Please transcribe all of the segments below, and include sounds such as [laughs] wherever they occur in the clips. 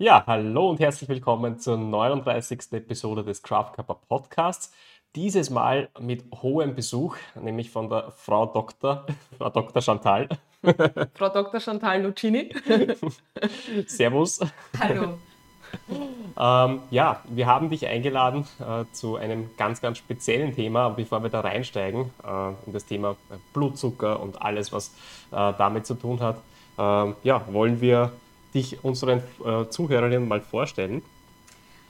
Ja, hallo und herzlich willkommen zur 39. Episode des Craft Cupper Podcasts. Dieses Mal mit hohem Besuch, nämlich von der Frau Dr. [laughs] Frau Dr. Chantal. [laughs] Frau Dr. Chantal Lucini. [laughs] Servus. Hallo. Ähm, ja, wir haben dich eingeladen äh, zu einem ganz, ganz speziellen Thema. Bevor wir da reinsteigen, äh, in das Thema Blutzucker und alles, was äh, damit zu tun hat, ähm, ja, wollen wir dich unseren äh, Zuhörerinnen mal vorstellen.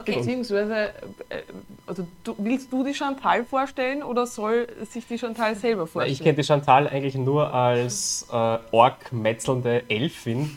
Okay. Beziehungsweise, äh, also du, willst du die Chantal vorstellen oder soll sich die Chantal selber vorstellen? Ich kenne die Chantal eigentlich nur als äh, ork-metzelnde Elfin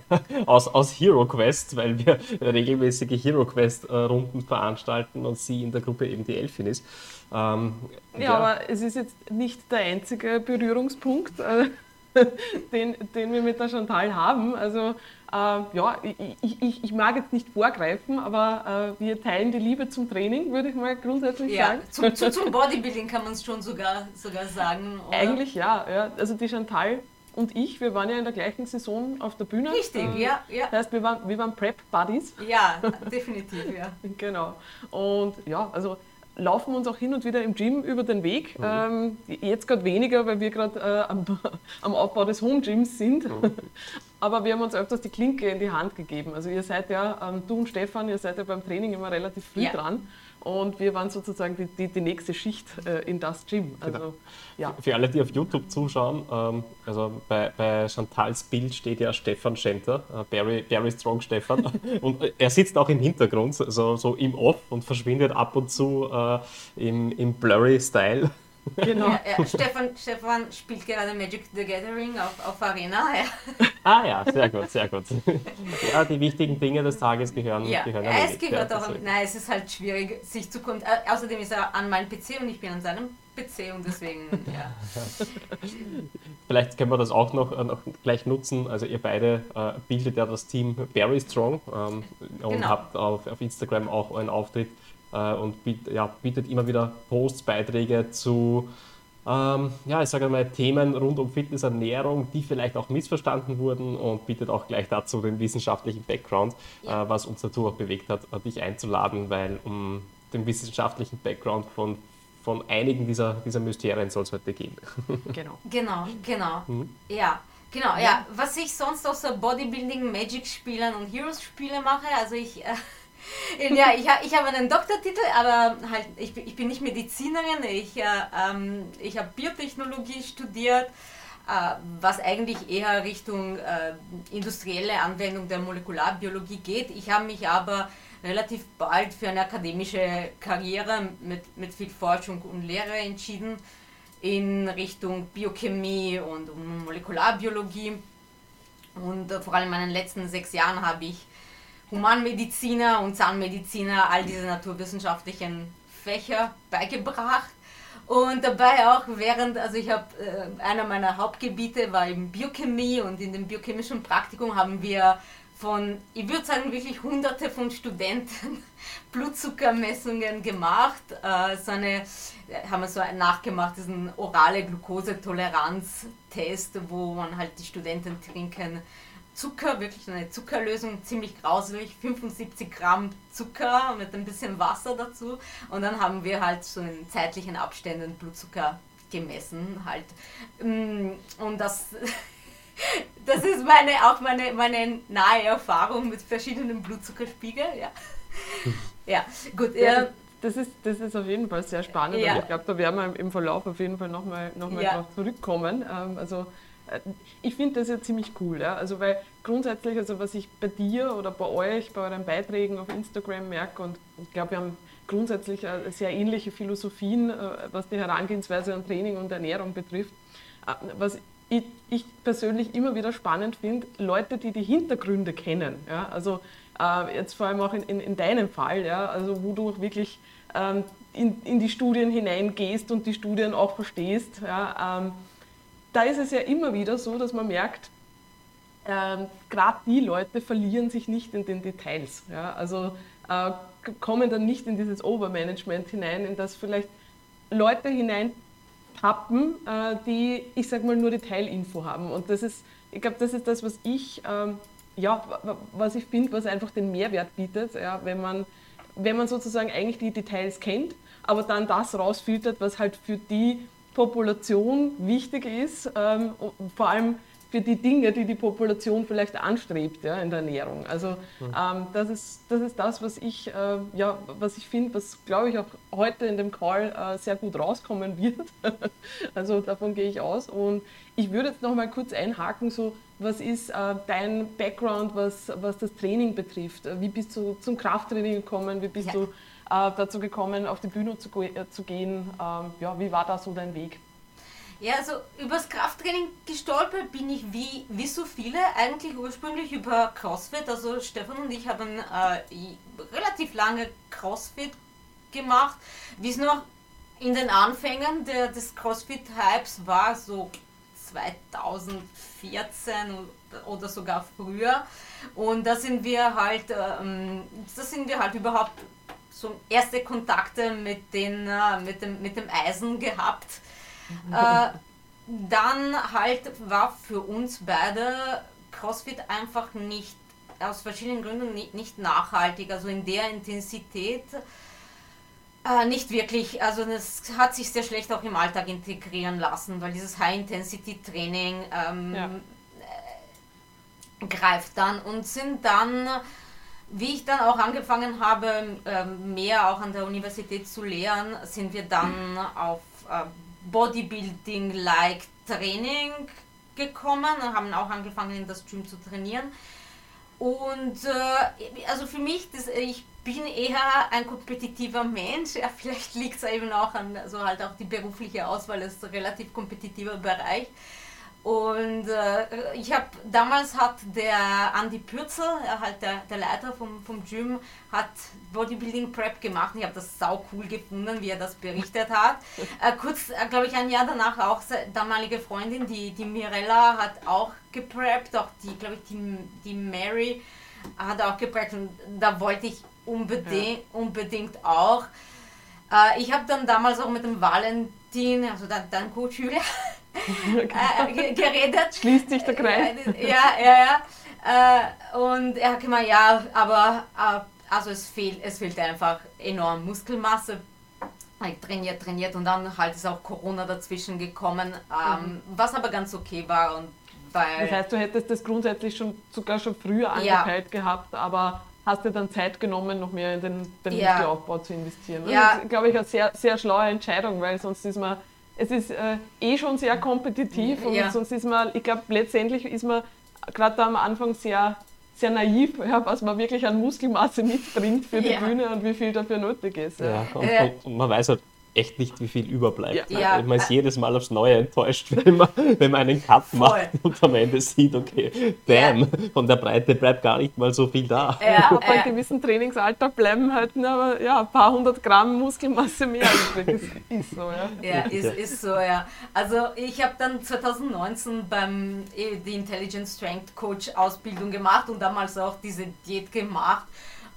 [laughs] aus, aus Hero Quest, weil wir regelmäßige Hero Quest-Runden äh, veranstalten und sie in der Gruppe eben die Elfin ist. Ähm, ja, ja, aber es ist jetzt nicht der einzige Berührungspunkt. Äh, [laughs] den, den wir mit der Chantal haben. Also ja, ich, ich, ich, mag jetzt nicht vorgreifen, aber äh, wir teilen die Liebe zum Training, würde ich mal grundsätzlich ja, sagen. Zum, zu, zum [laughs] Bodybuilding kann man es schon sogar, sogar sagen. Oder? Eigentlich ja, ja. Also die Chantal und ich, wir waren ja in der gleichen Saison auf der Bühne. Richtig, ähm, ja, ja. Das heißt, wir waren, wir waren Prep-Buddies. Ja, definitiv, ja. [laughs] genau. Und ja, also laufen uns auch hin und wieder im Gym über den Weg. Mhm. Ähm, jetzt gerade weniger, weil wir gerade äh, am, [laughs] am, Aufbau des Home Gyms sind. Mhm. [laughs] Aber wir haben uns öfters die Klinke in die Hand gegeben. Also ihr seid ja, ähm, du und Stefan, ihr seid ja beim Training immer relativ früh ja. dran. Und wir waren sozusagen die, die, die nächste Schicht äh, in das Gym. Also, genau. ja. Für alle, die auf YouTube zuschauen, ähm, also bei, bei Chantals Bild steht ja Stefan Schenter, äh, Barry, Barry Strong Stefan. [laughs] und er sitzt auch im Hintergrund, also so im Off und verschwindet ab und zu äh, im, im Blurry-Style. Genau. Ja, ja. Stefan, Stefan spielt gerade Magic the Gathering auf, auf Arena. Ja. Ah ja, sehr gut, sehr gut. Ja, die wichtigen Dinge des Tages gehören, ja. gehören Es gehört ja, auch, nein, es ist halt schwierig, sich zu kon äh, Außerdem ist er an meinem PC und ich bin an seinem PC und deswegen, ja. [laughs] Vielleicht können wir das auch noch, äh, noch gleich nutzen. Also ihr beide äh, bildet ja das Team Very Strong ähm, und genau. habt auf, auf Instagram auch einen Auftritt äh, und biet, ja, bietet immer wieder Posts, Beiträge zu ähm, ja, ich sage mal, Themen rund um Fitness, Ernährung, die vielleicht auch missverstanden wurden und bietet auch gleich dazu den wissenschaftlichen Background, ja. äh, was uns dazu auch bewegt hat, äh, dich einzuladen, weil um den wissenschaftlichen Background von, von einigen dieser, dieser Mysterien soll es heute gehen. [laughs] Genau. Genau, genau. Mhm. Ja. Genau, ja. Was ich sonst außer Bodybuilding, Magic-Spielen und Heroes-Spiele mache, also ich äh, [laughs] ja, ich, ich habe einen Doktortitel, aber halt, ich, ich bin nicht Medizinerin. Ich, äh, ähm, ich habe Biotechnologie studiert, äh, was eigentlich eher Richtung äh, industrielle Anwendung der Molekularbiologie geht. Ich habe mich aber relativ bald für eine akademische Karriere mit, mit viel Forschung und Lehre entschieden in Richtung Biochemie und Molekularbiologie. Und äh, vor allem in meinen letzten sechs Jahren habe ich Humanmediziner und Zahnmediziner all diese naturwissenschaftlichen Fächer beigebracht. Und dabei auch während, also ich habe, äh, einer meiner Hauptgebiete war eben Biochemie und in dem biochemischen Praktikum haben wir von, ich würde sagen, wirklich hunderte von Studenten [laughs] Blutzuckermessungen gemacht. Äh, so eine, haben wir so nachgemacht, diesen orale Glukosetoleranz-Test, wo man halt die Studenten trinken Zucker, wirklich eine Zuckerlösung, ziemlich grauslich, 75 Gramm Zucker mit ein bisschen Wasser dazu. Und dann haben wir halt so in zeitlichen Abständen Blutzucker gemessen halt. Mm, und das, [laughs] das ist meine, auch meine, meine nahe Erfahrung mit verschiedenen Blutzuckerspiegeln. Ja, [laughs] ja gut. Ja, das ist, das ist auf jeden Fall sehr spannend. Ja. ich glaube, da werden wir im Verlauf auf jeden Fall nochmal noch mal ja. drauf zurückkommen. Ähm, also ich finde das ja ziemlich cool, ja? also weil grundsätzlich, also was ich bei dir oder bei euch, bei euren Beiträgen auf Instagram merke und ich glaube, wir haben grundsätzlich sehr ähnliche Philosophien, äh, was die Herangehensweise an Training und Ernährung betrifft. Äh, was ich, ich persönlich immer wieder spannend finde, Leute, die die Hintergründe kennen, ja? also jetzt vor allem auch in, in, in deinem Fall, ja? also wo du wirklich ähm, in, in die Studien hineingehst und die Studien auch verstehst. Ja? Ähm, da ist es ja immer wieder so, dass man merkt, äh, gerade die Leute verlieren sich nicht in den Details. Ja? Also äh, kommen dann nicht in dieses Overmanagement hinein, in das vielleicht Leute hineintappen, äh, die, ich sag mal, nur Detailinfo haben. Und das ist, ich glaube, das ist das, was ich ähm, ja, was ich finde, was einfach den Mehrwert bietet, ja, wenn, man, wenn man sozusagen eigentlich die Details kennt, aber dann das rausfiltert, was halt für die Population wichtig ist, ähm, vor allem für die Dinge, die die Population vielleicht anstrebt ja, in der Ernährung. Also mhm. ähm, das, ist, das ist das, was ich, äh, ja, ich finde, was glaube ich auch heute in dem Call äh, sehr gut rauskommen wird. [laughs] also davon gehe ich aus. Und ich würde jetzt noch mal kurz einhaken, so was ist äh, dein Background, was, was das Training betrifft? Wie bist du zum Krafttraining gekommen? Wie bist ja. du dazu gekommen, auf die Bühne zu, äh, zu gehen? Ähm, ja, wie war da so dein Weg? Ja, also übers Krafttraining gestolpert bin ich wie, wie so viele eigentlich ursprünglich über CrossFit. Also Stefan und ich haben äh, relativ lange CrossFit gemacht. Wie es noch in den Anfängen der, des CrossFit-Hypes war, so 2014 oder sogar früher. Und da sind wir halt, ähm, da sind wir halt überhaupt so erste Kontakte mit, den, äh, mit, dem, mit dem Eisen gehabt. Äh, dann halt war für uns beide CrossFit einfach nicht, aus verschiedenen Gründen nicht, nicht nachhaltig, also in der Intensität. Äh, nicht wirklich, also das hat sich sehr schlecht auch im Alltag integrieren lassen, weil dieses High-Intensity-Training ähm, ja. äh, greift dann und sind dann, wie ich dann auch angefangen habe, äh, mehr auch an der Universität zu lehren, sind wir dann auf äh, Bodybuilding-like Training gekommen und haben auch angefangen in das Gym zu trainieren. Und äh, also für mich, das, ich bin eher ein kompetitiver Mensch. Ja, [laughs] vielleicht liegt es eben auch an, also halt auch die berufliche Auswahl ist ein relativ kompetitiver Bereich. Und äh, ich habe damals hat der Andy Pürzel, halt der, der Leiter vom, vom Gym, hat Bodybuilding Prep gemacht. Ich habe das sau cool gefunden, wie er das berichtet hat. [laughs] Äh, kurz, äh, glaube ich, ein Jahr danach auch seine damalige Freundin, die, die Mirella, hat auch gepreppt. Auch die, glaube ich, die, die Mary hat auch gepreppt. Und da wollte ich unbedingt, ja. unbedingt auch. Äh, ich habe dann damals auch mit dem Valentin, also dein, dein Coach Julia, äh, geredet. Schließt sich der Kreis. Ja, ja, ja. Äh, und er hat gemeint, ja, aber äh, also es fehlt, es fehlt einfach enorm Muskelmasse. Ich trainiert, trainiert und dann halt ist auch Corona dazwischen gekommen, ähm, mhm. was aber ganz okay war. Und weil, das heißt, du hättest das grundsätzlich schon sogar schon früher angepeilt ja. gehabt, aber hast dir dann Zeit genommen, noch mehr in den, den ja. Muskelaufbau zu investieren. Ja. Das ist, glaube ich, eine sehr, sehr schlaue Entscheidung, weil sonst ist man es ist äh, eh schon sehr kompetitiv und ja. sonst ist man, ich glaube, letztendlich ist man gerade da am Anfang sehr, sehr naiv, ja, was man wirklich an Muskelmasse mitbringt für die ja. Bühne und wie viel dafür nötig ist. Ja. Und, äh, und, man weiß halt echt nicht, wie viel überbleibt. Ja. Ja. Man ist jedes Mal aufs Neue enttäuscht, [laughs] wenn man, wenn man einen Cut Voll. macht und am Ende sieht, okay, bam, ja. von der Breite bleibt gar nicht mal so viel da. Ja, Ab einem gewissen Trainingsalter bleiben halt aber, ja, ein paar hundert Gramm Muskelmasse mehr übrig. Ist, ist so, ja. Ja, ist, ist so, ja. Also ich habe dann 2019 beim eh, die Intelligent Strength Coach Ausbildung gemacht und damals auch diese Diät gemacht.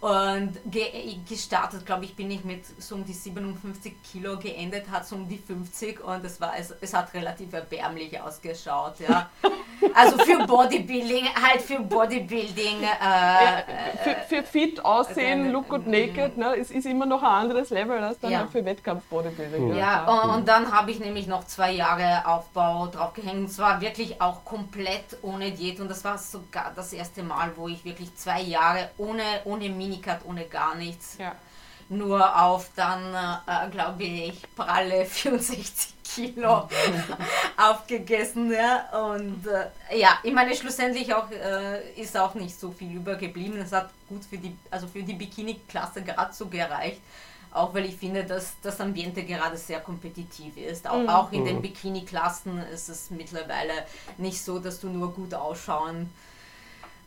Und ge gestartet, glaube ich, bin ich mit so um die 57 Kilo, geendet hat so um die 50 und es, war, es, es hat relativ erbärmlich ausgeschaut. Ja. [laughs] Also für Bodybuilding, halt für Bodybuilding. Äh, ja, für, für, fit aussehen, look good naked, ne, es ist immer noch ein anderes Level als dann ja. Halt für Wettkampf-Bodybuilding. Ja, ja und, und, dann habe ich nämlich noch zwei Jahre Aufbau draufgehängt. Es war wirklich auch komplett ohne Diät und das war sogar das erste Mal, wo ich wirklich zwei Jahre ohne, ohne Mini Minicut ohne gar nichts. Ja. Nur auf dann, äh, glaube ich, pralle [laughs] 64 Kilo [laughs] aufgegessen. Ja. Und äh, ja, ich meine, schlussendlich auch, äh, ist auch nicht so viel übergeblieben. Es hat gut für die, also für die Bikini-Klasse gerade so gereicht. Auch weil ich finde, dass das Ambiente gerade sehr kompetitiv ist. Auch, mhm. auch in den mhm. Bikini-Klassen ist es mittlerweile nicht so, dass du nur gut ausschauen äh,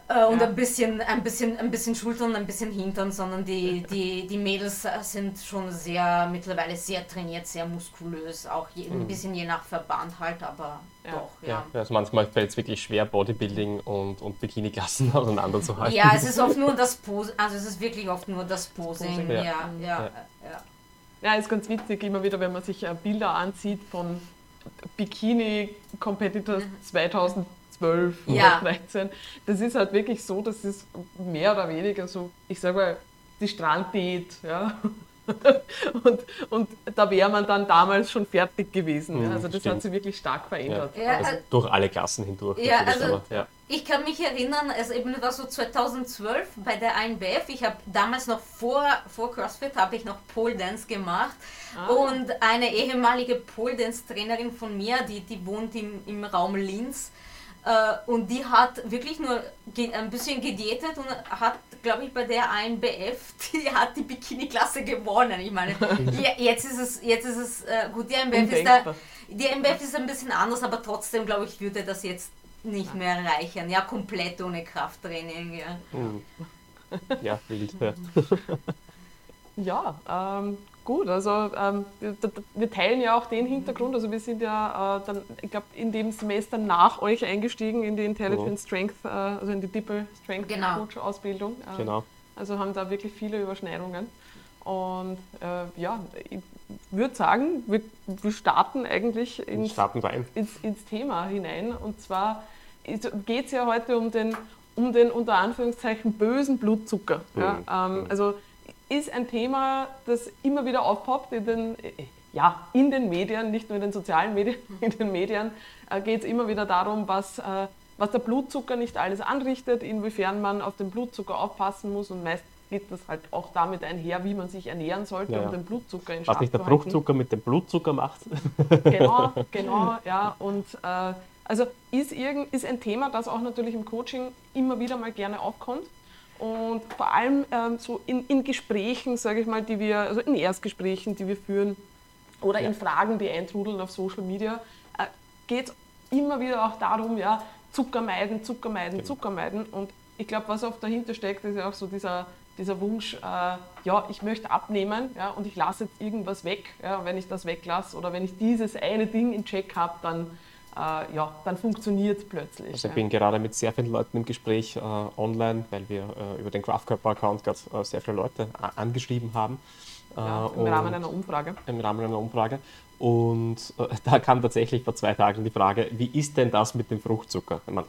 und ja. ein bisschen, ein bisschen, ein bisschen Schultern, ein bisschen Hintern, sondern die, die, die Mädels sind schon sehr, mittlerweile sehr trainiert, sehr muskulös, auch je, ein mhm. bisschen je nach Verband halt, aber ja. doch, ja. ja. Also manchmal fällt es wirklich schwer, Bodybuilding und, und Bikini-Klassen [laughs] auseinanderzuhalten. Ja, es ist oft nur das Posing, also es ist wirklich oft nur das Posing, Posing. Ja, ja, ja. Ja, ist ganz witzig, immer wieder, wenn man sich Bilder ansieht von Bikini-Competitors mhm. 2000 12 ja. oder 13. Das ist halt wirklich so, dass es mehr oder weniger so, ich sage mal, die Stranddiät, ja. [laughs] und, und da wäre man dann damals schon fertig gewesen. Mhm, also das stimmt. hat sich wirklich stark verändert. Ja. Ja, also durch alle Klassen hindurch. Ja, also aber, ja. Ich kann mich erinnern, also eben war so 2012 bei der INBF, ich habe damals noch vor, vor CrossFit, habe ich noch Pole Dance gemacht ah. und eine ehemalige Pole Dance Trainerin von mir, die, die wohnt im, im Raum Linz, äh, und die hat wirklich nur ein bisschen gediätet und hat, glaube ich, bei der INBF, [laughs] die hat die Bikini-Klasse gewonnen. Ich meine, [laughs] jetzt ist es, jetzt ist es äh, gut, die INBF ist, da, die INBF ist ein bisschen anders, aber trotzdem, glaube ich, würde das jetzt nicht mehr reichen. Ja, komplett ohne Krafttraining. Ja, hm. ja wild. Ja, [laughs] ja ähm, gut. Also ähm, wir, teilen ja auch den Hintergrund. Also wir sind ja äh, dann, ich glaube, in dem Semester nach euch eingestiegen in die Intelligent oh. Strength, äh, also in die Deeper Strength genau. Coach Ausbildung. Äh, genau. Also haben da wirklich viele Überschneidungen. Und äh, ja, ich würde sagen, wir, wir, starten eigentlich ins, starten ins, ins, Thema hinein. Und zwar geht es ja heute um den, um den unter Anführungszeichen bösen Blutzucker. Mhm. Ja, ähm, also ist ein Thema, das immer wieder aufpoppt in den, ja, in den Medien, nicht nur in den sozialen Medien, [laughs] in den Medien äh, geht es immer wieder darum, was, äh, was der Blutzucker nicht alles anrichtet, inwiefern man auf den Blutzucker aufpassen muss und meist geht das halt auch damit einher, wie man sich ernähren sollte, ja, um den Blutzucker in Schach Was nicht der Fruchtzucker mit dem Blutzucker macht. [laughs] Genau, [laughs] genau, ja. Und äh, also ist, irgend, ist ein Thema, das auch natürlich im Coaching immer wieder mal gerne aufkommt. Und vor allem ähm, so in, in Gesprächen, sage ich mal, die wir, also in Erstgesprächen, die wir führen oder ja. in Fragen, die eintrudeln auf Social Media, äh, geht es immer wieder auch darum, ja, Zucker meiden, Zucker meiden, genau. Zucker meiden. Und ich glaube, was oft dahinter steckt, ist ja auch so dieser, dieser Wunsch, äh, ja, ich möchte abnehmen ja, und ich lasse jetzt irgendwas weg. Ja, wenn ich das weglasse oder wenn ich dieses eine Ding in Check habe, dann äh, ja, dann funktioniert es plötzlich. Also ich bin gerade mit sehr vielen Leuten im Gespräch äh, online, weil wir äh, über den Kraftkörper-Account gerade äh, sehr viele Leute äh, angeschrieben haben. Ja, Im Rahmen einer Umfrage. Im Rahmen einer Umfrage. Und [laughs] da kam tatsächlich vor zwei Tagen die Frage, wie ist denn das mit dem Fruchtzucker? Ich meine,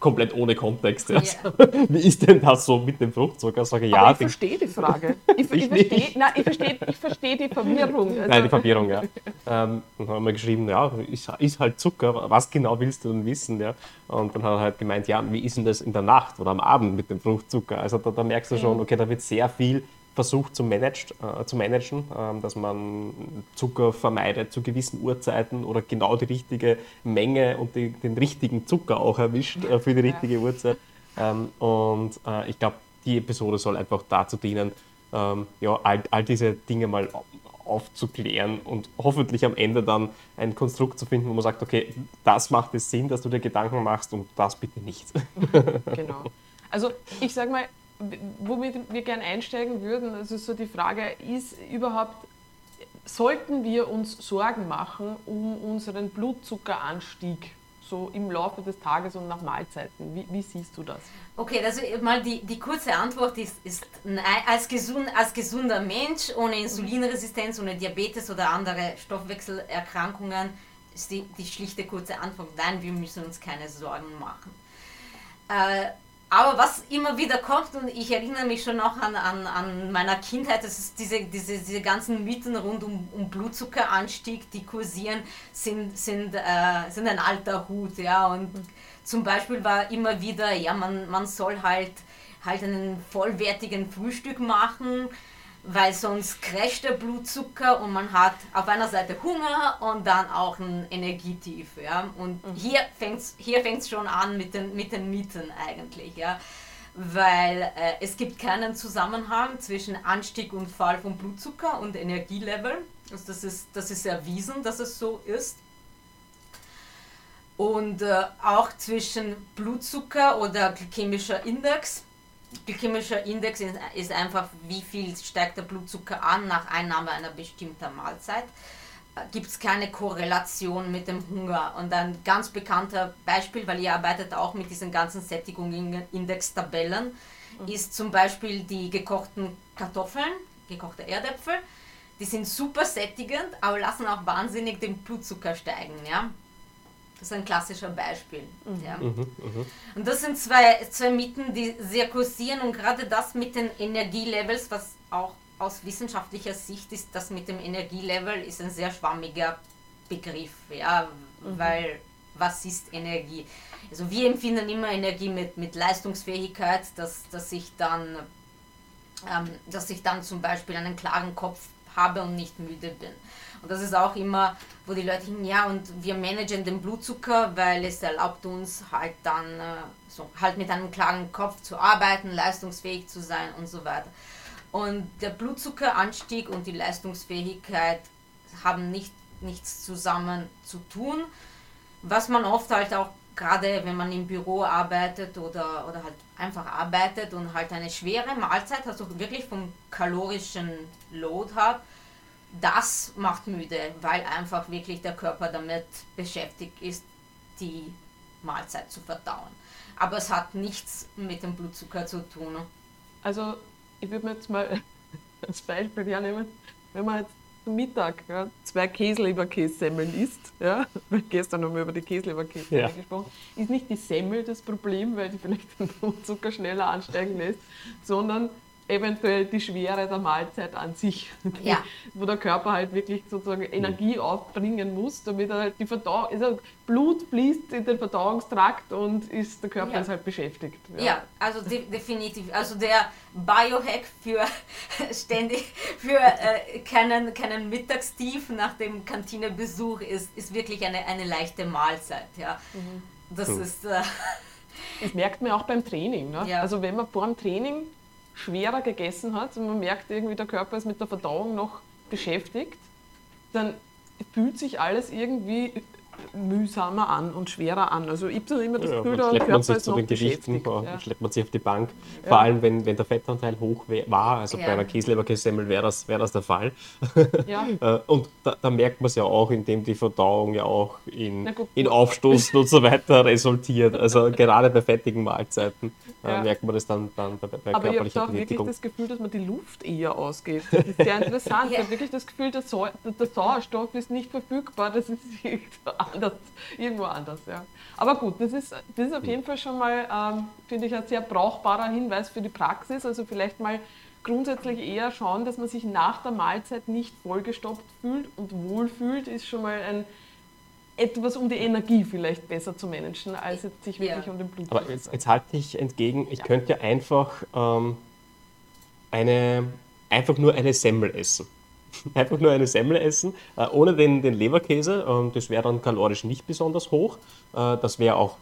komplett ohne Kontext. Ja. [laughs] Wie ist denn das so mit dem Fruchtzucker? Sage ja. Aber ich verstehe die Frage. [laughs] Ich, ich, verstehe, nein, ich, verstehe, ich verstehe die Verwirrung. Also nein, die Verwirrung, ja. ähm, dann haben wir geschrieben, ja, ist, ist halt Zucker, was genau willst du denn wissen? Ja? Und dann hat er halt gemeint, ja, wie ist denn das in der Nacht oder am Abend mit dem Fruchtzucker? Also da, da merkst du schon, okay, da wird sehr viel versucht zu, managed, äh, zu managen, äh, dass man Zucker vermeidet zu gewissen Uhrzeiten oder genau die richtige Menge und die, den richtigen Zucker auch erwischt äh, für die richtige ja. Uhrzeit. Ähm, und äh, ich glaube, die Episode soll einfach dazu dienen, ähm, ja, all, all diese Dinge mal aufzuklären und hoffentlich am Ende dann ein Konstrukt zu finden, wo man sagt, okay, das macht es Sinn, dass du dir Gedanken machst und das bitte nicht. genau. Also ich sage mal, womit wir gerne einsteigen würden, also so die Frage, ist überhaupt, sollten wir uns Sorgen machen um unseren Blutzuckeranstieg? so im Laufe des Tages und nach Mahlzeiten. Wie, wie siehst du das? Okay, also mal die, die kurze Antwort ist, ist als, gesund, als gesunder Mensch ohne Insulinresistenz, ohne Diabetes oder andere Stoffwechselerkrankungen ist die, die schlichte kurze Antwort, nein, wir müssen uns keine Sorgen machen. Äh, aber was immer wieder kommt, und ich erinnere mich schon noch an, an, an meiner Kindheit, das ist diese, diese, diese ganzen Mythen rund um, um Blutzuckeranstieg, die kursieren, sind, sind, äh, sind ein alter Hut. Ja? Und zum Beispiel war immer wieder, ja, man, man soll halt, halt einen vollwertigen Frühstück machen weil sonst crasht der Blutzucker und man hat auf einer Seite Hunger und dann auch ein Energietief. Ja? Und mhm. hier fängt es hier fängt's schon an mit den, mit den Mieten eigentlich. Ja? Weil äh, es gibt keinen Zusammenhang zwischen Anstieg und Fall von Blutzucker und Energielevel. Also das, ist, das ist erwiesen, dass es so ist. Und äh, auch zwischen Blutzucker oder glykämischer Index Glykämischer Index ist einfach, wie viel steigt der Blutzucker an nach Einnahme einer bestimmten Mahlzeit. Äh, Gibt es keine Korrelation mit dem Hunger. Und ein ganz bekannter Beispiel, weil ihr arbeitet auch mit diesen ganzen Sättigungsindex-Tabellen, mhm. ist zum Beispiel die gekochten Kartoffeln, gekochte Erdäpfel. Die sind super sättigend, aber lassen auch wahnsinnig den Blutzucker steigen. Ja? Das ist ein klassischer Beispiel. Mhm. Ja. Mhm, mh. Und das sind zwei, zwei Mythen, die sehr kursieren und gerade das mit den Energielevels, was auch aus wissenschaftlicher Sicht ist, das mit dem Energielevel ist ein sehr schwammiger Begriff, ja, mhm. weil was ist Energie? Also wir empfinden immer Energie mit, mit Leistungsfähigkeit, dass, dass, ich dann, ähm, dass ich dann zum Beispiel einen klaren Kopf habe und nicht müde bin. Und das ist auch immer, wo die Leute hin, ja, und wir managen den Blutzucker, weil es erlaubt uns halt dann äh, so halt mit einem klaren Kopf zu arbeiten, leistungsfähig zu sein und so weiter. Und der Blutzuckeranstieg und die Leistungsfähigkeit haben nicht, nichts zusammen zu tun. Was man oft halt auch, gerade wenn man im Büro arbeitet oder, oder halt einfach arbeitet und halt eine schwere Mahlzeit, also wirklich vom kalorischen Load hat, das macht müde, weil einfach wirklich der Körper damit beschäftigt ist, die Mahlzeit zu verdauen. Aber es hat nichts mit dem Blutzucker zu tun. Also ich würde mir jetzt mal [laughs] als Beispiel hernehmen, wenn man jetzt zum Mittag ja, zwei Käsleberkässemmeln isst, ja, [laughs] weil gestern haben wir über die Käsleberkäse ja. gesprochen, ist nicht die Semmel das Problem, weil die vielleicht [laughs] den Blutzucker schneller ansteigen lässt, sondern eventuell die Schwere der Mahlzeit an sich, die, [laughs] ja. wo der Körper halt wirklich sozusagen Energie aufbringen muss, damit er halt die Verdauung, also Blut fließt in den Verdauungstrakt und ist, der Körper ja. ist halt beschäftigt. Ja, ja also de definitiv. Also der Biohack für [laughs] ständig, für äh, keinen, keinen Mittagstief nach dem Kantinebesuch ist, ist wirklich eine, eine leichte Mahlzeit. Ja. Mhm. Das mhm. ist... Äh, das merkt man auch beim Training. Ne? Ja. Also wenn man vor dem Training schwerer gegessen hat und man merkt irgendwie, der Körper ist mit der Verdauung noch beschäftigt, dann fühlt sich alles irgendwie mühsamer an und schwerer an. Also ich habe dann immer das Gefühl, ja, der Körper man sich ist zu den Gewichten, ja. schleppt man sich auf die Bank. Ja. Vor allem, wenn, wenn der Fettanteil hoch war, also ja. bei einer Käseleberkässemmel wäre das, wär das der Fall. Ja. [laughs] Äh, und da, da merkt man es ja auch, indem die Verdauung ja auch in, in Aufstoßen und so weiter [laughs] resultiert. Also gerade bei fettigen Mahlzeiten äh, merkt man das dann, dann bei, bei Aber körperlicher ich habe auch wirklich das Gefühl, dass man die Luft eher ausgeht. Das ist sehr [laughs] interessant. Ich habe wirklich das Gefühl, der, Sau der Sauerstoff ist nicht verfügbar. Das ist [laughs] anders, irgendwo anders. Ja. Aber gut, das ist, das ist auf jeden Fall schon mal, ähm, finde ich, ein sehr brauchbarer Hinweis für die Praxis. Also vielleicht mal grundsätzlich eher schauen, dass man sich nach der Mahlzeit nicht vollgestopft fühlt und wohlfühlt, ist schon mal ein etwas um die Energie vielleicht besser zu managen, als jetzt sich wirklich ja. um den Blutzucker. Aber jetzt, jetzt halte ich entgegen, ich ja. könnte ja einfach ähm, eine, einfach nur eine Semmel essen. [laughs] einfach nur eine Semmel essen, äh, ohne den, den Leberkäse. Ähm, das wäre dann kalorisch nicht besonders hoch. Äh, das wäre auch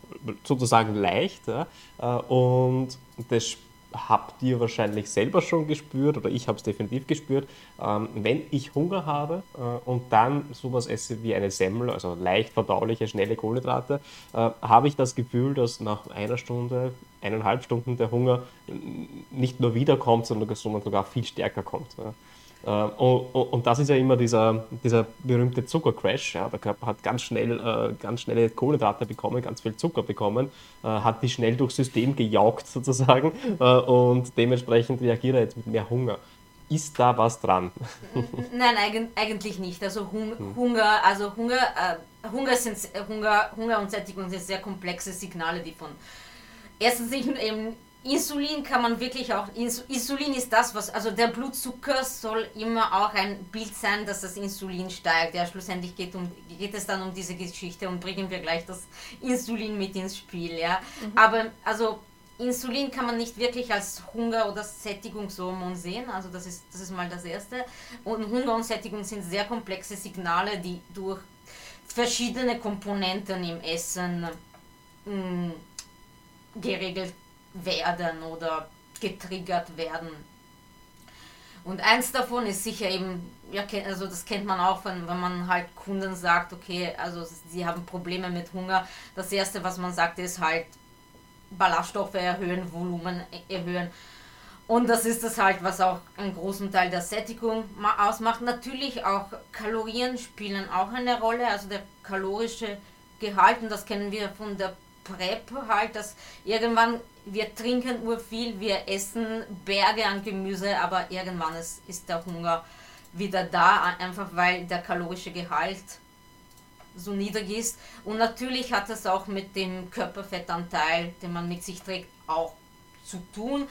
sozusagen leicht. Ja? Äh, und das habt ihr wahrscheinlich selber schon gespürt oder ich habe es definitiv gespürt. Ähm, wenn ich Hunger habe äh, und dann sowas esse wie eine Semmel, also leicht verdauliche, schnelle Kohlenhydrate, äh, habe ich das Gefühl, dass nach einer Stunde, eineinhalb Stunden der Hunger nicht nur wiederkommt, sondern sogar viel stärker kommt. Ja? Äh, und, das ist ja immer dieser, dieser berühmte Zuckercrash. Ja. Der Körper hat ganz schnell äh, ganz schnelle Kohlenhydrate bekommen, ganz viel Zucker bekommen, äh, hat die schnell durchs System gejaugt [laughs] sozusagen und dementsprechend reagiert er jetzt mit mehr Hunger. Ist da was dran? [laughs] Nein, eigentlich nicht. Also hm. Hunger, also Hunger, äh, Hunger, sind, Hunger, Hunger und Sättigung sind sehr komplexe Signale, die von erstens nicht eben Insulin kann man wirklich auch, Insulin ist das, was, also der Blutzucker soll immer auch ein Bild sein, dass das Insulin steigt. Ja, schlussendlich geht, um, geht es dann um diese Geschichte und bringen wir gleich das Insulin mit ins Spiel. Ja. Mhm. Aber also Insulin kann man nicht wirklich als Hunger- oder Sättigungshormon sehen, also das ist, das ist mal das Erste. Und Hunger und Sättigung sind sehr komplexe Signale, die durch verschiedene Komponenten im Essen mh, mm, geregelt werden oder getriggert werden. Und eins davon ist sicher eben, ja, also das kennt man auch, von, wenn man halt Kunden sagt, okay, also sie haben Probleme mit Hunger. Das erste, was man sagt, ist halt Ballaststoffe erhöhen, Volumen erhöhen. Und das ist das halt, was auch einen großen Teil der Sättigung ausmacht. Natürlich auch Kalorien spielen auch eine Rolle, also der kalorische Gehalt, und das kennen wir von der PrEP halt, dass irgendwann wir trinken nur viel, wir essen Berge an Gemüse, aber irgendwann ist, ist der Hunger wieder da, einfach weil der kalorische Gehalt so niedrig ist. Und natürlich hat das auch mit dem Körperfettanteil, den man mit sich trägt, auch zu tun.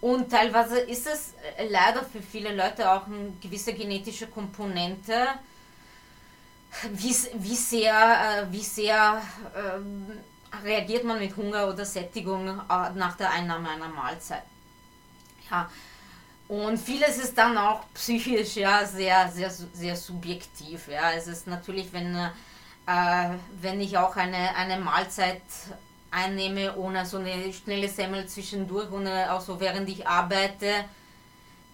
Und teilweise ist es äh, leider für viele Leute auch eine gewisse genetische Komponente, wie, wie sehr, äh, wie sehr ähm, reagiert man mit Hunger oder Sättigung äh, nach der Einnahme einer Mahlzeit. Ja. Und vieles ist dann auch psychisch ja sehr, sehr, sehr subjektiv. Ja. Es ist natürlich, wenn, äh, wenn ich auch eine, eine Mahlzeit einnehme, ohne so eine schnelle Semmel zwischendurch, ohne auch so während ich arbeite,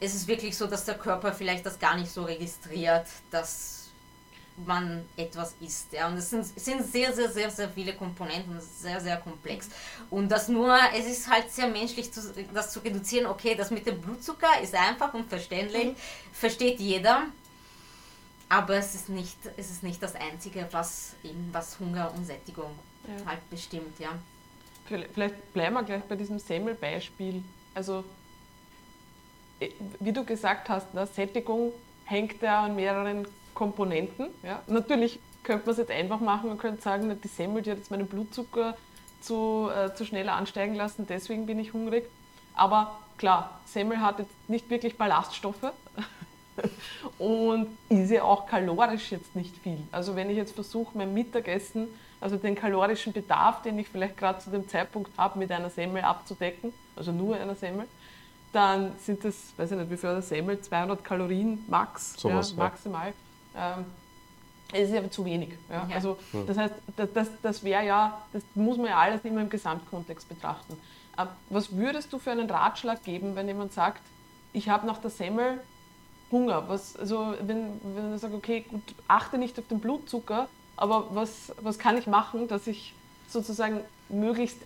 ist es wirklich so, dass der Körper vielleicht das gar nicht so registriert, dass man etwas isst. Ja. Und es sind, sind sehr, sehr, sehr, sehr viele Komponenten, sehr, sehr komplex. Und das nur, es ist halt sehr menschlich, zu, das zu reduzieren. Okay, das mit dem Blutzucker ist einfach und verständlich, mhm. versteht jeder. Aber es ist nicht, es ist nicht das Einzige, was, eben, was Hunger und Sättigung ja. halt bestimmt, ja. Vielleicht bleiben wir gleich bei diesem Semmelbeispiel. Also, äh, wie du gesagt hast, ne, Sättigung hängt ja an mehreren Komponenten. Ja. Natürlich könnte man es jetzt einfach machen und könnte sagen, die Semmel, die hat jetzt meinen Blutzucker zu, äh, zu schnell ansteigen lassen, deswegen bin ich hungrig. Aber klar, Semmel hat jetzt nicht wirklich Ballaststoffe [laughs] und ist ja auch kalorisch jetzt nicht viel. Also wenn ich jetzt versuche, mein Mittagessen also den kalorischen Bedarf, den ich vielleicht gerade zu dem Zeitpunkt habe, mit einer Semmel abzudecken, also nur einer Semmel, dann sind das, weiß ich nicht, wie viel eine Semmel, 200 Kalorien max, so ja, maximal. Ähm, es ist aber zu wenig. Ja? ja. Also, das heißt, das, das, das wäre ja, das muss man ja alles immer im Gesamtkontext betrachten. Aber was würdest du für einen Ratschlag geben, wenn jemand sagt, ich habe nach der Semmel Hunger? Was, also wenn, wenn er sagt, okay, gut, achte nicht auf den Blutzucker, aber was, was kann ich machen, dass ich sozusagen möglichst,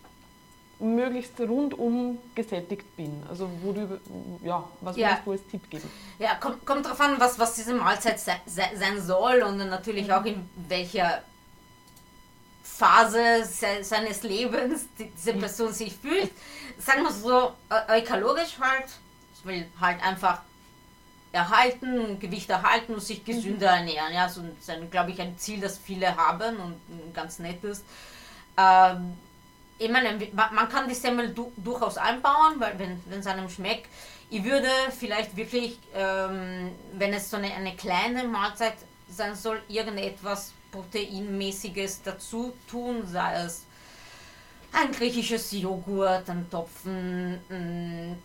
möglichst rundum gesättigt bin? Also wo du, ja, was ja. würdest du als Tipp geben? Ja, kommt, kommt darauf an, was, was diese Mahlzeit se, se, sein soll und natürlich mhm. auch in welcher Phase se, seines Lebens diese Person sich fühlt. Sagen wir so, eukalorisch halt, ich will halt einfach erhalten, Gewicht erhalten und sich gesünder mhm. ernähren. Ja, so ist, glaube ich, ein Ziel, das viele haben und ganz nett ist. Ähm, ich meine, man kann die Semmel du durchaus einbauen, weil wenn es einem schmeckt. Ich würde vielleicht wirklich, ähm, wenn es so eine, eine kleine Mahlzeit sein soll, irgendetwas Proteinmäßiges dazu tun, sei es ein griechisches Joghurt, ein Topfen, ein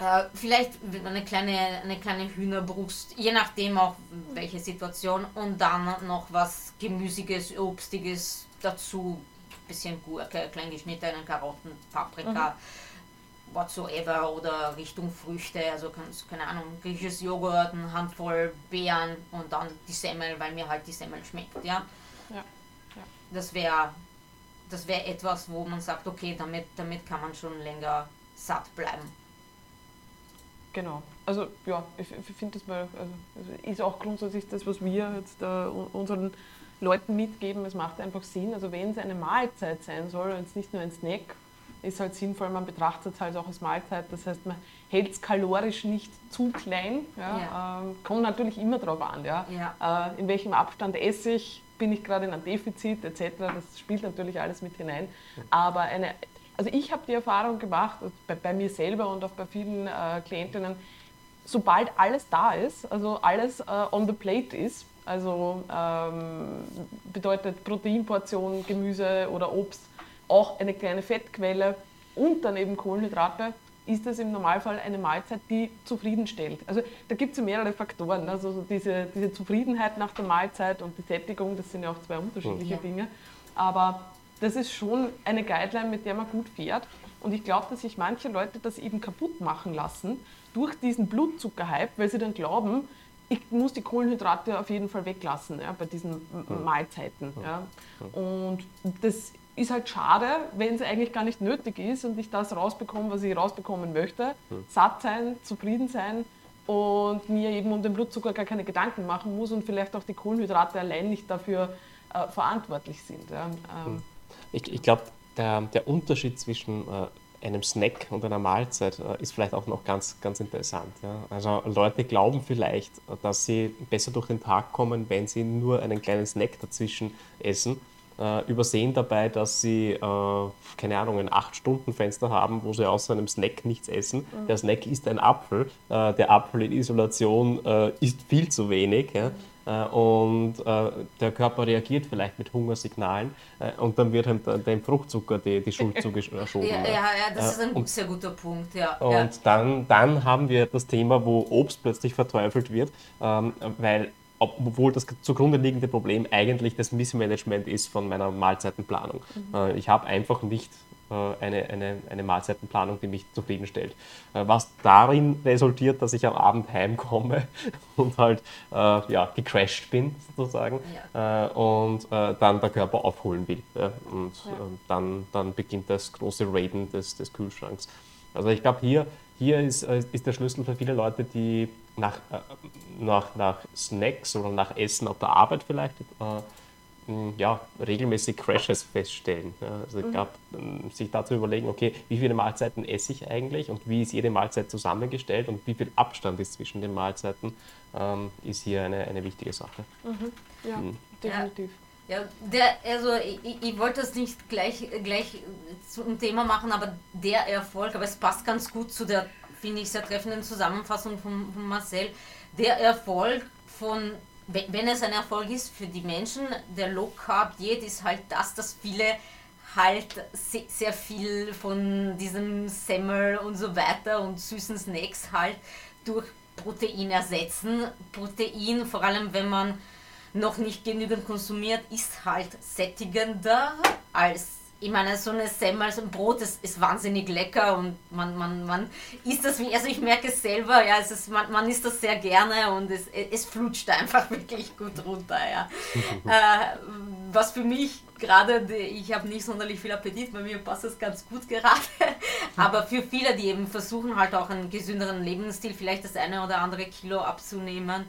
äh, vielleicht eine kleine, eine kleine Hühnerbrust, je nachdem auch welche Situation. Und dann noch was Gemüsiges, Obstiges dazu. Bisschen Gurke, klein geschnittene Karotten, Paprika, mhm. whatsoever. Oder Richtung Früchte, also keine Ahnung, griechisches Joghurt, eine Handvoll Beeren und dann die Semmel, weil mir halt die Semmel schmeckt. Ja? ja. ja. Das wäre das wär etwas, wo man sagt, okay, damit, damit kann man schon länger satt bleiben. Genau. Also ja, ich, ich finde das mal, also, also, ist auch grundsätzlich das, was wir jetzt äh, unseren Leuten mitgeben. Es macht einfach Sinn. Also wenn es eine Mahlzeit sein soll und es nicht nur ein Snack, ist halt sinnvoll, man betrachtet es halt auch als Mahlzeit. Das heißt, man hält es kalorisch nicht zu klein. Ja? ja. Ähm, kommt natürlich immer darauf an, ja? ja. Äh, in welchem Abstand esse ich, bin ich gerade in einem Defizit etc. Das spielt natürlich alles mit hinein. Aber eine also ich habe die Erfahrung gemacht, bei, bei, mir selber und auch bei vielen äh, Klientinnen, sobald alles da ist, also alles äh, on the plate ist, also ähm, bedeutet Proteinportion, Gemüse oder Obst, auch eine kleine Fettquelle und dann eben Kohlenhydrate, ist das im Normalfall eine Mahlzeit, die zufriedenstellt. Also da gibt es ja mehrere Faktoren. Also diese, diese Zufriedenheit nach der Mahlzeit und die Sättigung, das sind ja auch zwei unterschiedliche ja. Dinge. Aber das ist schon eine Guideline, mit der man gut fährt. Und ich glaube, dass sich manche Leute das eben kaputt machen lassen durch diesen Blutzuckerhype, weil sie dann glauben, ich muss die Kohlenhydrate auf jeden Fall weglassen ja, bei diesen Mahlzeiten. Ja. Und das ist halt schade, wenn es eigentlich gar nicht nötig ist und ich das rausbekomme, was ich rausbekommen möchte. Satt sein, zufrieden sein und mir eben um den Blutzucker gar keine Gedanken machen muss und vielleicht auch die Kohlenhydrate allein nicht dafür äh, verantwortlich sind. Ja. Ähm, ich, ich glaube, der, der Unterschied zwischen äh, einem Snack und einer Mahlzeit äh, ist vielleicht auch noch ganz, ganz interessant. Ja. Also Leute glauben vielleicht, dass sie besser durch den Tag kommen, wenn sie nur einen kleinen Snack dazwischen essen äh, übersehen dabei, dass sie, äh, keine Ahnung, ein 8-Stunden-Fenster haben, wo sie außer einem Snack nichts essen. Mhm. Der Snack ist ein Apfel. Äh, der Apfel in Isolation äh, ist viel zu wenig. Ja? Äh, und äh, der Körper reagiert vielleicht mit Hungersignalen und dann wird halt dem Fruchtzucker die, die Schuld [laughs] zugeschoben. ja, ja, ja, das ist ein und, sehr guter Punkt. Ja, und ja. Dann, dann haben wir das Thema, wo Obst plötzlich verteufelt wird, ähm, weil obwohl das zugrunde liegende Problem eigentlich das Missmanagement ist von meiner Mahlzeitenplanung. Mhm. Äh, ich habe einfach nicht äh, eine, eine, eine Mahlzeitenplanung, die mich zufriedenstellt. Äh, was darin resultiert, dass ich am Abend heimkomme [laughs] und halt äh, ja, gecrashed bin, sozusagen, ja. und dann der Körper aufholen will. Und ja. dann, dann beginnt das große Raiden des, des Kühlschranks. Also ich glaube, hier, hier ist, ist der Schlüssel für viele Leute, die nach, äh, nach, nach Snacks oder nach Essen auf der Arbeit vielleicht äh, ja, regelmäßig Crashes feststellen. Also ich mhm. glaube, sich dazu überlegen, okay, wie viele Mahlzeiten esse ich eigentlich und wie ist jede Mahlzeit zusammengestellt und wie viel Abstand ist zwischen den Mahlzeiten, ähm, ist hier eine, eine wichtige Sache. Mhm. Ja, mhm. definitiv. Ja, der, also ich, ich wollte das nicht gleich, gleich zum Thema machen, aber der Erfolg, aber es passt ganz gut zu der finde ich, sehr treffenden Zusammenfassung von, von Marcel. Der Erfolg von, wenn es ein Erfolg ist für die Menschen, der Low Carb Diät ist halt das, dass viele halt sehr viel von diesem Semmel und so weiter und süßen Snacks halt durch Protein ersetzen. Protein, vor allem wenn man noch nicht genügend konsumiert, ist halt sättigender als ich meine, so eine Semmel, so ein Brot ist, ist wahnsinnig lecker und man, man, man isst das wie, also ich merke es selber, ja, es ist, man, man isst das sehr gerne und es, es flutscht einfach [laughs] wirklich gut runter, ja. [laughs] äh, was für mich gerade, ich habe nicht sonderlich viel Appetit, bei mir passt es ganz gut gerade, [laughs] aber für viele, die eben versuchen halt auch einen gesünderen Lebensstil, vielleicht das eine oder andere Kilo abzunehmen,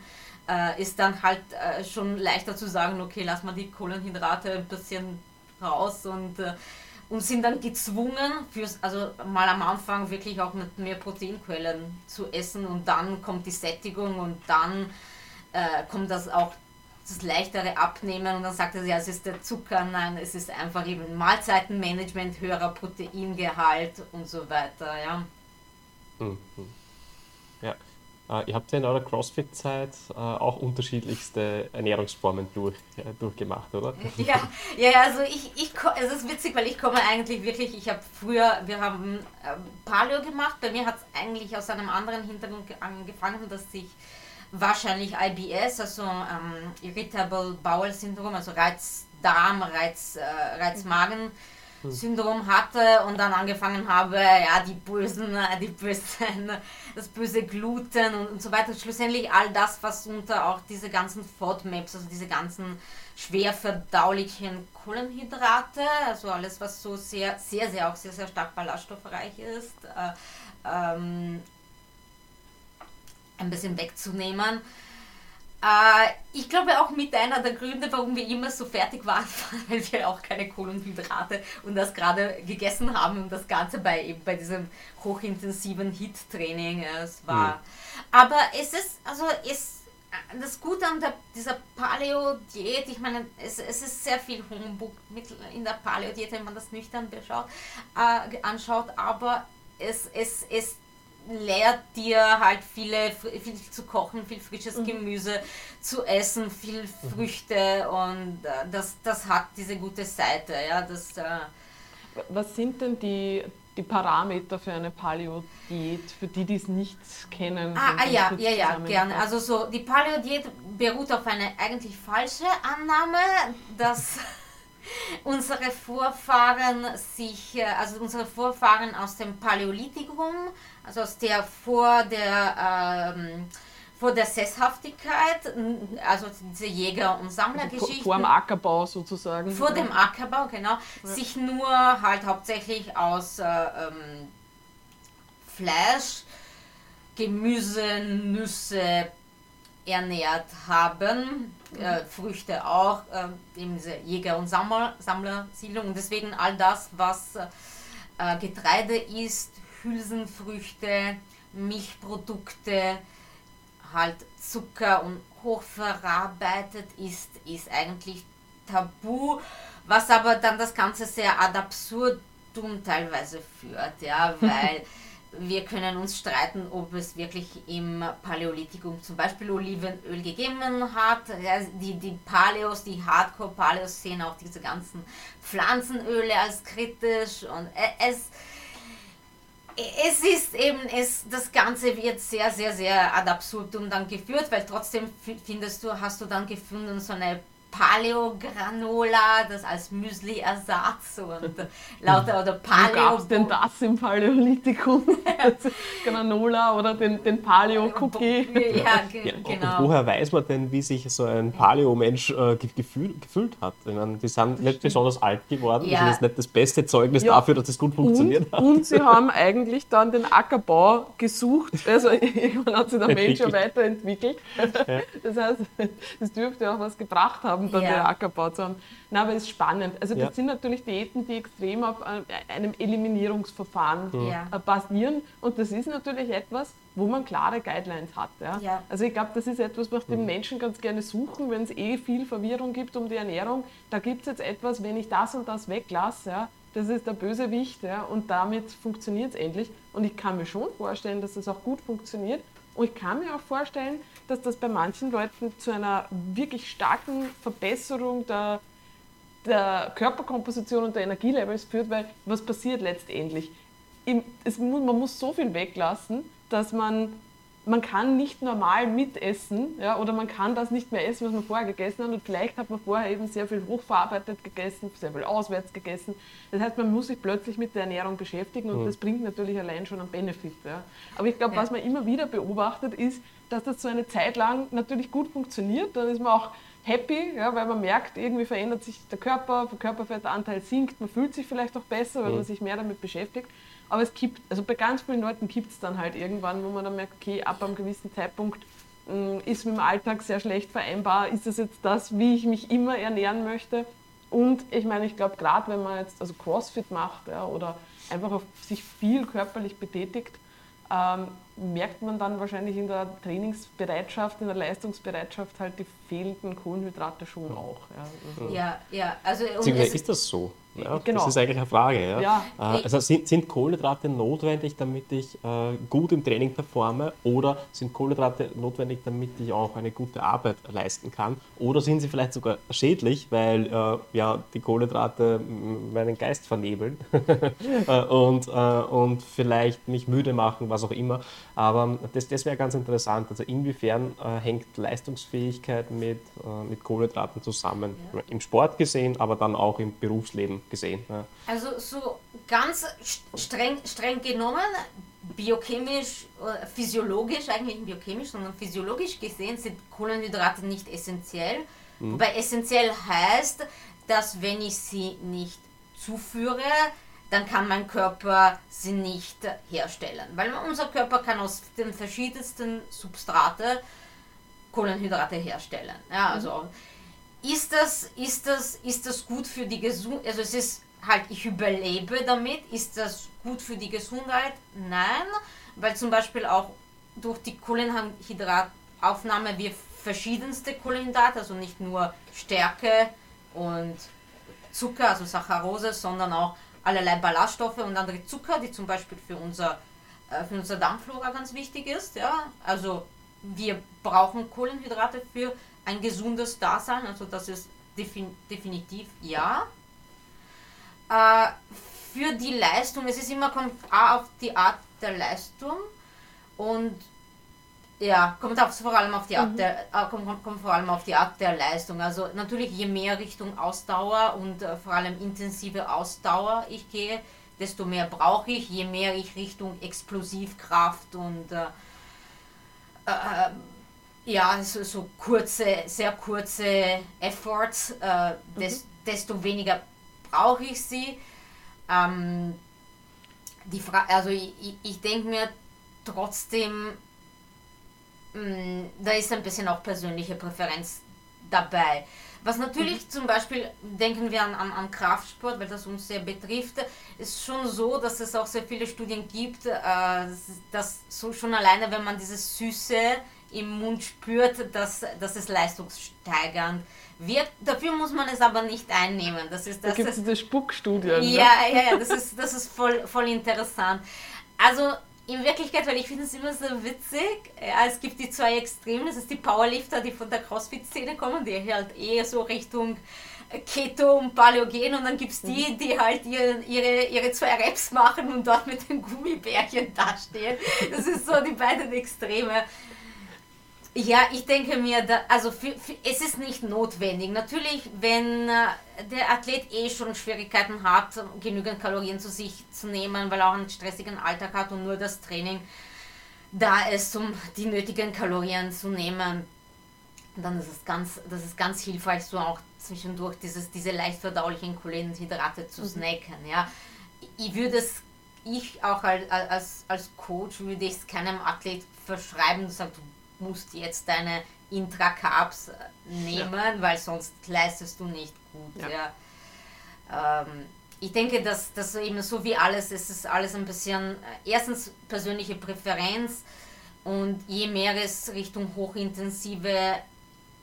äh, ist dann halt äh, schon leichter zu sagen, okay, lass mal die Kohlenhydrate ein bisschen raus und, äh, und sind dann gezwungen, fürs, also mal am Anfang wirklich auch mit mehr Proteinquellen zu essen und dann kommt die Sättigung und dann äh, kommt das auch das leichtere Abnehmen und dann sagt er, ja, es ist der Zucker, nein, es ist einfach eben Mahlzeitenmanagement, höherer Proteingehalt und so weiter, ja. Mhm. Äh, ihr habt ja in eurer CrossFit-Zeit äh, auch unterschiedlichste Ernährungsformen durch, äh, durchgemacht, oder? [laughs] Ja, ja also ich, ich, es ist witzig, weil ich komme eigentlich wirklich, ich habe früher, wir haben ähm, Paleo gemacht, bei mir hat es eigentlich aus einem anderen Hintergrund angefangen, dass ich wahrscheinlich IBS, also ähm, Irritable Bowel Syndrom, also Reizdarm, Reiz, Reizmagen, Syndrom hatte und dann angefangen habe, ja, die bösen, die bösen, [laughs] das böse Gluten und, und so weiter. Schlussendlich all das, was unter auch diese ganzen FODMAPs, also diese ganzen schwer verdaulichen Kohlenhydrate, also alles, was so sehr, sehr, sehr, auch sehr, sehr stark ballaststoffreich ist, äh, ähm, ein bisschen wegzunehmen. Äh, ich glaube auch mit einer der Gründe, warum wir immer so fertig waren, [laughs] weil wir auch keine Kohlenhydrate und das gerade gegessen haben und das Ganze bei, eben bei diesem hochintensiven HIT-Training. Es war. Mhm. Aber es ist, also es, das Gute an der, dieser Paleo-Diät, ich meine, es, es ist sehr viel Humbug mit in der Paleo-Diät, wenn man das nüchtern beschaut, äh, anschaut, aber es, es, es lehrt dir halt viele, viel zu kochen, viel frisches mhm. Gemüse zu essen, viel mhm. Früchte und äh, das, das hat diese gute Seite. Ja, das, äh Was sind denn die, die Parameter für eine Paleo-Diät, für die, die es nicht kennen? Ah, ah ja, ja, ja, gerne. Also so, die Paleo-Diät beruht auf einer eigentlich falsche Annahme, dass [laughs] unsere Vorfahren sich, äh, also unsere Vorfahren aus dem Paläolithikum, also aus der vor der ähm, vor der Sesshaftigkeit, also diese Jäger- und Sammlergeschichte. Also vor dem Ackerbau sozusagen. Vor dem Ackerbau, genau. Ja. Sich nur halt hauptsächlich aus äh, ähm, Fleisch, Gemüse, Nüsse, ernährt haben. Mhm. Äh, Früchte auch, äh, eben diese Jäger- und Sammler, Sammlersiedlung. Und deswegen all das, was äh, Getreide isst, Hülsenfrüchte, Milchprodukte, halt Zucker und hochverarbeitet ist, ist eigentlich tabu, was aber dann das Ganze sehr ad absurdum teilweise führt, ja, [laughs] weil wir können uns streiten, ob es wirklich im Paläolithikum zum Beispiel Olivenöl gegeben hat. Die, die Paleos, die Hardcore-Paleos sehen auch diese ganzen Pflanzenöle als kritisch und es, es ist eben, es, das Ganze wird sehr, sehr, sehr ad absurdum dann geführt, weil trotzdem findest du, hast du dann gefunden, so eine Paleo-Granola, das als Müsli-Ersatz und lauter oder Paleo. Wo denn das im Paläolithikum? [laughs] Granola oder den, den Paleo-Cookie? Ja, ja, genau. Und woher weiß man denn, wie sich so ein Paleo-Mensch äh, gefühl, gefühlt hat? Ich meine, die sind nicht besonders alt geworden, ja. das ist nicht das beste Zeugnis ja. dafür, dass es gut funktioniert und, hat. Und sie [laughs] haben eigentlich dann den Ackerbau gesucht, also [laughs] irgendwann hat sich der Mensch ja weiterentwickelt. Das heißt, es dürfte auch was gebracht haben haben, dann ja. der Ackerbau zu haben. Nein, aber es ist spannend. Also das ja. sind natürlich Diäten, die extrem auf äh, einem Eliminierungsverfahren ja. Äh, basieren. Und das ist natürlich etwas, wo man klare Guidelines hat. Ja? ja. Also ich glaube, das ist etwas, was die mhm. Menschen ganz gerne suchen, wenn es eh viel Verwirrung gibt um die Ernährung. Da gibt es jetzt etwas, wenn ich das und das weglasse, ja, das ist der Bösewicht ja, und damit funktioniert es endlich. Und ich kann mir schon vorstellen, dass das auch gut funktioniert. Und ich kann mir auch vorstellen, dass das bei manchen Leuten zu einer wirklich starken Verbesserung der, der Körperkomposition und der Energielevels führt, weil was passiert letztendlich? Im, es, man muss so viel weglassen, dass man man kann nicht normal mitessen ja, oder man kann das nicht mehr essen, was man vorher gegessen hat und vielleicht hat man vorher eben sehr viel hochverarbeitet gegessen, sehr viel auswärts gegessen. Das heißt, man muss sich plötzlich mit der Ernährung beschäftigen und mhm. das bringt natürlich allein schon einen Benefit. Ja. Aber ich glaube, ja. was man immer wieder beobachtet ist, dass das so eine Zeit lang natürlich gut funktioniert. Dann ist man auch happy, ja, weil man merkt, irgendwie verändert sich der Körper, der Körperfettanteil sinkt, man fühlt sich vielleicht auch besser, weil mhm. man sich mehr damit beschäftigt. Aber es gibt, also bei ganz vielen Leuten gibt es dann halt irgendwann, wo man dann merkt, okay, ab einem gewissen Zeitpunkt mh, mm, ist mit dem Alltag sehr schlecht vereinbar, ist das jetzt das, wie ich mich immer ernähren möchte? Und ich meine, ich glaube, gerade wenn man jetzt also Crossfit macht ja, oder einfach auf sich viel körperlich betätigt, ähm, merkt man dann wahrscheinlich in der Trainingsbereitschaft, in der Leistungsbereitschaft halt die fehlenden Kohlenhydrate schon auch. Ja, also ja, ja. Also, ist das so? Ja, genau. Das ist eigentlich eine Frage. Ja. ja. Äh, also sind, sind, Kohlenhydrate notwendig, damit ich äh, gut im Training performe oder sind Kohlenhydrate notwendig, damit ich auch eine gute Arbeit leisten kann? Oder sind sie vielleicht sogar schädlich, weil äh, ja, die Kohlenhydrate meinen Geist vernebeln [laughs] äh, und, äh, und vielleicht mich müde machen, was auch immer. Aber das, das wäre ganz interessant. Also inwiefern äh, hängt Leistungsfähigkeit mit, mit Kohlenhydraten zusammen? Ja. Im Sport gesehen, aber dann auch im Berufsleben gesehen. Ja. Also so ganz streng, streng genommen, biochemisch, äh, physiologisch, eigentlich nicht biochemisch, sondern physiologisch gesehen sind Kohlenhydrate nicht essentiell. Mhm. Wobei essentiell heißt, dass wenn ich sie nicht zuführe, dann kann mein Körper sie nicht herstellen. Weil unser Körper kann aus den verschiedensten Substrate Kohlenhydrate herstellen. Ja, also mhm ist das, ist das, ist das gut für die Gesundheit? Also es ist halt, ich überlebe damit. Ist das gut für die Gesundheit? Nein, weil zum Beispiel auch durch die Kohlenhydrataufnahme wir verschiedenste Kohlenhydrate, also nicht nur Stärke und Zucker, also Saccharose, sondern auch allerlei Ballaststoffe und andere Zucker, die zum Beispiel für unser, äh, für unser Darmflora ganz wichtig ist. Ja? Also wir brauchen Kohlenhydrate für ein gesundes Dasein, also das ist defin definitiv ja. Äh, für die Leistung, es ist immer kommt auf die Art der Leistung und ja, kommt auf, vor allem auf die Art mhm. der, äh, kommt, kommt, vor allem auf die Art der Leistung. Also natürlich je mehr Richtung Ausdauer und äh, vor allem intensive Ausdauer ich gehe, desto mehr brauche ich, je mehr ich Richtung Explosivkraft und äh, äh ja, so, so kurze, sehr kurze Efforts, äh, des, mhm. desto weniger brauche ich sie. Ähm, die Fra also ich, ich denke mir trotzdem, mh, mm, da ist ein bisschen auch persönliche Präferenz dabei. Was natürlich mhm. zum Beispiel, denken wir an, an, an, Kraftsport, weil das uns sehr betrifft, ist schon so, dass es auch sehr viele Studien gibt, äh, dass so schon alleine, wenn man dieses Süße im Mund spürt, dass, dass es leistungssteigernd wird. Dafür muss man es aber nicht einnehmen. Das ist, das da gibt es diese Spuckstudien. Ne? Ja, ja, ja, das ist, das ist voll, voll interessant. Also in Wirklichkeit, weil ich finde es immer so witzig, ja, es gibt die zwei Extremen, das ist die Powerlifter, die von der Crossfit-Szene kommen, die halt eher so Richtung Keto und Paleo gehen und dann gibt es die, mhm. die halt ihre, ihre, ihre zwei Raps machen und dort mit den Gummibärchen dastehen. Das ist so die beiden Extreme. Ja, ich denke mir, da, also für, für, es ist nicht notwendig. Natürlich, wenn äh, der Athlet eh schon Schwierigkeiten hat, genügend Kalorien zu sich zu nehmen, weil er auch einen stressigen Alltag hat und nur das Training da ist, um die nötigen Kalorien zu nehmen, dann ist es ganz, das ist ganz hilfreich, so auch zwischendurch dieses, diese leicht verdaulichen Kohlenhydrate zu mhm. snacken. Ja. Ich würde es, ich auch als, als, als Coach würde ich es keinem Athlet verschreiben, sagt, du musst jetzt deine Intra-Carbs nehmen, ja. weil sonst leistest du nicht gut. Ja. ja. Ähm, ich denke, dass das eben so wie alles, es ist alles ein bisschen, äh, erstens persönliche Präferenz und je mehr es Richtung hochintensive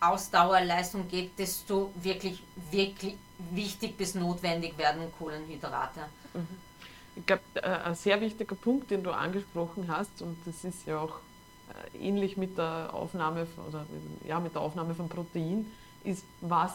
Ausdauerleistung geht, desto wirklich, wirklich wichtig bis notwendig werden Kohlenhydrate. Mhm. Ich glaube, äh, ein sehr wichtiger Punkt, den du angesprochen hast, und das ist ja auch äh, ähnlich mit der Aufnahme oder ja, mit der Aufnahme von Protein, ist, was,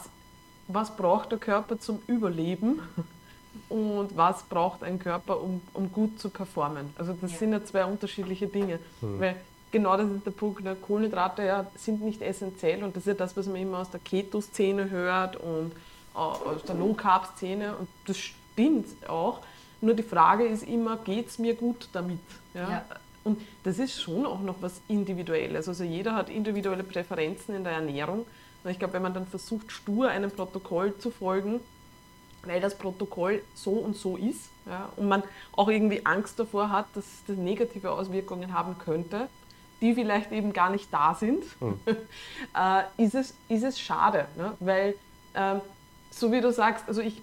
was braucht der Körper zum Überleben [laughs] und was braucht ein Körper, um, um gut zu performen. Also das ja. sind ja zwei unterschiedliche Dinge. Mhm. Weil genau das ist der Punkt, ne? Kohlenhydrate ja, sind nicht essentiell und das ist ja das, was man immer aus der Keto-Szene hört und äh, aus der Low-Carb-Szene und das stimmt auch. Nur die Frage ist immer, geht es mir gut damit? Ja? ja. Und das ist schon auch noch was Individuelles. Also jeder hat individuelle Präferenzen in der Ernährung. Und ich glaube, wenn man dann versucht, stur einem Protokoll zu folgen, weil das Protokoll so und so ist, ja, und man auch irgendwie Angst davor hat, dass das negative Auswirkungen haben könnte, die vielleicht eben gar nicht da sind, hm. [laughs] äh, ist, es, ist es schade. Ne? Weil, äh, so wie du sagst, also ich,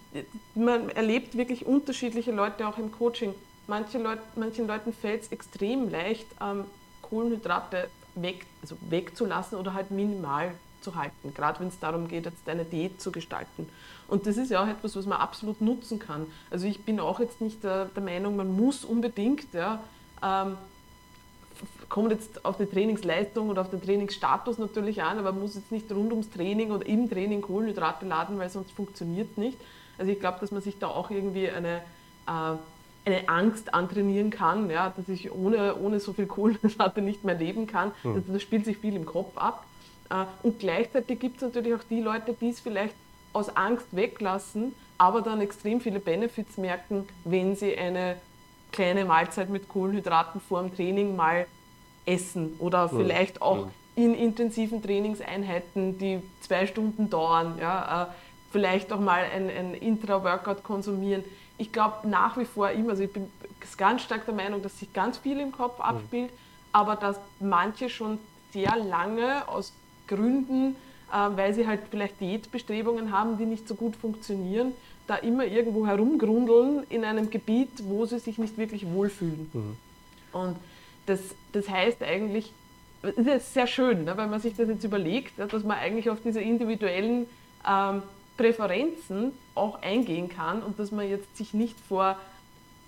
man erlebt wirklich unterschiedliche Leute auch im Coaching. Manche Leut, manchen Leuten fällt es extrem leicht, ähm, Kohlenhydrate weg, also wegzulassen oder halt minimal zu halten, gerade wenn es darum geht, jetzt eine Diät zu gestalten. Und das ist ja auch etwas, was man absolut nutzen kann. Also ich bin auch jetzt nicht der, der Meinung, man muss unbedingt, ja, ähm, kommt jetzt auf die Trainingsleistung oder auf den Trainingsstatus natürlich an, aber man muss jetzt nicht rund ums Training oder im Training Kohlenhydrate laden, weil sonst funktioniert nicht. Also ich glaube, dass man sich da auch irgendwie eine äh, eine Angst antrainieren kann, ja, dass ich ohne, ohne so viel Kohlenhydrate nicht mehr leben kann. Mhm. Das, das, spielt sich viel im Kopf ab. Äh, und gleichzeitig gibt es natürlich auch die Leute, die es vielleicht aus Angst weglassen, aber dann extrem viele Benefits merken, wenn sie eine kleine Mahlzeit mit Kohlenhydraten vor dem Training mal essen oder mhm. vielleicht auch mhm. in intensiven Trainingseinheiten, die zwei Stunden dauern, ja, äh, vielleicht auch mal ein, ein Intra-Workout konsumieren ich glaube nach wie vor immer, also ich bin ganz stark der Meinung, dass sich ganz viel im Kopf mhm. abspielt, mhm. aber dass manche schon sehr lange aus Gründen, äh, weil sie halt vielleicht Diätbestrebungen haben, die nicht so gut funktionieren, da immer irgendwo herumgrundeln in einem Gebiet, wo sie sich nicht wirklich wohlfühlen. Mhm. Und das, das heißt eigentlich, das ist sehr schön, ne, wenn man sich das jetzt überlegt, dass man eigentlich auf diese individuellen ähm, Präferenzen auch eingehen kann und dass man jetzt sich nicht vor,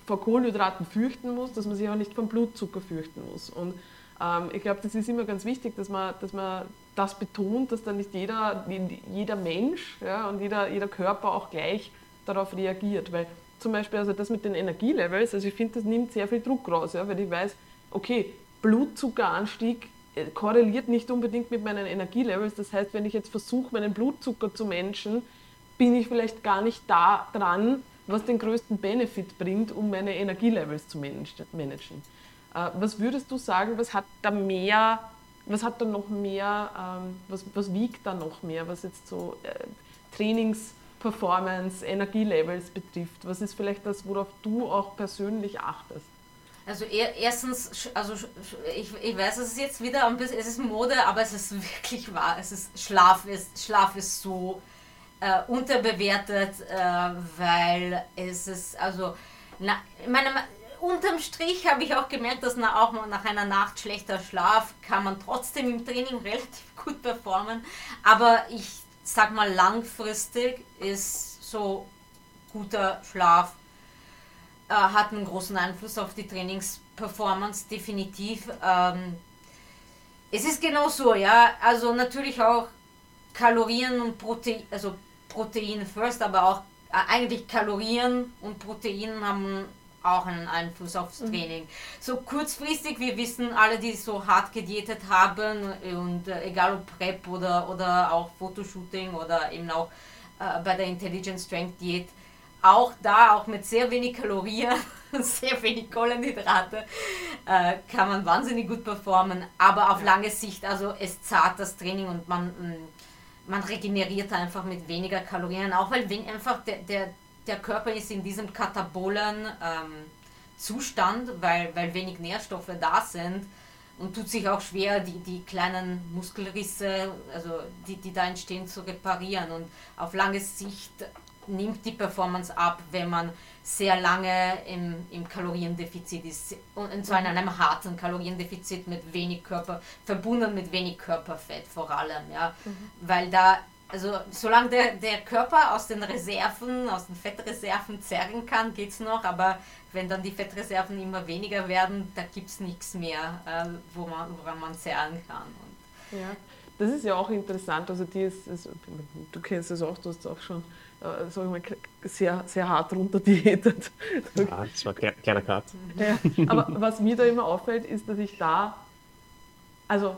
vor Kohlenhydraten fürchten muss, dass man sich auch nicht vom Blutzucker fürchten muss. Und ähm, ich glaube, das ist immer ganz wichtig, dass man, dass man das betont, dass dann nicht jeder, jeder Mensch ja, und jeder, jeder Körper auch gleich darauf reagiert. Weil zum Beispiel also das mit den Energielevels, also ich finde, das nimmt sehr viel Druck raus, ja, weil ich weiß, okay, Blutzuckeranstieg äh, korreliert nicht unbedingt mit meinen Energielevels. Das heißt, wenn ich jetzt versuche, meinen Blutzucker zu menschen, bin ich vielleicht gar nicht da dran, was den größten Benefit bringt, um meine Energielevels zu managen. Äh, was würdest du sagen, was hat da mehr, was hat da noch mehr, ähm, was, was wiegt da noch mehr, was jetzt so äh, Trainingsperformance, Energielevels betrifft? Was ist vielleicht das, worauf du auch persönlich achtest? Also erstens, also ich, ich weiß, es ist jetzt wieder ein bisschen, es ist Mode, aber es ist wirklich wahr. Es ist Schlaf ist Schlaf ist so äh, unterbewertet, äh, weil es ist, also, na, meine, unterm Strich habe ich auch gemerkt, dass nach, auch nach einer Nacht schlechter Schlaf kann man trotzdem im Training [laughs] relativ gut performen. Aber ich sag mal, langfristig ist so guter Schlaf äh, hat einen großen Einfluss auf die Trainingsperformance, definitiv. Ähm, es ist genau so, ja. Also natürlich auch Kalorien und Protein, also Protein first, aber auch äh, eigentlich Kalorien und Protein haben auch einen Einfluss aufs mhm. Training. Mhm. So kurzfristig, wir wissen alle, die so hart gedietet haben und äh, egal ob Prep oder, oder auch Fotoshooting oder eben auch äh, bei der Intelligent Strength Diät, auch da, auch mit sehr wenig Kalorien, [laughs] sehr wenig Kohlenhydrate, äh, kann man wahnsinnig gut performen, aber auf lange Sicht, also es zahlt das Training und man, mm, man regeneriert einfach mit weniger Kalorien, auch weil einfach der, der, der Körper ist in diesem katabolen ähm, Zustand, weil, weil wenig Nährstoffe da sind und tut sich auch schwer, die, die kleinen Muskelrisse, also die, die da entstehen, zu reparieren. Und auf lange Sicht nimmt die Performance ab, wenn man sehr lange im, im Kaloriendefizit ist. Und zwar in einem harten Kaloriendefizit mit wenig Körper, verbunden mit wenig Körperfett vor allem. Ja? Mhm. Weil da, also solange der, der Körper aus den Reserven, aus den Fettreserven zerren kann, geht es noch, aber wenn dann die Fettreserven immer weniger werden, da gibt es nichts mehr, äh, wo man, woran man zerren kann. Und ja, das ist ja auch interessant. Also, die ist, also, du kennst das auch, du hast auch schon äh, sag ich mal, sehr, sehr hart runter diätet. Ja, [laughs] das war ein kleiner Cut. Ja, aber was mir da immer auffällt, ist, dass ich da, also,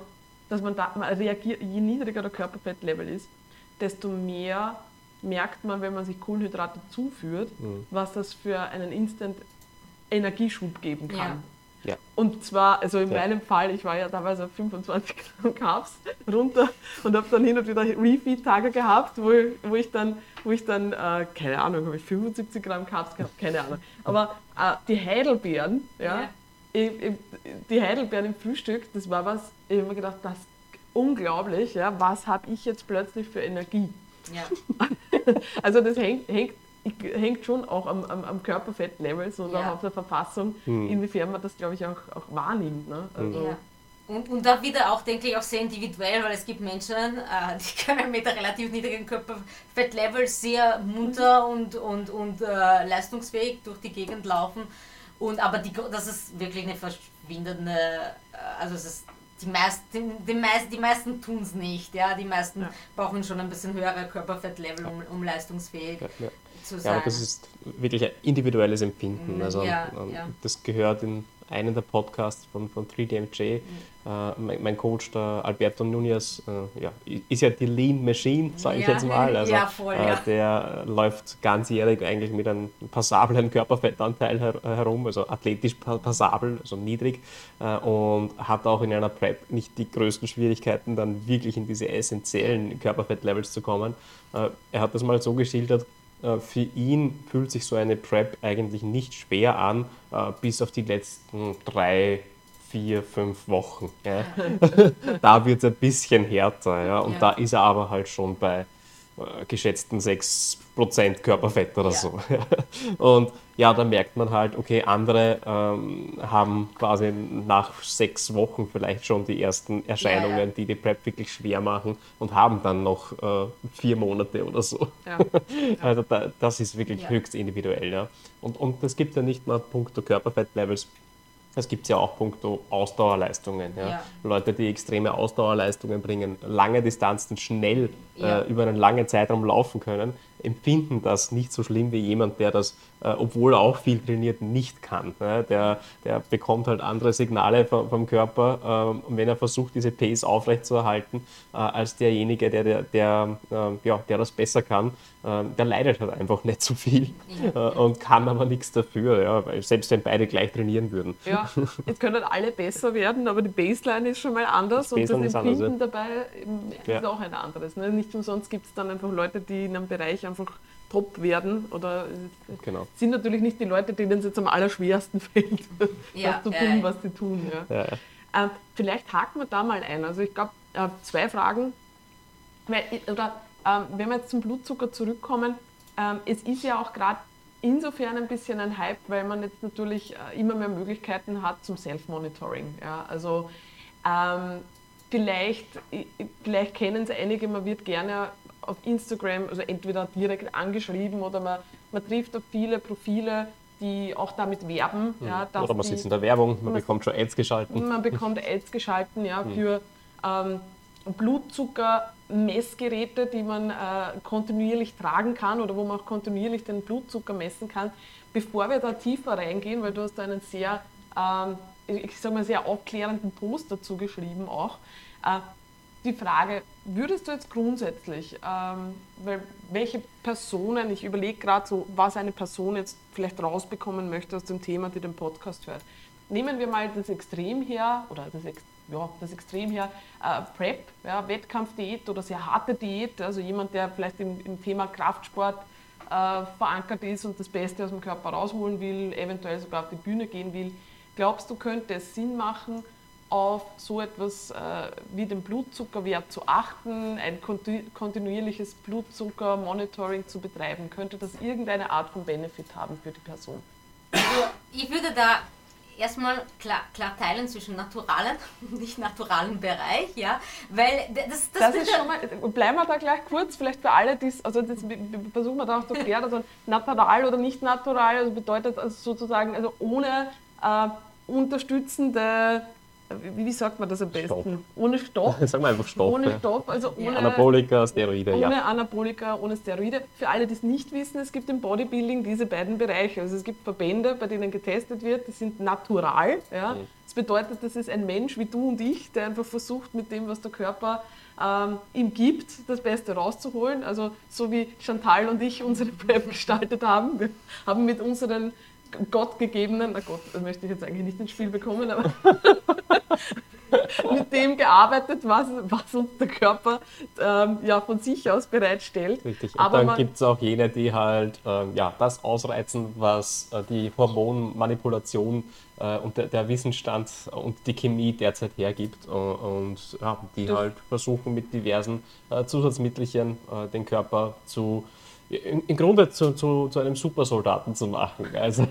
dass man da man reagiert, je niedriger der Körperfettlevel ist, desto mehr merkt man, wenn man sich Kohlenhydrate zuführt, mhm. was das für einen Instant Energieschub geben kann. Ja. Ja. Und zwar, also in ja. meinem Fall, ich war ja damals auf 25 Gramm Carbs runter und habe dann hin und wieder Refeed-Tage gehabt, wo, wo ich dann, wo ich dann äh, keine Ahnung, habe ich 75 Gramm Carbs gehabt, keine Ahnung. Aber äh, die Heidelbeeren, ja, ja. Ich, ich, die Heidelbeeren im Frühstück, das war was, ich habe mir gedacht, das ist unglaublich, ja, was habe ich jetzt plötzlich für Energie? Ja. [laughs] also das hängt, hängt hängt schon auch am, am, am Körperfettlevel und ja. auch auf der Verfassung, mhm. inwiefern man das, glaube ich, auch, auch wahrnimmt. Ne? Also ja. Und, und da wieder auch, denke ich, auch sehr individuell, weil es gibt Menschen, äh, [laughs] die können mit einem relativ niedrigen Körperfettlevel sehr munter und, und, und äh, leistungsfähig durch die Gegend laufen. Und aber die, das ist wirklich eine verschwindende, äh, also es ist die meisten, die, meist, die meisten tun es nicht, ja. Die meisten ja. brauchen schon ein bisschen höhere Körperfettlevel, um, um leistungsfähig ja, ja zu sein. Ja, aber das ist wirklich ein individuelles Empfinden. Mhm. Also ja, ähm, ja. das gehört in einen der Podcasts von, von 3DMJ. Mhm. Äh, mein, mein, Coach, der Alberto Nunez, äh, ja, ist ja die Lean Machine, sage ich jetzt mal. Also, voll, äh, der läuft ganzjährig eigentlich mit einem passablen Körperfettanteil her herum, also athletisch passabel, also niedrig, äh, und hat auch in einer Prep nicht die größten Schwierigkeiten, dann wirklich in diese essentiellen Körperfettlevels zu kommen. Äh, er hat das mal so geschildert, für ihn fühlt sich so eine Prep eigentlich nicht schwer an, äh, bis auf die letzten drei, vier, fünf Wochen. Ja. [laughs] da wird es ein bisschen härter. Ja. Und ja. da ist er aber halt schon bei äh, geschätzten 6% Körperfett oder so. Und ja, da merkt man halt, okay, andere ähm, haben quasi nach sechs Wochen vielleicht schon die ersten Erscheinungen, ja, ja. die die PrEP wirklich schwer machen und haben dann noch äh, vier Monate oder so. [laughs] Also da, das ist wirklich höchst individuell. Ja. Und, und es gibt ja nicht nur puncto Körperfettlevels, es gibt ja auch puncto Ausdauerleistungen. Ja. Ja. Leute, die extreme Ausdauerleistungen bringen, lange Distanzen schnell ja. äh, über einen langen Zeitraum laufen können, empfinden das nicht so schlimm wie jemand, der das, äh, obwohl er auch viel trainiert, nicht kann. Ne? Der, der bekommt halt andere Signale vom, vom Körper, äh, wenn er versucht, diese Pace aufrechtzuerhalten, äh, als derjenige, der, der, der, äh, ja, der das besser kann. Äh, der leidet halt einfach nicht so viel äh, und kann aber nichts dafür, ja? Weil selbst wenn beide gleich trainieren würden. Ja, jetzt können alle besser werden, aber die Baseline ist schon mal anders das und das Empfinden anders, dabei ist ja. auch ein anderes. Ne? Nicht umsonst gibt es dann einfach Leute, die in einem Bereich einfach top werden oder genau. sind natürlich nicht die Leute, denen es jetzt am allerschwersten [laughs] fällt, ja, das zu tun, ja, was sie tun. Ja. Ähm, vielleicht haken wir da mal ein. Also ich glaube, äh, zwei Fragen, weil, oder ähm, wenn wir jetzt zum Blutzucker zurückkommen, ähm, es ist ja auch gerade insofern ein bisschen ein Hype, weil man jetzt natürlich äh, immer mehr Möglichkeiten hat zum Self-Monitoring. Ja? Also ähm, vielleicht, vielleicht kennen es einige, man wird gerne auf Instagram, also entweder direkt angeschrieben oder man, man trifft auf viele Profile, die auch damit werben. Mhm. Ja, oder man sitzt in der Werbung, man, man, bekommt schon Ads geschalten. [laughs] Man bekommt Ads geschalten ja, mhm. für ähm, Blutzuckermessgeräte, die man äh, kontinuierlich tragen kann oder wo man auch kontinuierlich den Blutzucker messen kann. Bevor wir da tiefer reingehen, weil du hast da einen sehr, ähm, ich sag mal, sehr aufklärenden Post dazu geschrieben auch, äh, die Frage, würdest du jetzt grundsätzlich, ähm, weil welche Personen, ich überlege gerade so, was eine Person jetzt vielleicht rausbekommen möchte aus dem Thema, die den Podcast hört. Nehmen wir mal das Extrem her, oder das, ja, das Extrem her, äh, Prep, ja, Wettkampfdiät oder sehr harte Diät, also jemand, der vielleicht im, im Thema Kraftsport äh, verankert ist und das Beste aus dem Körper rausholen will, eventuell sogar auf die Bühne gehen will. Glaubst du, könnte es Sinn machen, auf so etwas äh, wie den Blutzuckerwert zu achten, ein kontinuierliches Blutzuckermonitoring zu betreiben? Könnte das irgendeine Art von Benefit haben für die Person? Also ich würde da erstmal klar, klar teilen zwischen naturalen und nicht naturalen Bereich, ja, weil das, das, das ist schon mal, bleiben wir da gleich kurz, vielleicht für alle, die also das versuchen wir da auch zu klären, also natural oder nicht natural, also bedeutet also sozusagen, also ohne äh, unterstützende wie, wie, sagt man das am besten? [laughs] Stopp. Ohne Stoff. Sagen wir einfach Stoff. Ohne. Stoff, also ohne Anabolika, Steroide. Ohne ja. Anabolika, ohne Steroide. Für alle, die es nicht wissen, es gibt im Bodybuilding diese beiden Bereiche. Also es gibt Verbände, bei denen getestet wird, die sind natural. Ja. Mhm. Das bedeutet, das ist ein Mensch wie du und ich, der einfach versucht, mit dem, was der Körper ähm, ihm gibt, das Beste rauszuholen. Also so wie Chantal und ich unsere [laughs] Prep gestaltet haben. Wir haben mit unseren gottgegebenen, na Gott, das möchte ich jetzt eigentlich nicht ins Spiel bekommen, aber [laughs] mit dem gearbeitet, was, was uns der Körper ähm, ja, von sich aus bereitstellt. Richtig. Und aber dann gibt es auch jene, die halt ähm, ja, das ausreizen, was äh, die Hormonmanipulation äh, und der, der, Wissensstand und die Chemie derzeit hergibt und, und ja, die halt versuchen mit diversen äh, Zusatzmittelchen äh, den Körper zu im Grunde zu, zu, zu, einem Supersoldaten zu machen. [laughs] Also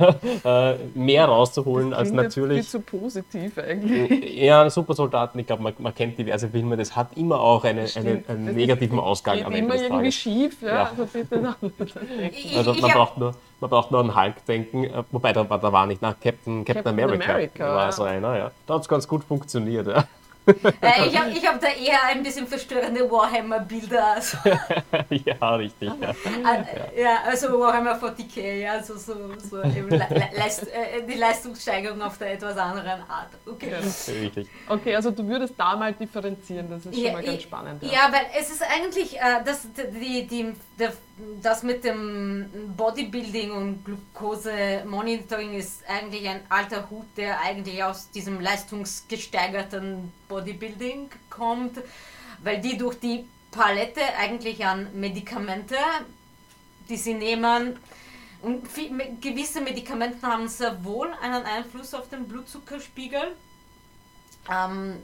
äh, mehr rauszuholen als natürlich. Viel zu positiv eigentlich. Ja, ein Supersoldaten, ich glaube, man, man, kennt diverse Filme, das hat immer auch eine, eine, einen negativen Ausgang am Ende des Tages. immer irgendwie schief, ja. ja. Also, [laughs] also man, braucht nur, man braucht nur an Hulk denken, äh, wobei da, da war nicht nach Captain, Captain, Captain America, America war so einer, ja. Da hat es ganz gut funktioniert, ja. [laughs] Äh, ich habe ich hab da eher ein bisschen verstörende Warhammer-Bilder. Also. [laughs] ja, richtig. Ja. Äh, ja. also Warhammer 40k, ja, so, so, so Leist, äh, die Leistungssteigerung auf der etwas anderen Art. Okay. Ja, richtig. Okay, also du würdest da mal differenzieren, das ist schon mal ganz spannend. Ja, ja weil es ist eigentlich, äh, das, die, die, der, das mit dem Bodybuilding und Glucose-Monitoring ist eigentlich ein alter Hut, der eigentlich aus diesem leistungsgesteigerten Bodybuilding kommt, weil die durch die Palette eigentlich an Medikamente, die sie nehmen, und gewisse Medikamente haben sehr wohl einen Einfluss auf den Blutzuckerspiegel. Ähm,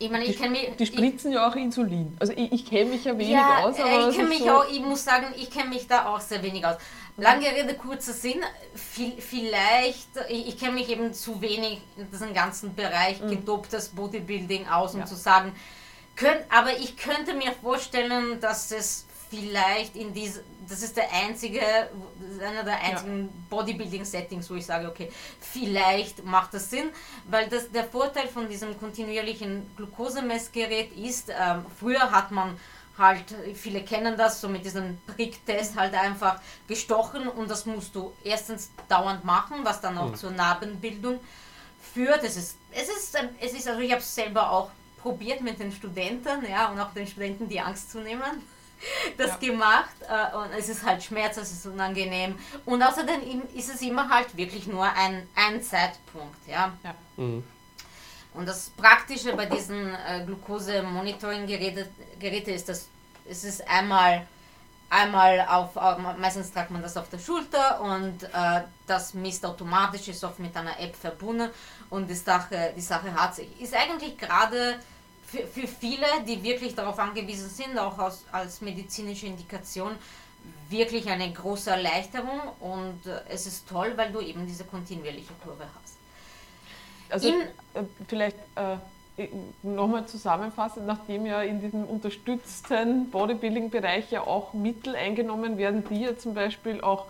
ich meine, ich kenne mich. Die spritzen ich, ja auch Insulin. Also ich, ich kenne mich ja wenig ja, aus, aber. Ich kenne mich so auch, ich muss sagen, ich kenne mich da auch sehr wenig aus. Lange Rede, kurzer Sinn, vielleicht, ich, ich kenne mich eben zu wenig in diesem ganzen Bereich mhm. gedoptes Bodybuilding aus, um ja. zu sagen, könnt, aber ich könnte mir vorstellen, dass es vielleicht in diese, das ist der einzige, einer der einzigen ja. Bodybuilding-Settings, wo ich sage, okay, vielleicht macht das Sinn, weil das, der Vorteil von diesem kontinuierlichen Glukosemessgerät ist, ähm, früher hat man halt, viele kennen das, so mit diesem Pricktest halt einfach gestochen und das musst du erstens dauernd machen, was dann auch mhm. zur Narbenbildung führt. Es ist, es ist, es ist also ich habe es selber auch probiert mit den Studenten, ja, und auch den Studenten die Angst zu nehmen. Das ja. gemacht äh, und es ist halt Schmerz, es ist unangenehm und außerdem ist es immer halt wirklich nur ein, ein Zeitpunkt, ja. ja. Mhm. Und das Praktische bei diesen äh, Glucose-Monitoring-Geräten ist, dass es ist einmal, einmal auf, meistens tragt man das auf der Schulter und äh, das misst automatisch, ist oft mit einer App verbunden und die Sache, die Sache hat sich. Ist eigentlich gerade für, für viele, die wirklich darauf angewiesen sind, auch aus, als medizinische Indikation, wirklich eine große Erleichterung und äh, es ist toll, weil du eben diese kontinuierliche Kurve hast. Also in, äh, vielleicht äh, nochmal zusammenfassend, nachdem ja in diesem unterstützten Bodybuilding-Bereich ja auch Mittel eingenommen werden, die ja zum Beispiel auch,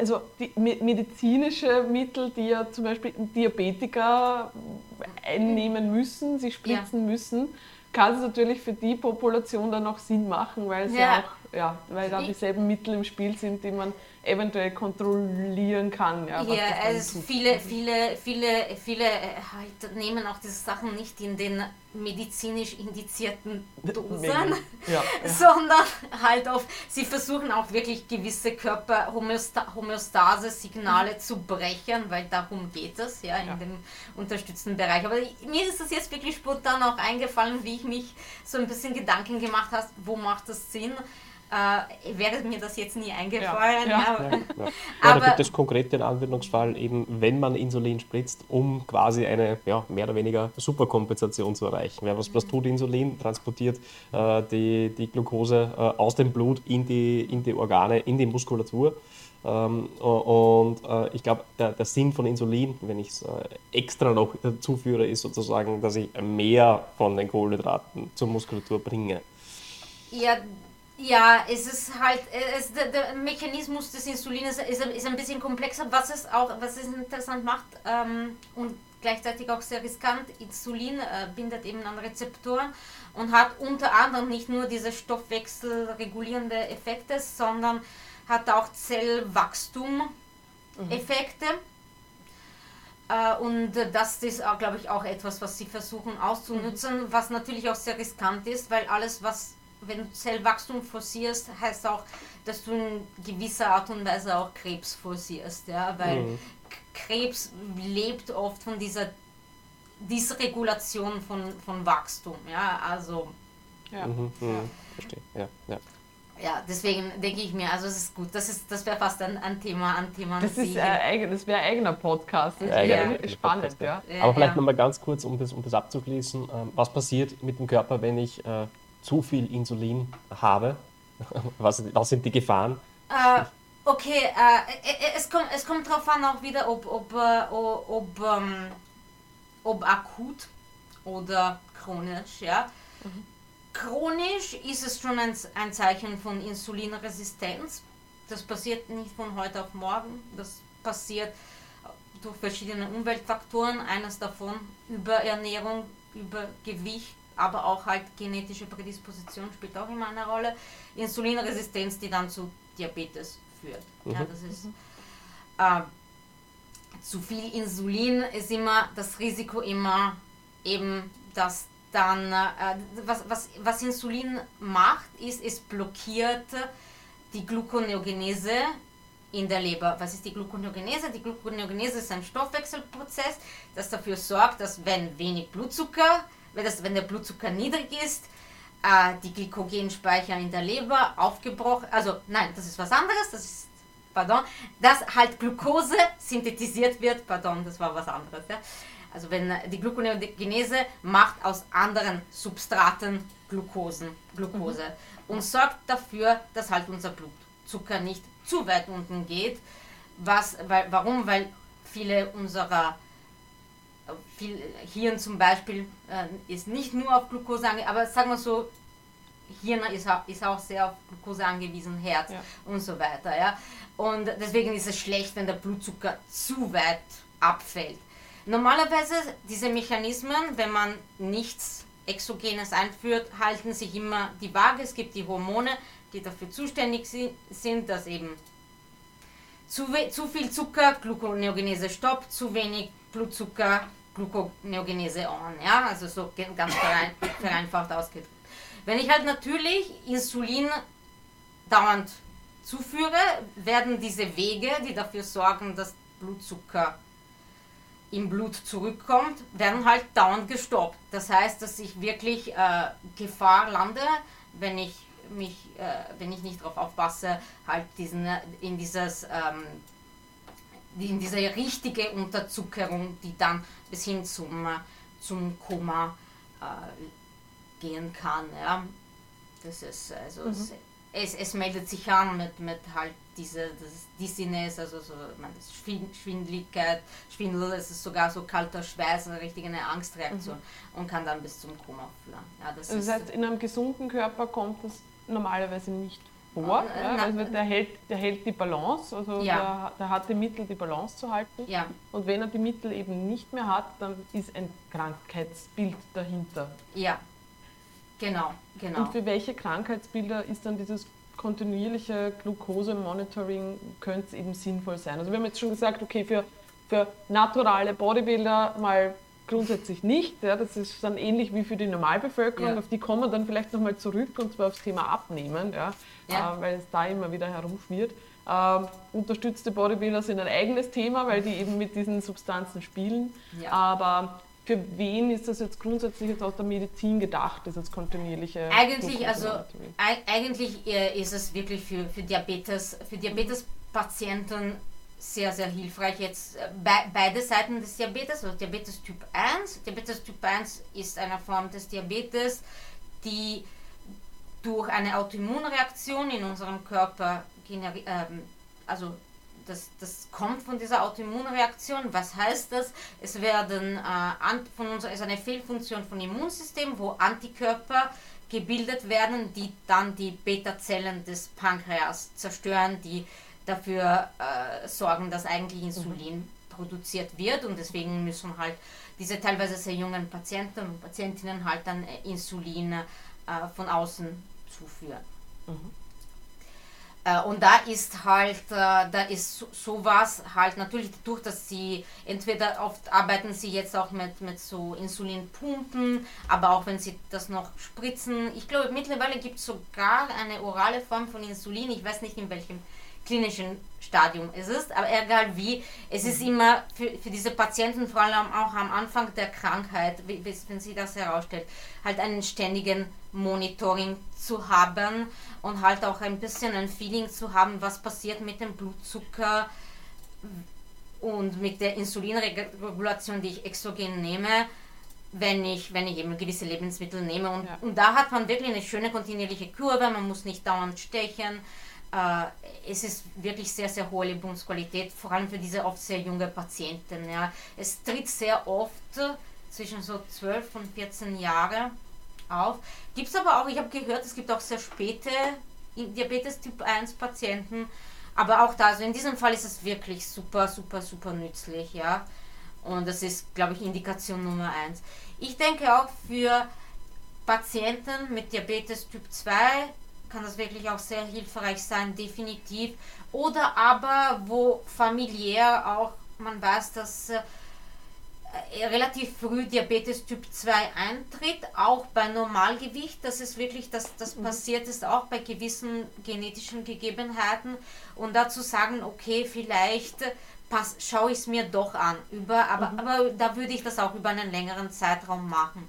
also die medizinische Mittel, die ja zum Beispiel Diabetiker einnehmen müssen, sie spritzen ja. müssen, kann es natürlich für die Population dann auch Sinn machen, weil es ja, ja auch, ja, weil da dieselben Mittel im Spiel sind, die man eventuell kontrollieren kann. Ja, ja also viele, viele, viele, viele halt nehmen auch diese Sachen nicht in den medizinisch indizierten Dosen, [laughs] ja, ja. sondern halt auf, sie versuchen auch wirklich gewisse Körper-Homöostase-Signale zu brechen, weil darum geht es ja in ja. dem unterstützten Bereich. Aber mir ist es jetzt wirklich spontan auch eingefallen, wie ich mich so ein bisschen Gedanken gemacht habe, wo macht das Sinn? Äh, wäre mir das jetzt nie eingefallen. Ja, ja. ja, ja. [laughs] Aber da gibt es konkret den Anwendungsfall, eben wenn man Insulin spritzt, um quasi eine ja, mehr oder weniger Superkompensation zu erreichen. Was, was tut Insulin? Transportiert äh, die, die Glucose äh, aus dem Blut in die, in die Organe, in die Muskulatur. Ähm, und äh, ich glaube, der, der, Sinn von Insulin, wenn ich es äh, extra noch zuführe, ist sozusagen, dass ich mehr von den Kohlenhydraten zur Muskulatur bringe. Ja, ja, es ist halt, es, der, der, Mechanismus des Insulins ist, ist, ein bisschen komplexer, was es auch, was es interessant macht ähm, und gleichzeitig auch sehr riskant. Insulin äh, bindet eben an Rezeptoren und hat unter anderem nicht nur diese stoffwechselregulierende Effekte, sondern hat auch Zellwachstum-Effekte. Mhm. Äh, und das ist, glaube ich, auch etwas, was sie versuchen auszunutzen, mhm. was natürlich auch sehr riskant ist, weil alles, was wenn du Zellwachstum forcierst, heißt auch, dass du in gewisser Art und Weise auch Krebs forcierst, ja, weil mhm. Krebs lebt oft von dieser Dysregulation von, von Wachstum, ja, also ja. Mhm, ja. Mhm. Verstehe, ja, ja. Ja, deswegen denke ich mir, also es ist gut, das, ist, das wäre fast ein, ein Thema, ein Thema. Das, ist, äh, das wäre ein eigener Podcast, das ja, wäre spannend, Podcast, ja. ja. Aber vielleicht ja. nochmal ganz kurz, um das, um das abzuschließen, ähm, was passiert mit dem Körper, wenn ich äh, zu viel Insulin habe? [laughs] Was, was sind die Gefahren? Äh, okay, äh, äh, es, kommt, es kommt darauf an auch wieder, ob, ob, äh, ob, ähm, ob akut oder chronisch. Ja? Mhm. Chronisch ist es schon ein, ein Zeichen von Insulinresistenz. Das passiert nicht von heute auf morgen. Das passiert durch verschiedene Umweltfaktoren. Eines davon Überernährung, Übergewicht, aber auch halt genetische Prädisposition spielt auch immer eine Rolle. Insulinresistenz, die dann zu Diabetes führt. Mhm. Ja, das ist äh, zu viel Insulin ist immer das Risiko immer eben, dass dann äh, was, was, was Insulin macht, ist, es blockiert die Gluconeogenese in der Leber. Was ist die Gluconeogenese? Die Gluconeogenese ist ein Stoffwechselprozess, das dafür sorgt, dass wenn wenig Blutzucker wenn, das, wenn der Blutzucker niedrig ist, äh, die Glykogenspeicher in der Leber aufgebrochen, also nein, das ist was anderes, das ist, pardon, dass halt Glucose synthetisiert wird, pardon, das war was anderes, ja. Also wenn die Gluconeogenese macht aus anderen Substraten Glukosen, Glucose mhm. und sorgt dafür, dass halt unser Blutzucker nicht zu weit unten geht. Was, weil, warum? Weil viele unserer viel Hirn zum Beispiel äh, ist nicht nur auf Glucose angewiesen, aber sagen wir so, Hirn ist auch, ist auch sehr auf Glucose angewiesen, Herz ja. und so weiter. Ja? Und deswegen ist es schlecht, wenn der Blutzucker zu weit abfällt. Normalerweise diese Mechanismen, wenn man nichts Exogenes einführt, halten sich immer die Waage. Es gibt die Hormone, die dafür zuständig sind, dass eben zu, zu viel Zucker, Gluconeogenese stoppt, zu wenig Blutzucker, Gluconeogenese on, ja, also so ganz [coughs] vereinfacht ausgedrückt. Wenn ich halt natürlich Insulin dauernd zuführe, werden diese Wege, die dafür sorgen, dass Blutzucker im Blut zurückkommt, werden halt dauernd gestoppt. Das heißt, dass ich wirklich äh, Gefahr lande, wenn ich mich, äh, wenn ich nicht darauf aufpasse, halt diesen, in dieses ähm, in diese richtige Unterzuckerung, die dann bis hin zum, zum Koma gehen kann. Ja. Das ist also mhm. es, es meldet sich an mit, mit halt diese das Dizziness, also so man, Schwindeligkeit, Schwindel, es ist sogar so kalter Schweiß, eine richtige eine Angstreaktion mhm. und kann dann bis zum Koma führen. Ja, das, das heißt, in einem gesunden Körper kommt das normalerweise nicht vor, äh, ja, also der hält, der hält die Balance, also ja. der, der hat die Mittel, die Balance zu halten. Ja. Und wenn er die Mittel eben nicht mehr hat, dann ist ein Krankheitsbild dahinter. Ja, genau, genau. Und für welche Krankheitsbilder ist dann dieses kontinuierliche Glucose-Monitoring könnte eben sinnvoll sein? Also wir haben jetzt schon gesagt, okay, für, für naturale Bodybuilder mal grundsätzlich nicht. Ja, das ist dann ähnlich wie für die Normalbevölkerung. Ja. Auf die kommen wir dann vielleicht nochmal zurück und zwar aufs Thema Abnehmen, ja, ja. Äh, weil es da immer wieder herumschwirrt. Ähm, unterstützte Bodybuilder sind ein eigenes Thema, weil die eben mit diesen Substanzen spielen. Ja. Aber für wen ist das jetzt grundsätzlich jetzt aus der Medizin gedacht, dieses kontinuierliche? Eigentlich, also eigentlich äh, ist es wirklich für, für Diabetes, für Diabetespatienten sehr, sehr hilfreich jetzt äh, be beide Seiten des Diabetes, also Diabetes Typ 1. Diabetes Typ 1 ist eine Form des Diabetes, die durch eine Autoimmunreaktion in unserem Körper ähm, also das, das kommt von dieser Autoimmunreaktion. Was heißt das? Es werden äh, von uns ist eine Fehlfunktion von Immunsystem, wo Antikörper gebildet werden, die dann die Beta-Zellen des Pankreas zerstören, die dafür äh, sorgen, dass eigentlich Insulin produziert wird und deswegen müssen halt diese teilweise sehr jungen Patienten und Patientinnen halt dann äh, Insulin äh, von außen zuführen. Mhm. Und da ist halt, äh, da ist sowas halt natürlich dadurch, dass sie entweder oft arbeiten sie jetzt auch mit, mit so Insulinpumpen, aber auch wenn sie das noch spritzen. Ich glaube, mittlerweile gibt es sogar eine orale Form von Insulin, ich weiß nicht in welchem klinischen Stadium es ist, aber egal wie, es ist immer für, für diese Patienten, vor allem auch am Anfang der Krankheit, wenn sie das herausstellt, halt einen ständigen Monitoring zu haben und halt auch ein bisschen ein Feeling zu haben, was passiert mit dem Blutzucker und mit der Insulinregulation, die ich exogen nehme, wenn ich, wenn ich eben gewisse Lebensmittel nehme. Und, ja. und da hat man wirklich eine schöne kontinuierliche Kurve, man muss nicht dauernd stechen äh, es ist wirklich sehr, sehr hohe Lebensqualität, vor allem für diese oft sehr junge Patienten. Ja. Es tritt sehr oft zwischen so 12 und 14 Jahre auf. Gibt es aber auch, ich habe gehört, es gibt auch sehr späte Diabetes Typ 1 Patienten, aber auch da, also in diesem Fall ist es wirklich super, super, super nützlich, ja. Und das ist, glaube ich, Indikation Nummer 1. Ich denke auch für Patienten mit Diabetes Typ 2 kann das wirklich auch sehr hilfreich sein, definitiv. Oder aber wo familiär auch man weiß, dass äh, relativ früh Diabetes Typ 2 eintritt, auch bei Normalgewicht. Das ist wirklich, das, das mhm. passiert ist auch bei gewissen genetischen Gegebenheiten. Und dazu sagen, okay, vielleicht pass, schaue ich es mir doch an. Über, aber, mhm. aber da würde ich das auch über einen längeren Zeitraum machen.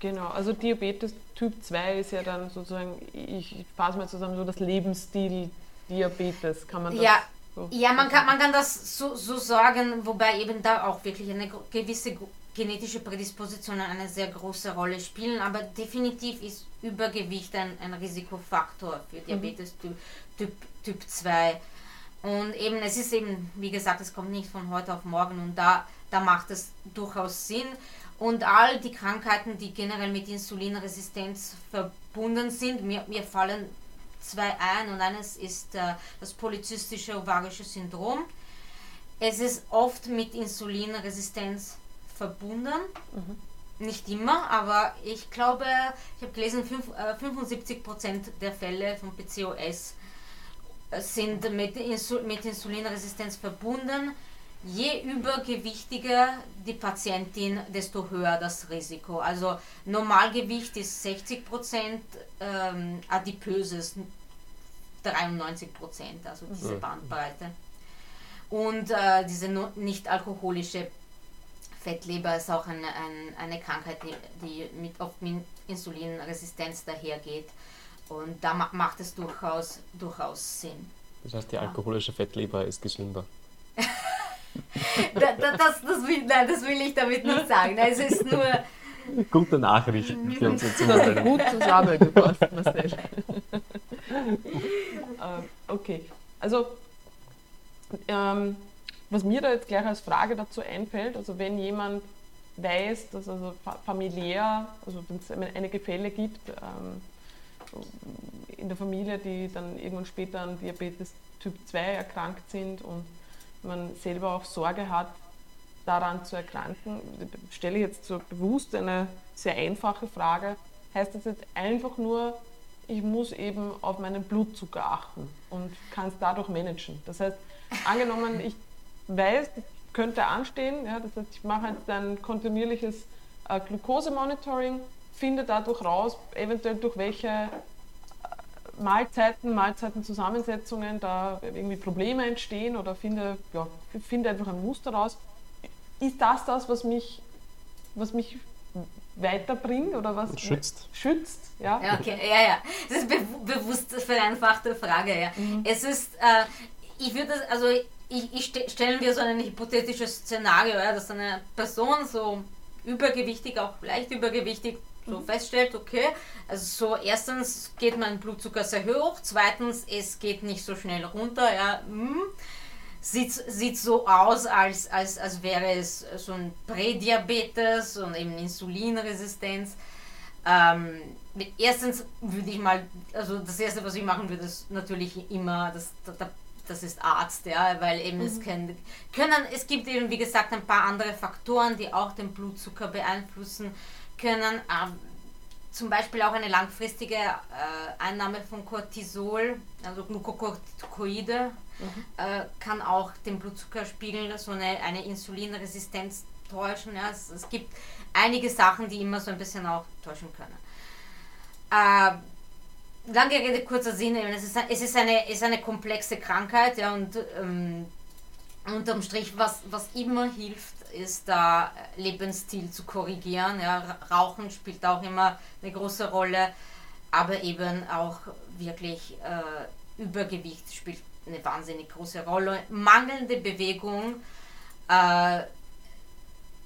Genau, also Diabetes Typ 2 ist ja dann sozusagen, ich fasse mal zusammen, so das Lebensstil Diabetes, kann man das ja. so Ja, man kann, man kann das so, so sagen, wobei eben da auch wirklich eine gewisse genetische Prädisposition eine sehr große Rolle spielen, aber definitiv ist Übergewicht ein, ein Risikofaktor für mhm. Diabetes mhm. typ, typ, typ 2. Und eben, es ist eben, wie gesagt, es kommt nicht von heute auf morgen und da, da macht es durchaus Sinn. Und all die Krankheiten, die generell mit Insulinresistenz verbunden sind, mir, mir fallen zwei ein und eines ist äh, das polyzystische ovarische Syndrom. Es ist oft mit Insulinresistenz verbunden. Mhm. Nicht immer, aber ich glaube, ich habe gelesen, fünf, äh, 75% der Fälle von PCOS sind mit, Insul mit Insulinresistenz verbunden je übergewichtiger die Patientin, desto höher das Risiko. Also Normalgewicht ist 60 Prozent, ähm, adipöses 93 Prozent, also diese. Bandbreite. Und äh, diese nicht alkoholische Fettleber ist auch eine, eine, eine Krankheit, die, die mit oft mit Insulinresistenz dahergeht. Und da macht es durchaus, durchaus Sinn. Das heißt, die alkoholische Fettleber ist gesünder. Das, das, das, will, nein, das will ich damit nicht sagen. Es ist nur, Gute Nachrichten für uns jetzt Gut zusammengefasst, Marcel. [laughs] Ähm, okay, also ähm, was mir da jetzt gleich als Frage dazu einfällt, also wenn jemand weiß, dass also familiär, also wenn es einige Fälle gibt ähm, in der Familie, die dann irgendwann später an Diabetes Typ 2 erkrankt sind und man selber auch Sorge hat, daran zu erkranken, stelle ich jetzt so bewusst eine sehr einfache Frage. Heißt das jetzt einfach nur, ich muss eben auf meinen Blutzucker achten und kann es dadurch managen? Das heißt, angenommen, ich weiß, könnte anstehen, ja, das heißt, ich mache jetzt ein kontinuierliches äh, Glukosemonitoring, finde dadurch raus, eventuell durch welche Mahlzeiten, Mahlzeitenzusammensetzungen da irgendwie Probleme entstehen oder finde, ja, finde einfach ein Muster raus ist das das, was mich, was mich weiterbringt oder was schützt. Schützt, ja. Ja, okay. ja, ja. Das ist be bewusst vereinfachte Frage, ja. Mhm. Es ist, äh, ich würde, also ich, ich st stellen wir so ein hypothetisches Szenario, ja, dass eine Person so übergewichtig, auch leicht übergewichtig, so mhm. feststellt, okay, also so erstens geht mein Blutzucker sehr hoch, zweitens es geht nicht so schnell runter, ja, mh hm sieht, sieht so aus, als, als, als wäre es so ein Prädiabetes und eben Insulinresistenz. Ähm, erstens würde ich mal, also das erste, was ich machen würde, ist natürlich immer, das, das ist Arzt, ja, weil eben mhm. es können, können, es gibt eben, wie gesagt, ein paar andere Faktoren, die auch den Blutzucker beeinflussen können. Ähm, zum Beispiel auch eine langfristige äh, Einnahme von Cortisol, also Glukokortikoide, mhm. äh, kann auch den Blutzuckerspiegel, so eine, eine Insulinresistenz täuschen. Ja. Es, es, gibt einige Sachen, die immer so ein bisschen auch täuschen können. Äh, lange Rede, kurzer Sinn, es ist, es ist, eine, ist eine komplexe Krankheit ja, und ähm, unterm Strich, was, was immer hilft, ist da Lebensstil zu korrigieren. Ja. Rauchen spielt auch immer eine große Rolle, aber eben auch wirklich äh, Übergewicht spielt eine wahnsinnig große Rolle. Mangelnde Bewegung äh,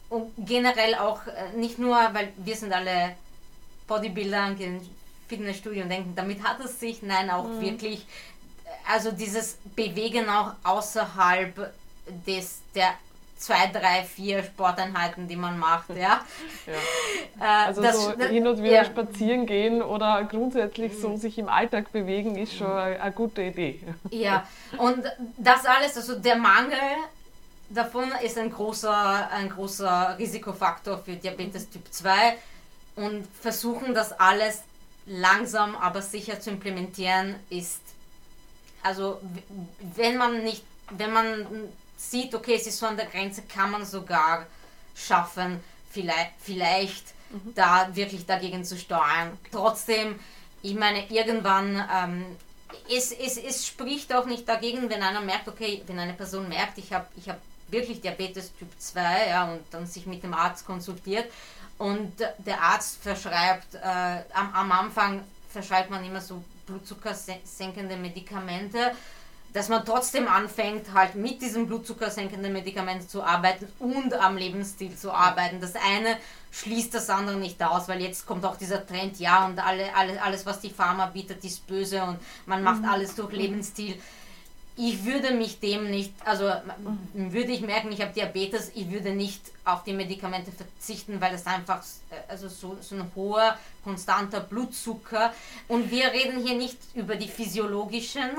und generell auch äh, nicht nur, weil wir sind alle Bodybuilder und gehen Fitnessstudio und denken, damit hat es sich, nein, auch mhm. wirklich, also dieses Bewegen auch außerhalb des, der zwei, drei, vier Sporteinheiten, die man macht. Ja? [laughs] ja. Äh, also das, so hin und wieder ja. spazieren gehen oder grundsätzlich so sich im Alltag bewegen, ist schon eine, eine gute Idee. Ja, und das alles, also der Mangel davon ist ein großer, ein großer Risikofaktor für Diabetes Typ 2 und versuchen das alles langsam aber sicher zu implementieren ist, also wenn man nicht, wenn man sieht, okay, es ist so an der Grenze, kann man sogar schaffen, vielleicht, vielleicht mhm. da wirklich dagegen zu steuern. Trotzdem, ich meine, irgendwann, ähm, es, es, es spricht auch nicht dagegen, wenn einer merkt, okay, wenn eine Person merkt, ich habe ich hab wirklich Diabetes Typ 2 ja, und dann sich mit dem Arzt konsultiert und der Arzt verschreibt, äh, am, am Anfang verschreibt man immer so blutzuckersenkende Medikamente dass man trotzdem anfängt, halt mit diesem blutzuckersenkenden Medikament zu arbeiten und am Lebensstil zu arbeiten. Das eine schließt das andere nicht aus, weil jetzt kommt auch dieser Trend, ja, und alle, alle, alles, was die Pharma bietet, ist böse und man macht mhm. alles durch Lebensstil. Ich würde mich dem nicht, also mhm. würde ich merken, ich habe Diabetes, ich würde nicht auf die Medikamente verzichten, weil es einfach äh, also so, so ein hoher, konstanter Blutzucker und wir reden hier nicht über die physiologischen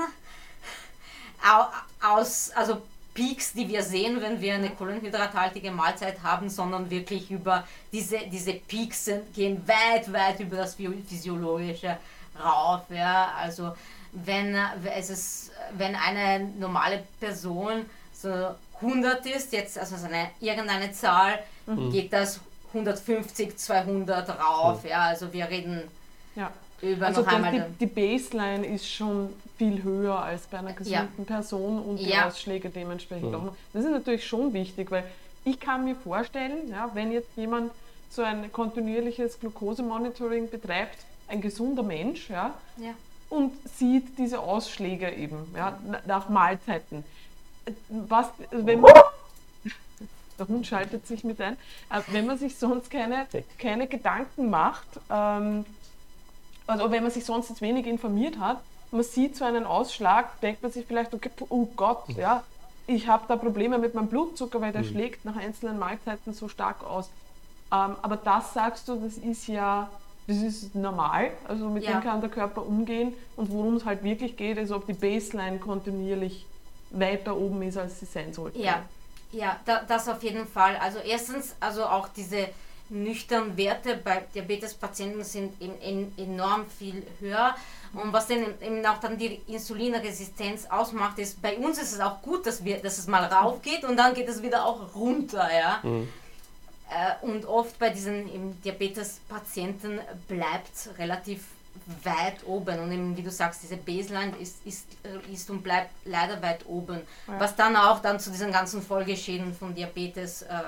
aus, also Peaks, die wir sehen, wenn wir eine kohlenhydrathaltige Mahlzeit haben, sondern wirklich über diese, diese Peaks sind, gehen weit, weit über das Physiologische rauf. Ja? Also wenn, es ist, wenn eine normale Person so 100 ist, jetzt also eine, irgendeine Zahl, mhm. geht das 150, 200 rauf. Mhm. Ja? Also wir reden ja. Über also noch einmal... Die, die Baseline ist schon viel höher als bei einer gesunden ja. Person und die ja. Ausschläge dementsprechend mhm. auch noch. Das ist natürlich schon wichtig, weil ich kann mir vorstellen, ja, wenn jetzt jemand so ein kontinuierliches Glukosemonitoring betreibt, ein gesunder Mensch, ja, ja. und sieht diese Ausschläge eben ja, nach Mahlzeiten. Was, wenn man [laughs] der Hund schaltet sich mit ein. Äh, wenn man sich sonst keine, keine Gedanken macht, ähm, also wenn man sich sonst jetzt wenig informiert hat, man sieht so einen Ausschlag, denkt man sich vielleicht, okay, oh Gott, mhm. ja, ich habe da Probleme mit meinem Blutzucker, weil der mhm. schlägt nach einzelnen Mahlzeiten so stark aus. Ähm, aber das sagst du, das ist ja, das ist normal, also mit ja. dem kann der Körper umgehen und worum es halt wirklich geht, ist, ob die Baseline kontinuierlich weiter oben ist, als sie sein sollte. Ja, ja, da, das auf jeden Fall. Also erstens, also auch diese nüchternen Werte bei Diabetespatienten sind in, in, enorm viel höher. Und was denn eben auch dann die Insulinresistenz ausmacht, ist, bei uns ist es auch gut, dass, wir, dass es mal rauf geht und dann geht es wieder auch runter. Ja? Mhm. Äh, und oft bei diesen Diabetespatienten bleibt relativ weit oben und eben, wie du sagst, diese Baseline ist, ist, äh, ist und bleibt leider weit oben, ja. was dann auch dann zu diesen ganzen Folgeschäden von Diabetes äh,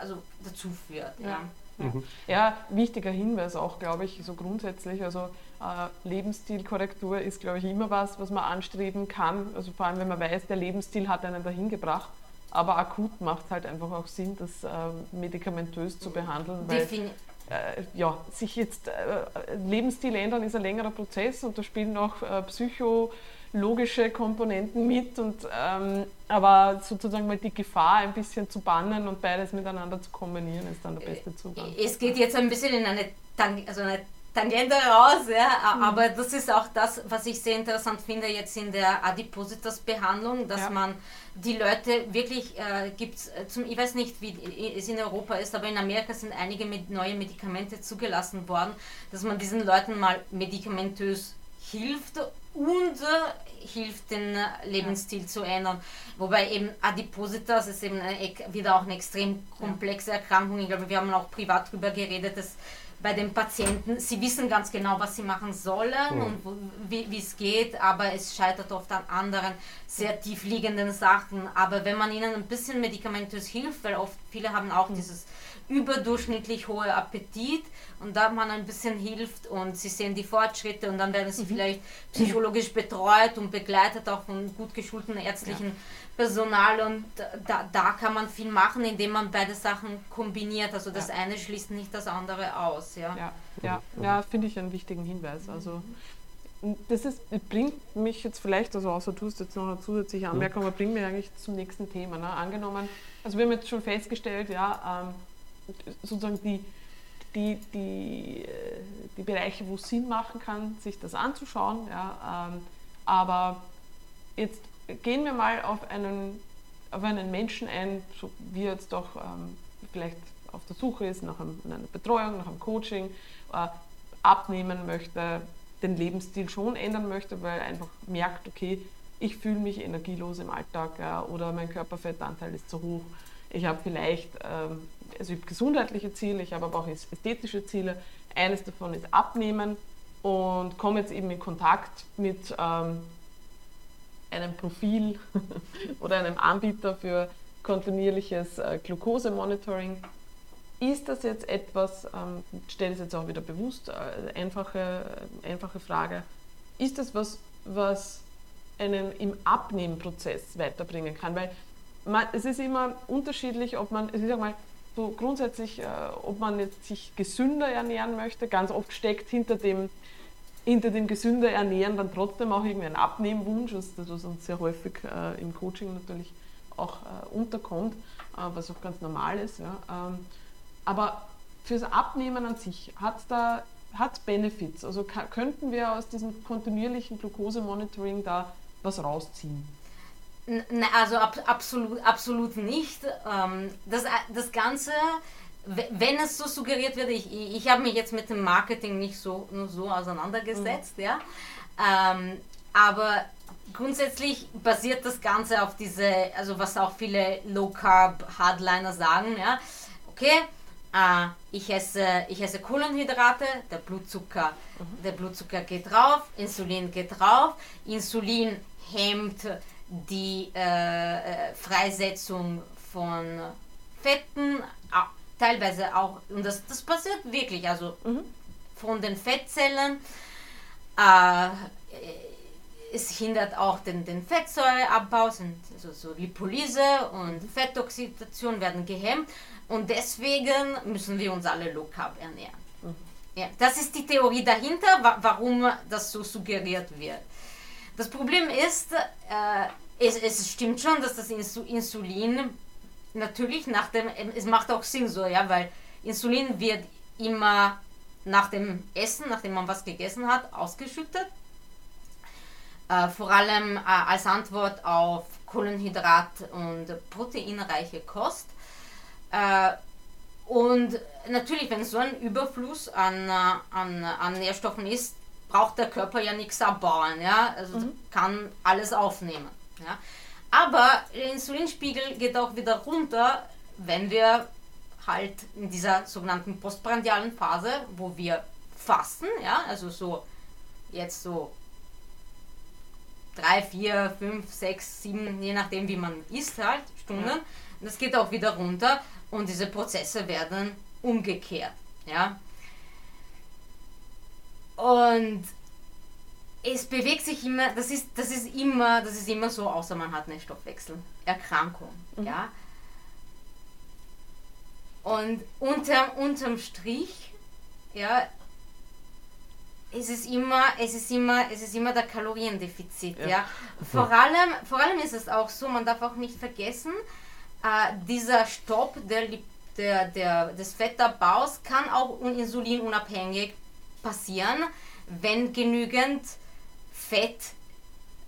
also dazu führt. Ja. Ja. Mhm. ja, wichtiger Hinweis auch, glaube ich, so grundsätzlich. Also äh, Lebensstilkorrektur ist, glaube ich, immer was, was man anstreben kann. Also vor allem, wenn man weiß, der Lebensstil hat einen dahin gebracht. Aber akut macht es halt einfach auch Sinn, das äh, medikamentös zu behandeln. Weil, Defin äh, ja, sich jetzt äh, Lebensstil ändern ist ein längerer Prozess und da spielen auch äh, psychologische Komponenten mit. Und, ähm, aber sozusagen mal die Gefahr ein bisschen zu bannen und beides miteinander zu kombinieren, ist dann der beste Zugang. Es geht jetzt ein bisschen in eine, also eine Tangente raus, ja, mhm. aber das ist auch das, was ich sehr interessant finde jetzt in der Adipositas-Behandlung, dass ja. man die Leute wirklich äh, gibt äh, zum, ich weiß nicht, wie es in Europa ist, aber in Amerika sind einige mit neue Medikamente zugelassen worden, dass man diesen Leuten mal medikamentös hilft und hilft, den Lebensstil ja. zu ändern. Wobei eben Adipositas ist eben eine, wieder auch eine extrem komplexe Erkrankung. Ich glaube, wir haben auch privat darüber geredet, dass bei den Patienten. Sie wissen ganz genau, was sie machen sollen mhm. und wie es geht, aber es scheitert oft an anderen sehr tiefliegenden Sachen. Aber wenn man ihnen ein bisschen medikamentös hilft, weil oft viele haben auch mhm. dieses überdurchschnittlich hohe Appetit und da man ein bisschen hilft und sie sehen die Fortschritte und dann werden sie mhm. vielleicht psychologisch betreut und begleitet auch von gut geschulten ärztlichen ja. Personal und da, da kann man viel machen, indem man beide Sachen kombiniert. Also das ja. eine schließt nicht das andere aus. Ja, ja, ja, ja finde ich einen wichtigen Hinweis. Also das ist, bringt mich jetzt vielleicht, also außer du hast jetzt noch eine zusätzliche mhm. Anmerkung, aber bringt mich eigentlich zum nächsten Thema. Ne? Angenommen, also wir haben jetzt schon festgestellt, ja, ähm, sozusagen die, die, die, äh, die Bereiche, wo es Sinn machen kann, sich das anzuschauen, ja, ähm, aber jetzt gehen wir mal auf einen, auf einen Menschen ein, so wie jetzt doch ähm, vielleicht auf der Suche ist nach, einem, einer Betreuung, nach einem Coaching, äh, abnehmen möchte, den Lebensstil schon ändern möchte, weil er einfach merkt, okay, ich fühle mich energielos im Alltag ja, oder mein Körperfettanteil ist zu hoch. Ich habe vielleicht ähm, also ich gesundheitliche Ziele, ich habe aber auch ästhetische Ziele. Eines davon ist Abnehmen und komme jetzt eben in Kontakt mit ähm, einem Profil [laughs] oder einem Anbieter für kontinuierliches äh, Glukosemonitoring. Ist das jetzt etwas, ähm, stelle es jetzt auch wieder bewusst, äh, einfache, äh, einfache Frage, ist das was, was einen im Abnehmprozess weiterbringen kann? Weil man, es ist immer unterschiedlich, ob man, ich sag mal, so grundsätzlich, äh, ob man jetzt sich gesünder ernähren möchte, ganz oft steckt hinter dem hinter dem gesünder ernähren dann trotzdem auch ein Abnehmwunsch, das was uns sehr häufig äh, im Coaching natürlich auch äh, unterkommt, äh, was auch ganz normal ist. Ja. Ähm, aber fürs Abnehmen an sich hat da hat Benefits. Also könnten wir aus diesem kontinuierlichen Glukosemonitoring da was rausziehen? Also ab, absolut, absolut nicht. Ähm, das, das Ganze wenn es so suggeriert wird, ich, ich habe mich jetzt mit dem Marketing nicht so, nur so auseinandergesetzt, mhm. ja. Ähm, aber grundsätzlich basiert das Ganze auf diese, also was auch viele Low Carb Hardliner sagen, ja. Okay, äh, ich, esse, ich esse Kohlenhydrate, der Blutzucker, mhm. der Blutzucker geht drauf, Insulin geht drauf, Insulin hemmt die äh, äh Freisetzung von Fetten, teilweise auch, und das, das passiert wirklich, also mhm. von den Fettzellen, äh, es hindert auch den, den Fettsäureabbau, sind also so Lipolyse und Fettoxidation werden gehemmt und deswegen müssen wir uns alle Low Carb ernähren. Mhm. Ja, das ist die Theorie dahinter, wa warum das so suggeriert wird. Das Problem ist, äh, es, es, stimmt schon, dass das Insulin natürlich nach dem, es macht auch Sinn so, ja, weil Insulin wird immer nach dem Essen, nachdem man was gegessen hat, ausgeschüttet. Äh, vor allem äh, als Antwort auf Kohlenhydrat- und proteinreiche Kost. Äh, und natürlich, wenn so ein Überfluss an, äh, an, an Nährstoffen ist, braucht der Körper ja nichts abbauen. Ja? Also mhm. kann alles aufnehmen. Ja? Aber der Insulinspiegel geht auch wieder runter, wenn wir halt in dieser sogenannten postprandialen Phase, wo wir fasten, ja, also so jetzt so drei, vier, fünf, sechs, sieben, je nachdem wie man isst halt, Stunden. Ja. Das geht auch wieder runter und diese Prozesse werden umgekehrt, ja. Und es bewegt sich immer, das ist, das ist immer, das ist immer so, außer man hat eine Stoffwechselerkrankung, mhm. ja. Und unterm, unterm Strich, ja, es ist immer, es ist immer, es ist immer der Kaloriendefizit, ja. ja. Vor allem, vor allem ist es auch so, man darf auch nicht vergessen, äh, dieser Stopp der, der, der, des Fettabbaus kann auch insulinunabhängig passieren, wenn genügend Fett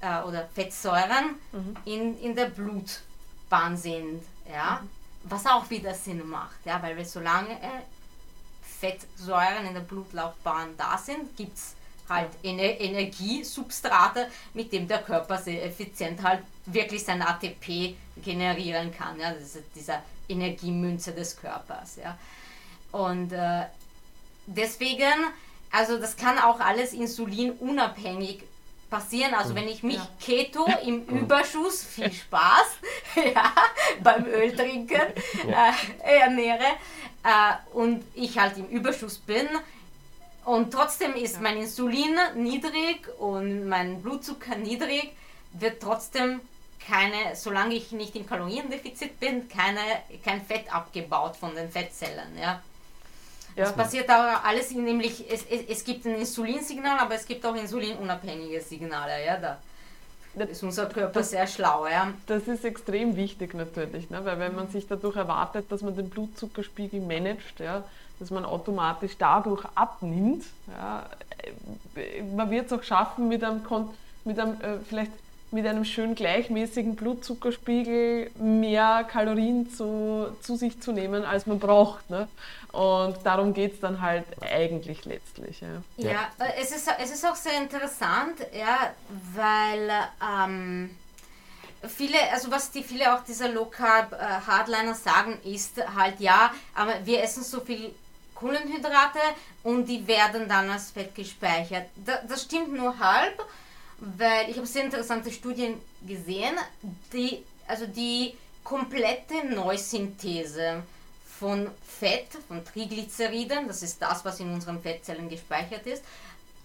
äh, oder Fettsäuren mhm. in, in der Blutbahn sind. Ja? Mhm. Was auch wieder Sinn macht, ja? weil wir solange äh, Fettsäuren in der Blutlaufbahn da sind, gibt es halt Ener Energiesubstrate, mit dem der Körper sehr effizient halt wirklich sein ATP generieren kann. Ja? Das ist dieser Energiemünze des Körpers. Ja? Und äh, deswegen, also das kann auch alles insulinunabhängig passieren. Also wenn ich mich ja. Keto [laughs] im Überschuss, viel Spaß, [laughs] ja, beim Öltrinken [laughs] ja. äh, ernähre äh, und ich halt im Überschuss bin und trotzdem ist mein Insulin niedrig und mein Blutzucker niedrig, wird trotzdem keine, solange ich nicht im Kaloriendefizit bin, keine, kein Fett abgebaut von den Fettzellen. Ja. Ja. Das passiert auch alles, nämlich es, es, es gibt ein Insulinsignal, aber es gibt auch insulinunabhängige Signale. Ja, da ist unser Körper das, sehr schlau. Ja. Das ist extrem wichtig natürlich, ne? weil wenn man sich dadurch erwartet, dass man den Blutzuckerspiegel managt, ja, dass man automatisch dadurch abnimmt, ja, äh, man wird es auch schaffen mit einem, mit einem äh, vielleicht mit einem schön gleichmäßigen Blutzuckerspiegel mehr Kalorien zu, zu sich zu nehmen, als man braucht. Ne? Und darum geht es dann halt eigentlich letztlich. Ja, ja es, ist, es ist auch sehr interessant, ja, weil ähm, viele, also was die viele auch dieser Low Carb äh, Hardliner sagen, ist halt ja, aber wir essen so viel Kohlenhydrate und die werden dann als Fett gespeichert. Da, das stimmt nur halb weil ich habe sehr interessante Studien gesehen, die, also die komplette Neusynthese von Fett, von Triglyceriden, das ist das, was in unseren Fettzellen gespeichert ist,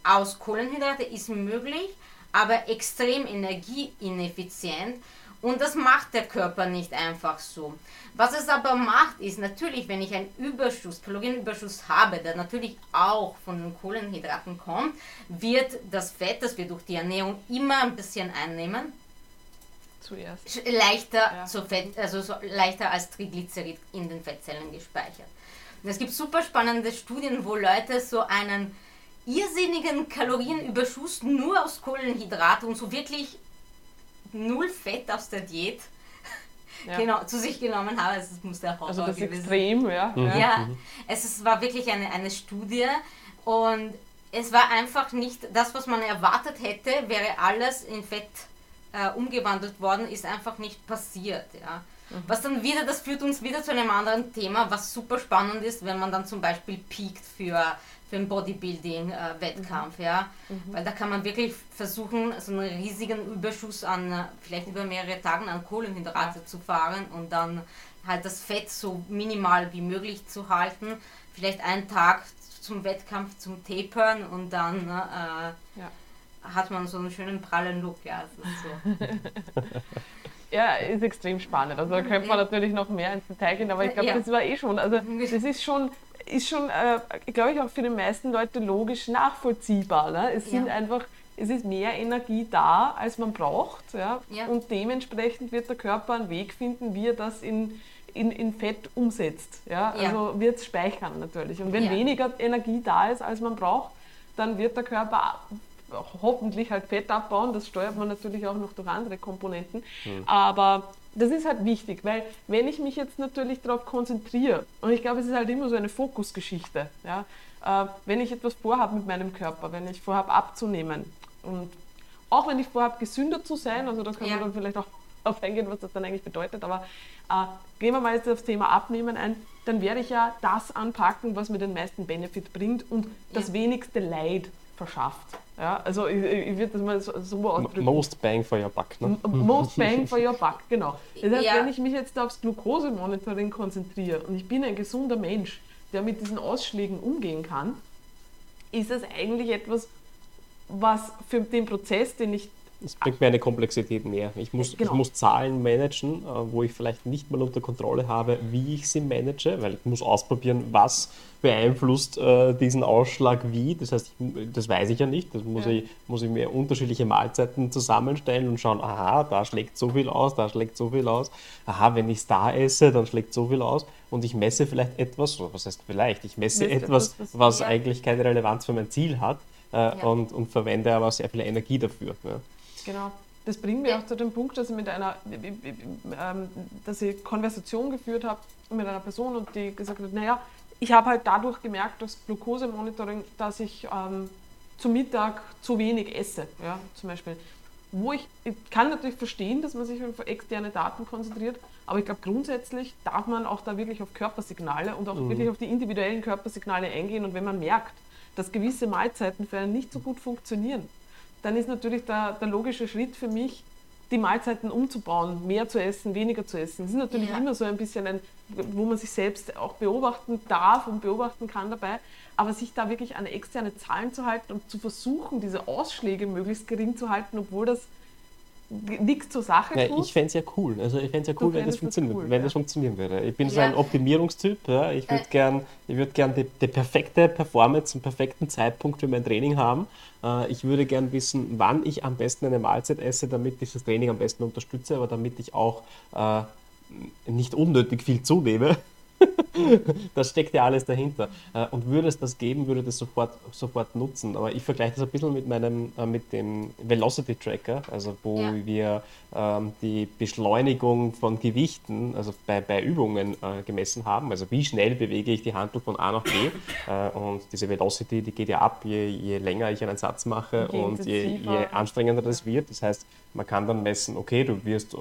aus Kohlenhydrate ist möglich, aber extrem energieineffizient und das macht der Körper nicht einfach so. Was es aber macht, ist natürlich, wenn ich einen Überschuss, Kalorienüberschuss habe, der natürlich auch von den Kohlenhydraten kommt, wird das Fett, das wir durch die Ernährung immer ein bisschen einnehmen, zuerst leichter, ja. so Fett, also so leichter als Triglycerid in den Fettzellen gespeichert. Und es gibt super spannende Studien, wo Leute so einen irrsinnigen Kalorienüberschuss nur aus Kohlenhydraten und so wirklich null Fett aus der Diät ja. genau, zu sich genommen habe. Also es muss der Horror Also das ist extrem, ja. Mhm. Ja, mhm. es ist, war wirklich eine, eine Studie und es war einfach nicht das, was man erwartet hätte, wäre alles in Fett äh, umgewandelt worden, ist einfach nicht passiert. Ja. Mhm. Was dann wieder, das führt uns wieder zu einem anderen Thema, was super spannend ist, wenn man dann zum Beispiel piekt für für einen Bodybuilding-Wettkampf, äh, ja. Mhm. Weil da kann man wirklich versuchen, so einen riesigen Überschuss an, äh, vielleicht über mehrere Tage an Kohlenhydrate ja. zu fahren und dann halt das Fett so minimal wie möglich zu halten. Vielleicht einen Tag zum Wettkampf zum Tapern und dann äh, ja. hat man so einen schönen prallen Look. Ja, so. [laughs] ja, ist extrem spannend. Also da könnte man natürlich noch mehr ins Detail gehen, aber ich glaube, ja. das war eh schon. Also [laughs] das ist schon, ist schon, äh, glaube ich, auch für die meisten Leute logisch nachvollziehbar. Ne? Es sind ja. einfach es ist mehr Energie da, als man braucht. Ja? ja? Und dementsprechend wird der Körper einen Weg finden, wie er das in, in, in Fett umsetzt. Ja? ja. Also wird es speichern natürlich. Und wenn ja. weniger Energie da ist, als man braucht, dann wird der Körper hoffentlich halt Fett abbauen. Das steuert man natürlich auch noch durch andere Komponenten. Mhm. Aber das ist halt wichtig, weil wenn ich mich jetzt natürlich darauf konzentriere, und ich glaube, es ist halt immer so eine Fokusgeschichte, ja, äh, wenn ich etwas vorhabe mit meinem Körper, wenn ich vorhabe abzunehmen, und auch wenn ich vorhabe, gesünder zu sein, also da können ja. wir dann vielleicht auch [laughs] auf eingehen, was das dann eigentlich bedeutet, aber äh, gehen wir mal jetzt aufs Thema Abnehmen ein, dann werde ich ja das anpacken, was mir den meisten Benefit bringt und das wenigste Leid verschafft. Ja, also ich, ich würde das mal so, so ausdrücken. Most bang for your buck. Ne? Most [laughs] bang for your buck, genau. Das heißt, ja. wenn ich mich jetzt aufs Glukosemonitoring konzentriere und ich bin ein gesunder Mensch, der mit diesen Ausschlägen umgehen kann, ist das eigentlich etwas, was für den Prozess, den ich es bringt mir eine Komplexität mehr. Ich muss, genau. ich muss Zahlen managen, äh, wo ich vielleicht nicht mal unter Kontrolle habe, wie ich sie manage, weil ich muss ausprobieren, was beeinflusst äh, diesen Ausschlag wie. Das heißt, ich, das weiß ich ja nicht. Das muss, ja. Ich, muss ich mir unterschiedliche Mahlzeiten zusammenstellen und schauen, aha, da schlägt so viel aus, da schlägt so viel aus. Aha, wenn ich es da esse, dann schlägt so viel aus. Und ich messe vielleicht etwas, oder was heißt vielleicht, ich messe etwas, was, was ja. eigentlich keine Relevanz für mein Ziel hat äh, ja. und, und verwende aber sehr viel Energie dafür. Ja. Genau. Das bringt mich auch zu dem Punkt, dass ich mit einer, ähm, dass ich Konversation geführt habe mit einer Person und die gesagt hat, naja, ich habe halt dadurch gemerkt, dass Glukosemonitoring, dass ich ähm, zum Mittag zu wenig esse, ja, zum Beispiel. Wo ich, ich kann natürlich verstehen, dass man sich auf externe Daten konzentriert, aber ich glaube grundsätzlich darf man auch da wirklich auf Körpersignale und auch mhm. wirklich auf die individuellen Körpersignale eingehen und wenn man merkt, dass gewisse Mahlzeiten für einen nicht so gut funktionieren, dann ist natürlich der, der logische Schritt für mich, die Mahlzeiten umzubauen, mehr zu essen, weniger zu essen. Das ist natürlich ja. immer so ein bisschen ein, wo man sich selbst auch beobachten darf und beobachten kann dabei, aber sich da wirklich an externe Zahlen zu halten und zu versuchen, diese Ausschläge möglichst gering zu halten, obwohl das nichts zur Sache ja, Ich fände es ja cool. Also ich fände ja cool, wenn das, funktionieren, cool, wenn ja. das funktionieren würde. Ich bin ja. so ein Optimierungstyp. Ja. Ich würde äh. gern, ich würd gern die, die, perfekte Performance zum perfekten Zeitpunkt für mein Training haben. Äh, ich würde gern wissen, wann ich am besten eine Mahlzeit esse, damit ich das Training am besten unterstütze, aber damit ich auch äh, nicht unnötig viel zunehme. Das steckt ja alles dahinter. Äh, und würde es das geben, würde das sofort, sofort nutzen. Aber ich vergleiche das ein bisschen mit meinem, äh, mit dem Velocity Tracker, also wo ja. wir ähm, die Beschleunigung von Gewichten, also bei, bei Übungen äh, gemessen haben. Also wie schnell bewege ich die Handel von A nach B. Äh, und diese Velocity, die geht ja ab, je, je länger ich einen Satz mache und je, je anstrengender das wird. Das heißt, man kann dann messen, okay, du wirst äh,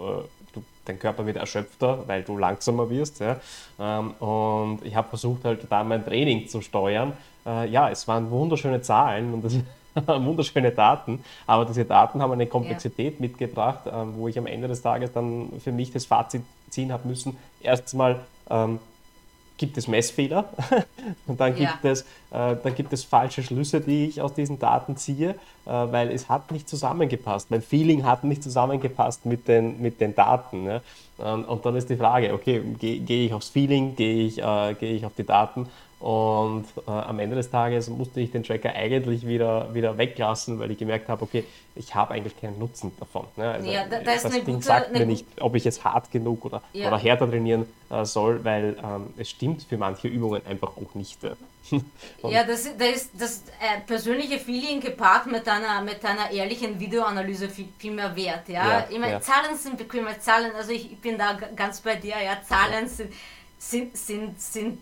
dein Körper wird erschöpfter, weil du langsamer wirst. Ja? Ähm, und ich habe versucht, halt da mein Training zu steuern. Äh, ja, es waren wunderschöne Zahlen und das [laughs] wunderschöne Daten, aber diese Daten haben eine Komplexität ja. mitgebracht, ähm, wo ich am Ende des Tages dann für mich das Fazit ziehen habe müssen. Erstens mal, ähm, gibt es Messfehler [laughs] und dann gibt, ja. es, äh, dann gibt es falsche Schlüsse, die ich aus diesen Daten ziehe, äh, weil es hat nicht zusammengepasst. Mein Feeling hat nicht zusammengepasst mit den, mit den Daten. Ja? Ähm, und dann ist die Frage, okay, gehe geh ich aufs Feeling, gehe ich, äh, geh ich auf die Daten und äh, am Ende des Tages musste ich den Tracker eigentlich wieder, wieder weglassen, weil ich gemerkt habe, okay, ich habe eigentlich keinen Nutzen davon. Ne? Also ja, da, da das Ding gute, sagt mir nicht, ob ich jetzt hart genug oder, ja. oder härter trainieren äh, soll, weil ähm, es stimmt für manche Übungen einfach auch nicht. [laughs] Äh. ja, das, das ist das äh, persönliche Feeling gepaart mit einer, mit einer ehrlichen Videoanalyse viel, viel mehr wert. Ja? ja ich meine, ja. Zahlen sind bequeme Zahlen, also ich, ich bin da ganz bei dir, ja, Zahlen sind, sind, sind, sind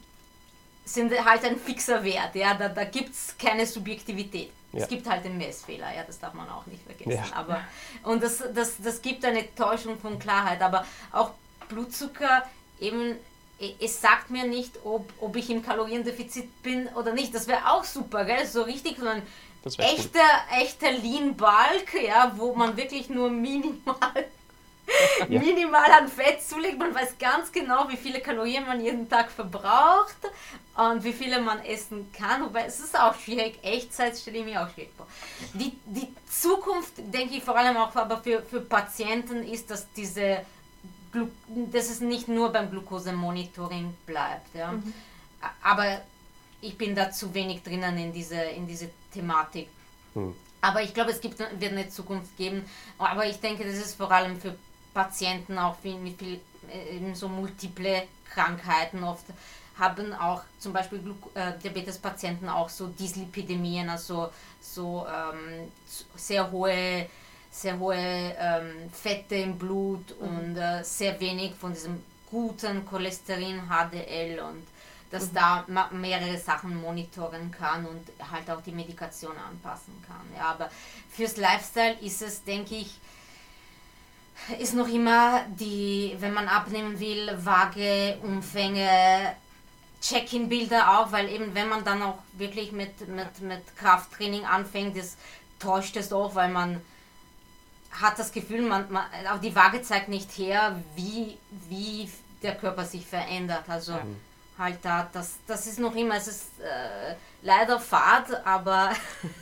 sind halt ein fixer Wert. Ja? Da, da gibt es keine Subjektivität. Ja. Es gibt halt den Messfehler, ja, das darf man auch nicht vergessen. Ja. Aber, und das, das, das gibt eine Täuschung von Klarheit. Aber auch Blutzucker eben, es sagt mir nicht, ob, ob ich im Kaloriendefizit bin oder nicht. Das wäre auch super, gell? So richtig so ein echter, echter Lean Bulk, ja, wo man wirklich nur minimal [laughs] ja. minimal an Fett zulegt. Man weiß ganz genau, wie viele Kalorien man jeden Tag verbraucht und wie viele man essen kann. Wobei es ist auch schwierig. Echtzeit stelle ich mir auch schwierig vor. Die, die Zukunft, denke ich vor allem auch aber für, für Patienten, ist, dass diese dass es nicht nur beim Glukosemonitoring bleibt. Ja. Mhm. Aber ich bin da zu wenig drinnen in diese, in diese Thematik. Mhm. Aber ich glaube, es gibt, wird eine Zukunft geben. Aber ich denke, das ist vor allem für Patienten auch mit viel, äh, so multiple Krankheiten oft haben auch zum Beispiel äh, Diabetespatienten auch so Dyslipidemien, also so ähm, sehr hohe, sehr hohe ähm, Fette im Blut mhm. und äh, sehr wenig von diesem guten Cholesterin HDL und dass mhm. da mehrere Sachen monitoren kann und halt auch die Medikation anpassen kann. Ja, aber fürs Lifestyle ist es, denke ich, ist noch immer die, wenn man abnehmen will, Waage, Umfänge, Check-in-Bilder auch, weil eben wenn man dann auch wirklich mit, mit, mit Krafttraining anfängt, das täuscht es auch, weil man hat das Gefühl, man, man, auch die Waage zeigt nicht her, wie, wie der Körper sich verändert. Also mhm. halt da, das, das ist noch immer, es ist äh, leider fad, aber [laughs]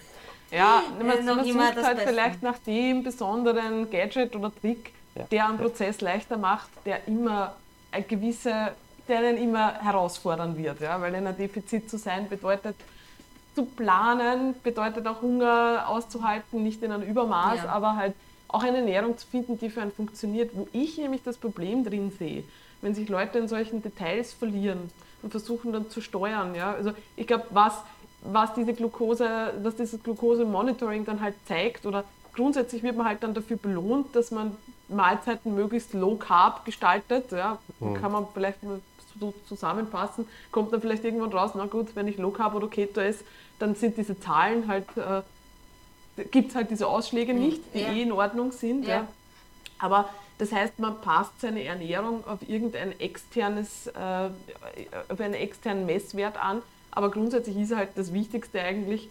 ja, man, noch man immer sucht das halt Beste. vielleicht nach dem besonderen Gadget oder Trick, ja. der einen Prozess leichter macht, der immer eine gewisse der einen immer herausfordern wird. Ja? Weil in einem Defizit zu sein bedeutet, zu planen, bedeutet auch Hunger auszuhalten, nicht in einem Übermaß, ja. aber halt auch eine Ernährung zu finden, die für einen funktioniert, wo ich nämlich das Problem drin sehe, wenn sich Leute in solchen Details verlieren und versuchen dann zu steuern. Ja? Also ich glaube, was, was diese Glucose, was dieses Glucose-Monitoring dann halt zeigt oder grundsätzlich wird man halt dann dafür belohnt, dass man Mahlzeiten möglichst low carb gestaltet. Ja, mhm. kann man vielleicht so zusammenpassen, kommt dann vielleicht irgendwann raus, na gut, wenn ich Low Carb oder Keto esse, dann sind diese Zahlen halt, äh, gibt es halt diese Ausschläge mhm. nicht, die ja. eh in Ordnung sind. Ja. ja. Aber das heißt, man passt seine Ernährung auf irgendein externes, äh, auf einen externen Messwert an. Aber grundsätzlich ist halt das Wichtigste eigentlich,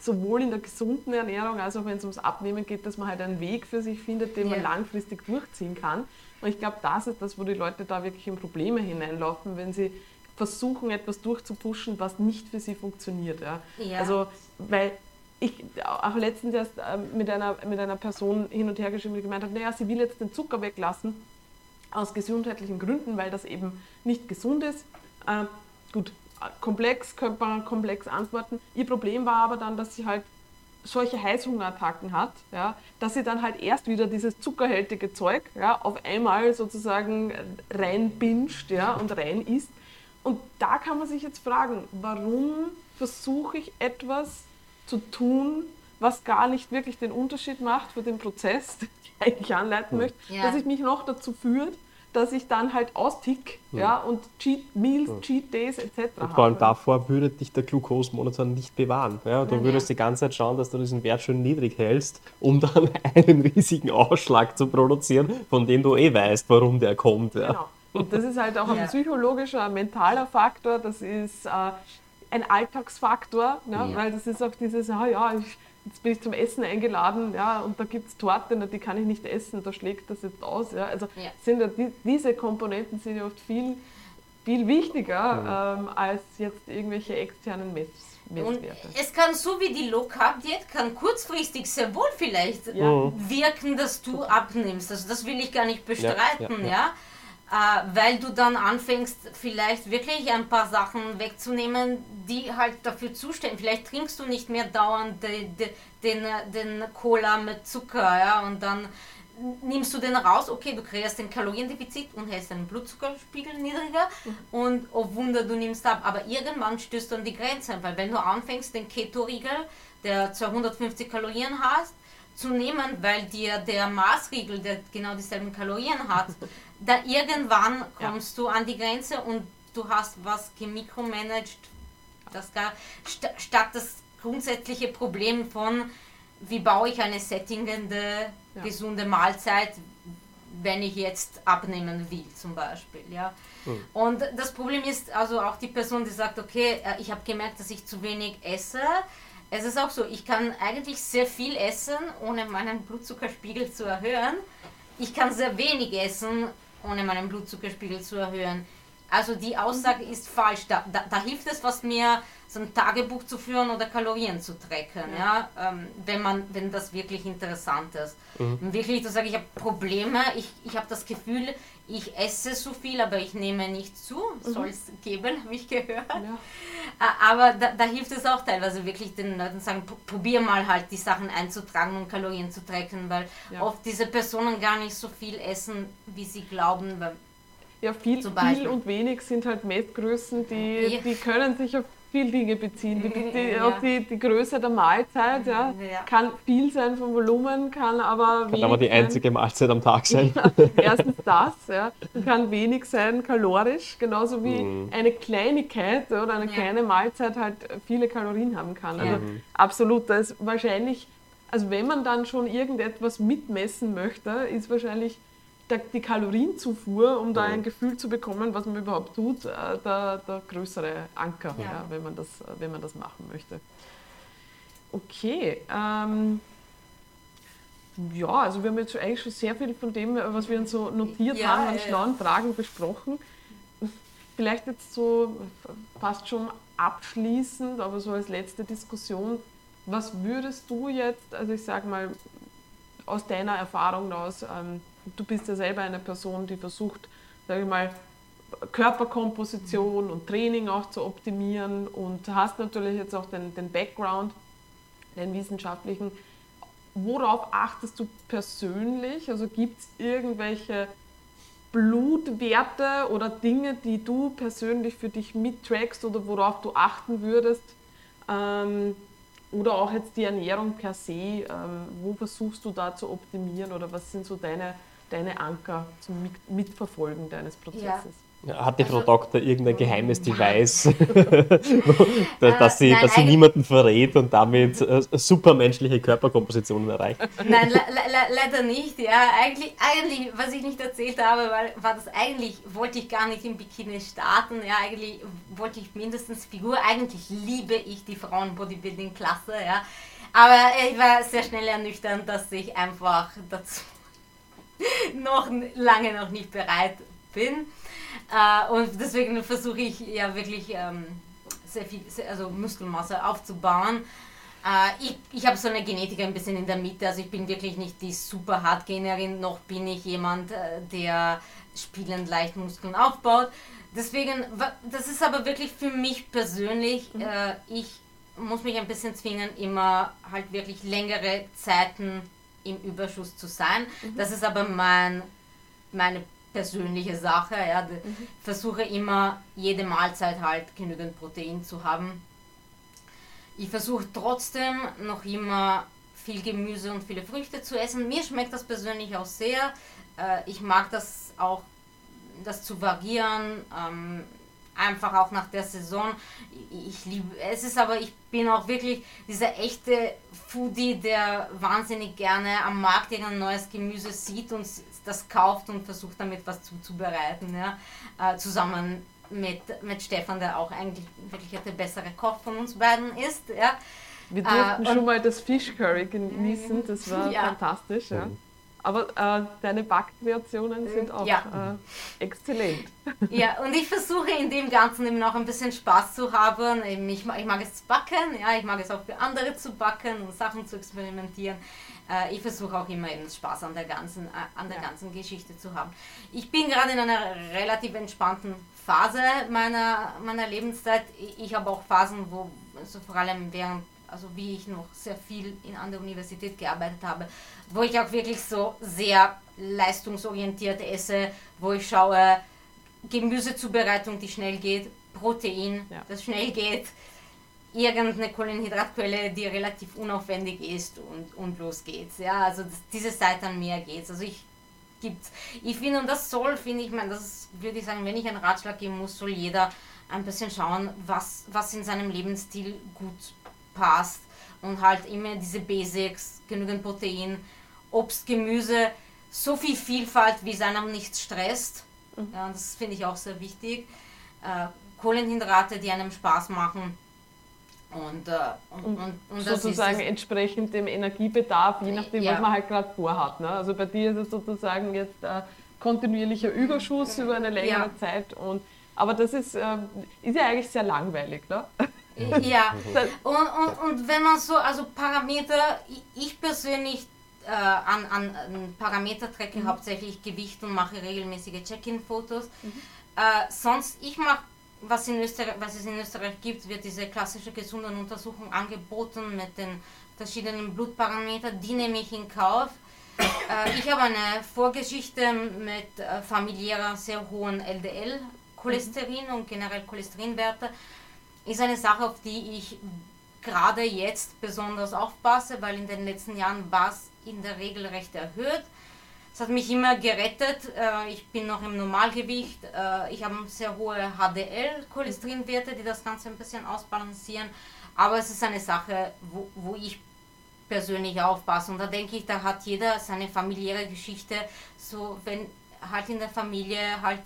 sowohl in der gesunden Ernährung als auch wenn es ums Abnehmen geht, dass man halt einen Weg für sich findet, den ja. man langfristig durchziehen kann. Und ich glaube, das ist das, wo die Leute da wirklich in Probleme hineinlaufen, wenn sie versuchen, etwas durchzupuschen, was nicht für sie funktioniert. Ja. ja. Also, weil ich auch letztens erst ähm, mit einer, mit einer Person hin und her geschrieben, die gemeint hat, naja, sie will jetzt den Zucker weglassen, aus gesundheitlichen Gründen, weil das eben nicht gesund ist. Äh, gut, komplex, könnte man komplex antworten. Ihr Problem war aber dann, dass sie halt solche Heißhungerattacken hat, ja, dass sie dann halt erst wieder dieses zuckerhältige Zeug ja, auf einmal sozusagen reinbinscht ja, und rein isst. Und da kann man sich jetzt fragen, warum versuche ich etwas zu tun, was gar nicht wirklich den Unterschied macht für den Prozess, [laughs] den ich eigentlich anleiten möchte, ja. dass ich mich noch dazu führt, dass ich dann halt austick ja. ja und Cheat Meals, ja. Cheat Days etc. Und vor allem davor würde dich der Glukosemonitor nicht bewahren. Ja? Du Nein, würdest die ganze Zeit schauen, dass du diesen Wert schön niedrig hältst, um dann [laughs] einen riesigen Ausschlag zu produzieren, von dem du eh weißt, warum der kommt. Ja? Genau. Und das ist halt auch ein psychologischer, ein mentaler Faktor, das ist äh, ein Alltagsfaktor, ne? weil das ist auch dieses, ah, ja, ich jetzt bin ich zum Essen eingeladen, ja, und da gibt es Torte, die kann ich nicht essen, da schlägt das jetzt aus. Ja. Also ja. Sind ja die, diese Komponenten sind ja oft viel, viel wichtiger mhm. ähm, als jetzt irgendwelche externen Mess. Und es kann so wie die Low Carb Diät kann kurzfristig sehr wohl vielleicht ja. wirken, dass du abnimmst. Also das will ich gar nicht bestreiten, ja weil du dann anfängst, vielleicht wirklich ein paar Sachen wegzunehmen, die halt dafür zustehen. Vielleicht trinkst du nicht mehr dauernd de, de, den, den Cola mit Zucker, ja, und dann nimmst du den raus, okay, du kreierst ein Kaloriendefizit und hältst deinen Blutzuckerspiegel niedriger mhm. und oh Wunder, du nimmst ab. Aber irgendwann stößt du an die Grenze, weil wenn du anfängst, den Keto-Riegel, der 250 Kalorien hast, zu nehmen, weil dir der Maßriegel, der genau dieselben Kalorien hat, [laughs] da irgendwann kommst ja. du an die Grenze und du hast was gemikromanagt, das gar, st statt das grundsätzliche Problem von, wie baue ich eine settingende, ja. gesunde Mahlzeit, wenn ich jetzt abnehmen will, zum Beispiel. Ja. Mhm. Und das Problem ist also auch die Person, die sagt, okay, äh, ich habe gemerkt, dass ich zu wenig esse. Es ist auch so, ich kann eigentlich sehr viel essen, ohne meinen Blutzuckerspiegel zu erhöhen ich kann sehr wenig essen, ohne meinen Blutzuckerspiegel zu erhöhen. Also die Aussage ist falsch. Da, da, da hilft es, was mir so ein Tagebuch zu führen oder Kalorien zu tracken, ja, ja ähm, wenn man, wenn das wirklich interessant ist. Mhm. Wirklich zu sagen, ich habe Probleme, ich, ich habe das Gefühl, ich esse so viel, aber ich nehme nicht zu, mhm. soll es geben, habe ich gehört. Ja. Aber da, da, hilft es auch teilweise wirklich den Leuten sagen, probier mal halt die Sachen einzutragen und Kalorien zu tracken, weil ja. oft diese Personen gar nicht so viel essen, wie sie glauben, weil ja, viel, viel und wenig sind halt Messgrößen, die, ja. die können sich auf viel Dinge beziehen. Die, die, ja. Auch die, die Größe der Mahlzeit ja, ja. kann viel sein vom Volumen, kann aber kann aber die sein. einzige Mahlzeit am Tag sein. erstens das, ja, kann wenig sein kalorisch, genauso wie mhm. eine Kleinigkeit oder eine kleine Mahlzeit halt viele Kalorien haben kann. Also mhm. absolut, das ist wahrscheinlich, also wenn man dann schon irgendetwas mitmessen möchte, ist wahrscheinlich der, die Kalorienzufuhr, um da ein Gefühl zu bekommen, was man überhaupt tut, äh, der, der größere Anker, ja. Ja, wenn, man das, wenn man das machen möchte. Okay. Ähm, ja, also wir haben jetzt eigentlich schon sehr viel von dem, was wir uns so notiert ja, haben, an schlauen Fragen besprochen. Vielleicht jetzt so fast schon abschließend, aber so als letzte Diskussion, was würdest du jetzt, also ich sage mal, aus deiner Erfahrung raus, ähm, du bist ja selber eine Person, die versucht, sage ich mal, Körperkomposition und Training auch zu optimieren und hast natürlich jetzt auch den, den Background, den wissenschaftlichen. Worauf achtest du persönlich? Also gibt es irgendwelche Blutwerte oder Dinge, die du persönlich für dich mittrackst oder worauf du achten würdest? Ähm, oder auch jetzt die Ernährung per se, ähm, wo versuchst du da zu optimieren oder was sind so deine deine Anker zum Mitverfolgen deines Prozesses. Ja. Hat die Frau also, Doktor irgendein geheimes Device, [laughs] [laughs] dass, sie, nein, dass sie niemanden verrät und damit äh, supermenschliche Körperkompositionen erreicht? Nein, le le leider nicht. Ja, eigentlich, eigentlich, was ich nicht erzählt habe, war, war das eigentlich, wollte ich gar nicht im Bikini starten. Ja, eigentlich wollte ich mindestens Figur. Eigentlich liebe ich die Frauen-Bodybuilding-Klasse. Ja. Aber ich war sehr schnell ernüchternd, dass ich einfach dazu [laughs] noch lange noch nicht bereit bin. Äh, und deswegen versuche ich ja wirklich ähm, sehr viel, sehr, also Muskelmasse aufzubauen. Äh, ich ich habe so eine Genetik ein bisschen in der Mitte, also ich bin wirklich nicht die super Hardgenerin, noch bin ich jemand, äh, der spielend leicht Muskeln aufbaut. Deswegen, das ist aber wirklich für mich persönlich, mhm. äh, ich muss mich ein bisschen zwingen, immer halt wirklich längere Zeiten im Überschuss zu sein. Mhm. Das ist aber mein, meine persönliche Sache. Ja. Mhm. Versuche immer jede Mahlzeit halt genügend Protein zu haben. Ich versuche trotzdem noch immer viel Gemüse und viele Früchte zu essen. Mir schmeckt das persönlich auch sehr. Äh, ich mag das auch, das zu variieren. Einfach auch nach der Saison. Ich liebe es ist aber, ich bin auch wirklich dieser echte Foodie, der wahnsinnig gerne am Markt irgendein neues Gemüse sieht und das kauft und versucht damit was zuzubereiten. Ja? Äh, zusammen mit, mit Stefan, der auch eigentlich wirklich der bessere Koch von uns beiden ist. Ja? Wir durften äh, schon mal das Fischcurry genießen, [laughs] das war ja. fantastisch. Ja. Aber äh, deine Backkreationen sind auch ja. äh, exzellent. [laughs] Ja, und ich versuche in dem Ganzen eben noch ein bisschen Spaß zu haben. Ich, ich mag es zu backen, ja, ich mag es auch für andere zu backen und Sachen zu experimentieren. Äh, ich versuche auch immer eben Spaß an der ganzen, äh, an der ja. ganzen Geschichte zu haben. Ich bin gerade in einer relativ entspannten Phase meiner, meiner Lebenszeit. Ich habe auch Phasen, wo, also vor allem während also wie ich noch sehr viel in, an der Universität gearbeitet habe, wo ich auch wirklich so sehr leistungsorientiert esse, wo ich schaue, Gemüsezubereitung, die schnell geht, Protein, ja. das schnell geht, irgendeine Kohlenhydratquelle, die relativ unaufwendig ist und, und los geht's. Ja, also das, diese Seite an mir geht's. Also ich gibt's. Ich finde, und das soll, finde ich, mein, das würde ich sagen, wenn ich einen Ratschlag geben muss, soll jeder ein bisschen schauen, was, was in seinem Lebensstil gut passt und halt immer diese Basics, genügend Protein, Obst, Gemüse, so viel Vielfalt, wie es einem nicht stresst. Mhm. Ja, das finde ich auch sehr wichtig. Äh, Kohlenhydrate, die einem Spaß machen Und, äh, und, und, und sozusagen entsprechend dem Energiebedarf, je nachdem, ja. was man halt gerade vorhat. Ne? Also bei dir ist es sozusagen jetzt äh, kontinuierlicher Überschuss über eine längere ja. Zeit. Und, aber das ist, äh, ist ja eigentlich sehr langweilig. Ne? [laughs] [laughs] Ja, und, und, und wenn man so, also Parameter, ich persönlich äh, an, an Parameter tracke mhm. hauptsächlich Gewicht und mache regelmäßige Check-in-Fotos. Mhm. Äh, sonst, ich mache, was, was es in Österreich gibt, wird diese klassische Gesundheitsuntersuchung angeboten mit den verschiedenen Blutparametern, die nehme ich in Kauf. Äh, ich habe eine Vorgeschichte mit äh, familiärer sehr hohen LDL-Cholesterin mhm. und generell Cholesterinwerte. Ist eine Sache, auf die ich gerade jetzt besonders aufpasse, weil in den letzten Jahren war es in der Regel recht erhöht. Es hat mich immer gerettet. Äh, ich bin noch im Normalgewicht. Äh, ich habe sehr hohe HDL-Cholesterinwerte, die das Ganze ein bisschen ausbalancieren. Aber es ist eine Sache, wo, wo ich persönlich aufpasse. Und da denke ich, da hat jeder seine familiäre Geschichte. So, wenn halt in der Familie halt,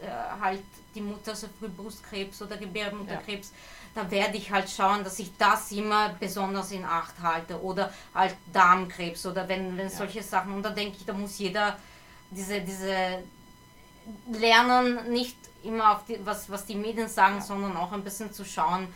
äh, halt die Mutter so früh Brustkrebs oder Gebärmutterkrebs. Ja da werde ich halt schauen, dass ich das immer besonders in Acht halte oder halt Darmkrebs oder wenn, wenn ja. solche Sachen. Und da denke ich, da muss jeder diese, diese lernen, nicht immer auf die, was, was die Medien sagen, ja. sondern auch ein bisschen zu schauen,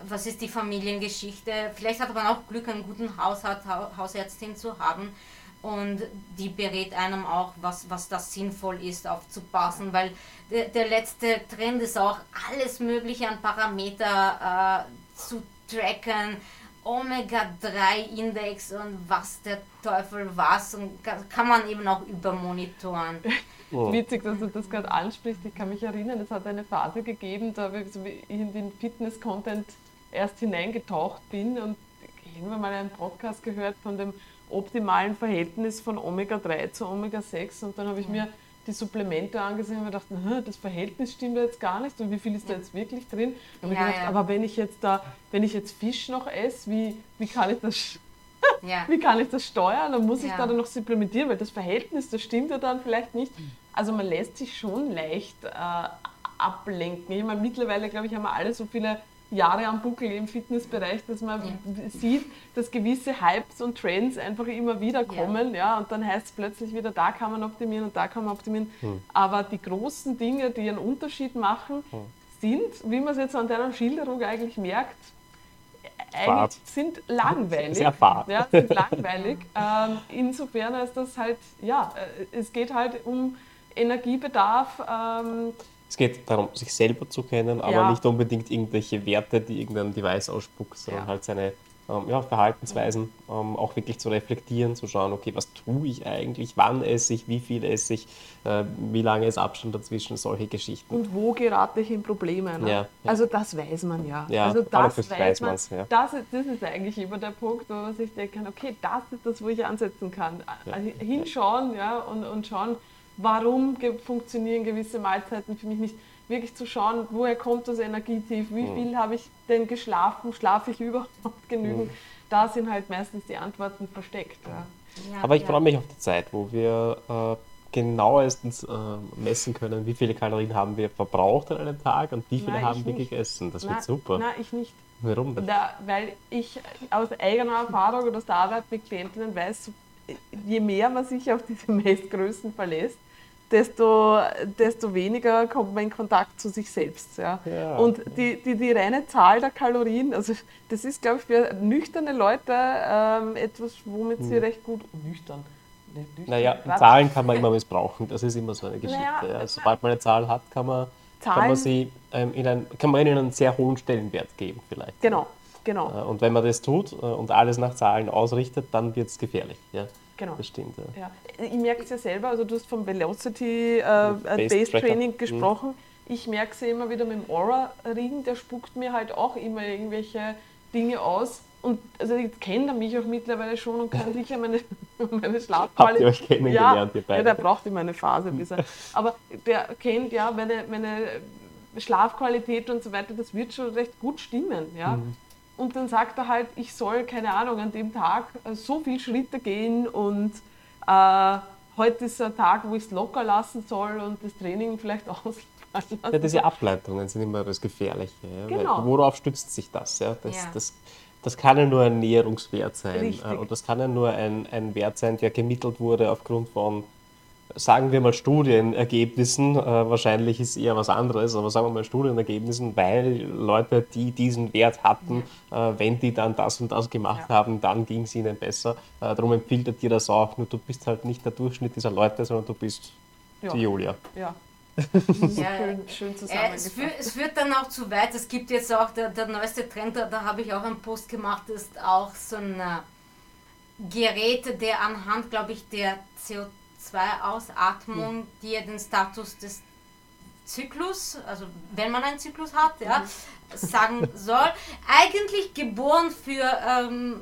was ist die Familiengeschichte. Vielleicht hat man auch Glück, einen guten Hausarzt, Hausärztin zu haben und die berät einem auch, was, was das sinnvoll ist, aufzupassen, weil der, der letzte Trend ist auch, alles Mögliche an Parameter äh, zu tracken, Omega-3-Index und was der Teufel was und kann man eben auch übermonitoren. [laughs] Oh. Witzig, dass du das gerade ansprichst. Ich kann mich erinnern, es hat eine Phase gegeben, da ich in den Fitness-Content erst hineingetaucht bin und ich habe mal einen Podcast gehört von dem optimalen Verhältnis von Omega-3 zu Omega-6 und dann habe ich mir die Supplemente angesehen und mir gedacht, das Verhältnis stimmt jetzt gar nicht und wie viel ist da jetzt wirklich drin? Und ja, gedacht, ja. aber wenn ich jetzt da, wenn ich jetzt Fisch noch esse, wie, wie kann ich das [laughs] ja. wie kann ich das steuern? Dann muss ich da dann noch supplementieren, weil das Verhältnis, das stimmt ja dann vielleicht nicht. Also man lässt sich schon leicht äh, ablenken. Ich meine, mittlerweile, glaube ich, haben wir alle so viele Jahre am Buckel im Fitnessbereich, dass man ja. sieht, dass gewisse Hypes und Trends einfach immer wieder kommen. Ja. ja und dann heißt es plötzlich wieder, da kann man optimieren und da kann man optimieren. Hm. Aber die großen Dinge, die einen Unterschied machen, hm. sind, wie man es jetzt an deiner Schilderung eigentlich merkt, eigentlich sind langweilig. Sehr fad. Ja, sind langweilig. [laughs] ähm, insofern ist das halt, ja, äh, es geht halt um Energiebedarf. Ähm, es geht darum, sich selber zu kennen, aber ja. nicht unbedingt irgendwelche Werte, die irgendein Device ausspuckt, sondern ja. halt seine ähm, ja, Verhaltensweisen ähm, auch wirklich zu reflektieren, zu schauen, okay, was tue ich eigentlich, wann esse ich, wie viel esse ich, äh, wie lange ist Abstand dazwischen, solche Geschichten. Und wo gerate ich in Probleme? Ne? Ja, also das weiß man ja. ja also das weiß, weiß man. Ja. Das, das ist eigentlich immer der Punkt, wo man sich denken kann, okay, das ist das, wo ich ansetzen kann. Also hinschauen ja, und, und schauen, warum funktionieren gewisse Mahlzeiten für mich nicht. Wirklich zu schauen, woher kommt das Energietief, wie mhm. viel habe ich denn geschlafen, schlafe ich [laughs] überhaupt genügend. Mhm. Da sind halt meistens die Antworten versteckt. Ja. Ja, Aber ich ja. freue mich auf die Zeit, wo wir äh, genauestens äh, messen können, wie viele Kalorien haben wir verbraucht an einem Tag und wie viele Nein, haben wir nicht. gegessen. Das Nein, wird super. Nein, ich nicht. Warum denn? Da, weil ich aus eigener Erfahrung und aus der Arbeit mit Klientinnen weiß, je mehr man sich auf diese [laughs] Messgrößen verlässt, desto, desto weniger kommt man in Kontakt zu sich selbst. Ja. ja. Und die, die, die reine Zahl der Kalorien, also das ist, glaube ich, für nüchterne Leute ähm, etwas, womit hm. sie recht gut nüchtern. nüchtern naja. Zahlen kann man immer missbrauchen, das ist immer so eine Geschichte. Naja, ja. Sobald man eine Zahl hat, kann man, kann man sie ähm, in ein, kann man ihnen einen sehr hohen Stellenwert geben vielleicht. Genau, genau. Äh, und wenn man das tut äh, und alles nach Zahlen ausrichtet, dann wird es gefährlich. Ja. Genau. Das stimmt, ja. Ich merke es ja selber, also du hast vom Velocity äh, Base Training mhm. gesprochen. Mhm. Ich merke es ja immer wieder mit dem Aura-Ring, der spuckt mir halt auch immer irgendwelche Dinge aus. Und also jetzt kennt er mich auch mittlerweile schon und kann [laughs] sicher meine, meine Schlafqualität. Habt ihr euch kennengelernt, ja, ihr beide? Ja, der braucht immer eine Phase, bis er. [laughs] Aber der kennt ja meine, meine Schlafqualität und so weiter, das wird schon recht gut stimmen. Ja? Mhm. Und dann sagt er halt, ich soll, keine Ahnung, an dem Tag äh, so viele Schritte gehen und äh, heute ist ein Tag, wo ich es locker lassen soll und das Training vielleicht [laughs] auslassen. Ja, diese Ableitungen sind immer das Gefährliche. Ja? Genau. worauf stützt sich das? Ja? Das, ja. das? das kann ja nur ein Näherungswert sein. Richtig. Und das kann ja nur ein, ein Wert sein, der gemittelt wurde aufgrund von sagen wir mal Studienergebnissen, äh, wahrscheinlich ist eher was anderes, aber sagen wir mal Studienergebnissen, weil Leute, die diesen Wert hatten, äh, wenn die dann das und das gemacht ja. haben, dann ging es ihnen besser. Äh, darum empfiehlt er dir das auch, nur du bist halt nicht der Durchschnitt dieser Leute, sondern du bist ja. die Julia. Ja. [laughs] ja, schön, schön äh, es, führt, es, führt dann auch zu weit. Es gibt jetzt auch der, der neueste Trend, da, da habe ich auch einen Post gemacht, ist auch so ein Gerät, der anhand, glaube ich, der CO2 CO2-Ausatmung, mhm. die ja den Status des Zyklus, also wenn man einen Zyklus hat, ja, mhm. sagen [laughs] soll. Eigentlich geboren für ähm,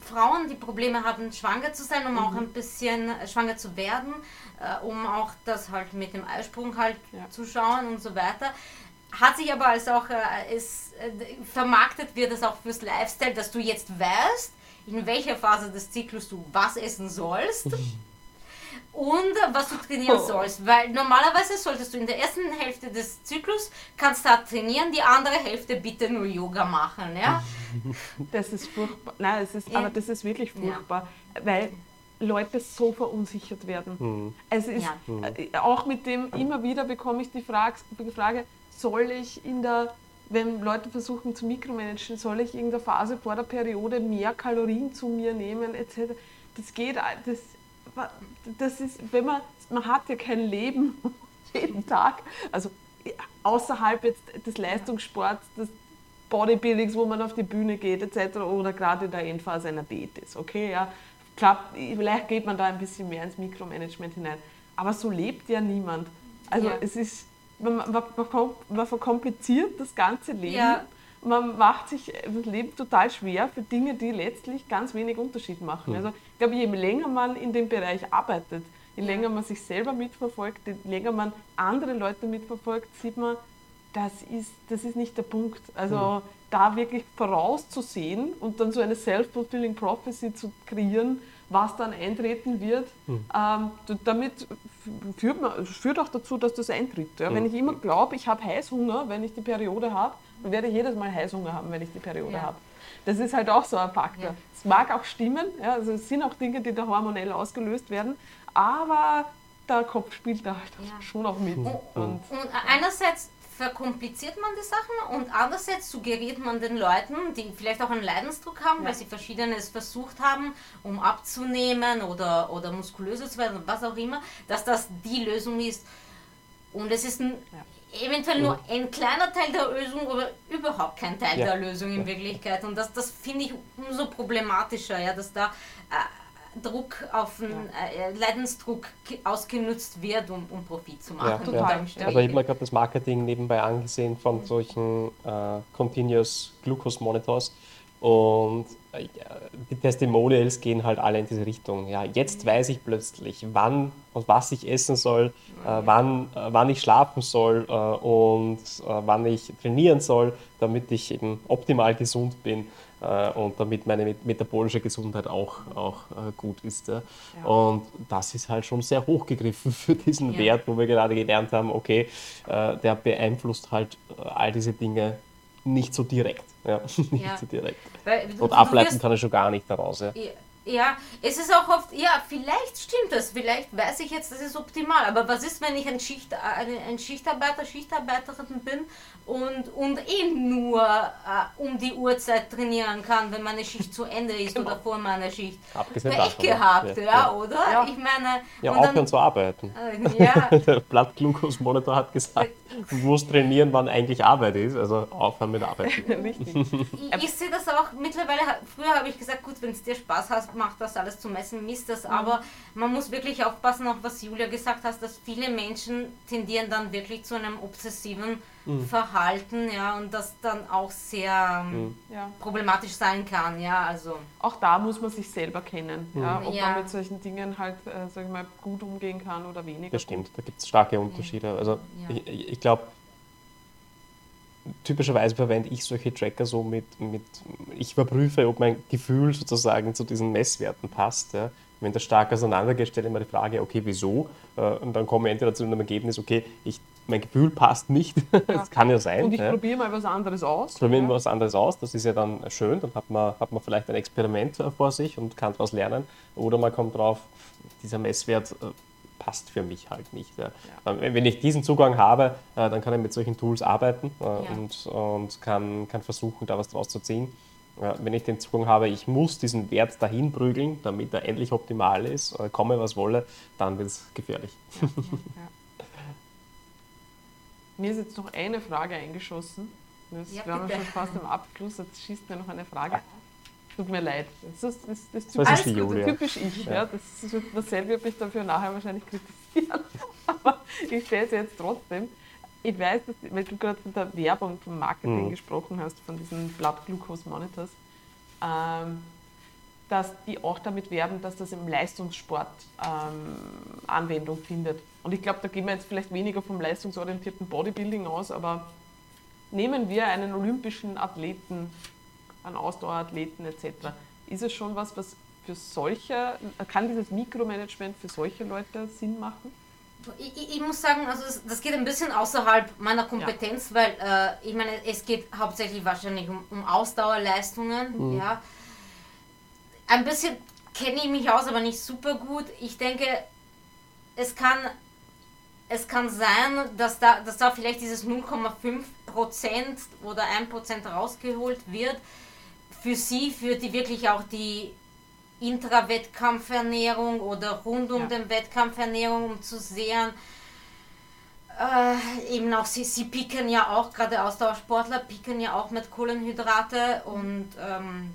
Frauen, die Probleme haben, schwanger zu sein, um mhm. auch ein bisschen äh, schwanger zu werden, äh, um auch das halt mit dem Eisprung halt ja. zu schauen und so weiter. Hat sich aber als auch, äh, ist, äh, vermarktet wird es auch fürs Lifestyle, dass du jetzt weißt, in welcher Phase des Zyklus du was essen sollst. Und was du trainieren oh. sollst. Weil normalerweise solltest du in der ersten Hälfte des Zyklus kannst du trainieren, die andere Hälfte bitte nur Yoga machen. Ja? [laughs] Das ist furchtbar. Nein, es ist, ja. aber das ist wirklich furchtbar, ja. weil Leute so verunsichert werden. Mhm. Es ist ja. Äh, auch mit dem immer wieder bekomme ich die Frage, die Frage, soll ich in der wenn Leute versuchen zu mikromanagen, soll ich in der Phase vor der Periode mehr Kalorien zu mir nehmen, etc. Das geht, das das ist, wenn man, man hat ja kein Leben [laughs] jeden Tag, also außerhalb jetzt des Leistungssports, des Bodybuildings, wo man auf die Bühne geht etc. oder gerade in der Endphase einer Diät ist, okay, ja, klar, vielleicht geht man da ein bisschen mehr ins Mikromanagement hinein, aber so lebt ja niemand. Also ja. es ist, man, man, man, verkompliziert das ganze Leben ja man macht sich das Leben total schwer für Dinge, die letztlich ganz wenig Unterschied machen. Mhm. Also ich glaube, je länger man in dem Bereich arbeitet, je länger man sich selber mitverfolgt, je länger man andere Leute mitverfolgt, sieht man, das ist, das ist nicht der Punkt. Also mhm. da wirklich vorauszusehen und dann so eine self-fulfilling prophecy zu kreieren, was dann eintreten wird, mhm. ähm, damit führt, man, führt auch dazu, dass das eintritt. Ja? Mhm. Wenn ich immer glaube, ich habe Heißhunger, wenn ich die Periode habe, dann werde ich jedes Mal Heißhunger haben, wenn ich die Periode ja. habe. Das ist halt auch so ein Faktor. Ja. Es mag auch stimmen, ja, also es sind auch Dinge, die da hormonell ausgelöst werden, aber der Kopf spielt da halt schon auch mit. Und, und, und einerseits verkompliziert man die Sachen und andererseits suggeriert man den Leuten, die vielleicht auch einen Leidensdruck haben, ja. weil sie verschiedenes versucht haben, um abzunehmen oder, oder muskulöser zu werden, was auch immer, dass das die Lösung ist. Und es ist ein, ja. Eventuell nur ein kleiner Teil der Lösung oder überhaupt kein Teil ja. der Lösung in Wirklichkeit. Und das, das finde ich umso problematischer, ja, dass da äh, Druck auf den ja. äh, Leidensdruck ausgenutzt wird, um, um Profit zu machen. Ja. Ja. Also ich habe mir gerade das Marketing nebenbei angesehen von solchen äh, Continuous Glucose Monitors und äh, die Testimonials gehen halt alle in diese Richtung. Ja, jetzt weiß ich plötzlich, wann und was ich essen soll, äh, wann, äh, wann ich schlafen soll äh, und äh, wann ich trainieren soll, damit ich eben optimal gesund bin äh, und damit meine metabolische Gesundheit auch, auch äh, gut ist. Ja. Ja. Und das ist halt schon sehr hochgegriffen [laughs] für diesen ja. Wert, wo wir gerade gelernt haben, okay, der beeinflusst halt all diese Dinge nicht so direkt. Ja, [laughs] nicht so direkt. Weil, und ableiten kann er schon gar nicht daraus. Ja. Ja, es ist auch oft, ja, vielleicht stimmt das, vielleicht weiß ich jetzt, das ist optimal, aber was ist, wenn ich ein, Schicht, ein Schichtarbeiter, Schichtarbeiterin bin und, und eh nur äh, um die Uhrzeit trainieren kann, wenn meine Schicht zu Ende ist genau. oder vor meiner Schicht. Abgesehen Pech gehabt, ja, ja, oder? Ja. Ich meine... Ja, aufhören dann, zu arbeiten. Äh, ja. [laughs] Der Blattglucose-Monitor hat gesagt, du musst trainieren, wann eigentlich Arbeit ist, also aufhören mit Arbeiten. [laughs] Richtig. ich, ich sehe das auch mittlerweile, früher habe ich gesagt, gut, wenn es dir Spaß hast, macht das alles zu messen, misst das. Mhm. Aber man muss wirklich aufpassen, auch was Julia gesagt hat, dass viele Menschen tendieren dann wirklich zu einem obsessiven mhm. Verhalten, ja, und das dann auch sehr ähm, mhm. problematisch sein kann, ja, also. Auch da muss man sich selber kennen, mhm. ja, ob ja. man mit solchen Dingen halt, äh, sag ich mal, gut umgehen kann oder weniger. Das stimmt, da gibt es starke Unterschiede. Also ich, ich glaube, typischerweise verwende ich solche Tracker so mit, mit, ich überprüfe, ob mein Gefühl sozusagen zu diesen Messwerten passt. Ja. Wenn das stark auseinandergeht, stelle ich mir die Frage, okay, wieso? Äh, und dann komme ich entweder zu einem Ergebnis, okay, ich, mein Gefühl passt nicht. [laughs] Ja. das kann ja sein. Und ich ja. probiere mal was anderes aus. Probiere mal was anderes aus, das ist ja dann schön. Dann hat man, hat man vielleicht ein Experiment vor sich und kann daraus lernen. Oder man kommt drauf, dieser Messwert äh, passt für mich halt nicht. Ja. Ja. Wenn ich diesen Zugang habe, äh, dann kann ich mit solchen Tools arbeiten äh, ja. und, und kann, kann versuchen, da was draus zu ziehen. Wenn ich den Zugang habe, ich muss diesen Wert dahin prügeln, damit er endlich optimal ist, äh, komme was wolle, dann wird es gefährlich. [laughs] Mir ist jetzt noch eine Frage eingeschossen. Das, wir haben schon fast am Abschluss, jetzt schießt mir noch eine Frage. Tut mir leid. Das ist, das, das, das ist die Julia. typisch ich. Ja. ja. Das ist, dasselbe wird mich dafür nachher wahrscheinlich kritisieren. [laughs] Aber ich stelle es jetzt trotzdem. Ich weiß, dass, weil du gerade von der Werbung, vom Marketing mhm. gesprochen hast, von diesen Blood Glucose Monitors, ähm, dass die auch damit werben, dass das im Leistungssport ähm, Anwendung findet. Und ich glaube, da gehen wir jetzt vielleicht weniger vom leistungsorientierten Bodybuilding aus, aber nehmen wir einen olympischen Athleten an Ausdauerathleten etc. Ist es schon was, was für solche, kann dieses Mikromanagement für solche Leute Sinn machen? Ich, ich, ich muss sagen, also das, das, geht ein bisschen außerhalb meiner Kompetenz, ja. weil äh, ich meine, es geht hauptsächlich wahrscheinlich um, um Ausdauerleistungen. Mhm. Ja. Ein bisschen kenne ich mich aus, aber nicht super gut. Ich denke, es kann, es kann sein, dass da, dass da vielleicht dieses 0,5% oder 1% rausgeholt wird für Sie, für die wirklich auch die Intra-Wettkampfernährung oder rund um ja. den Wettkampfernährung, um zu sehen, äh, eben auch sie, sie picken ja auch, gerade Ausdauersportler picken ja auch mit Kohlenhydrate und, ähm,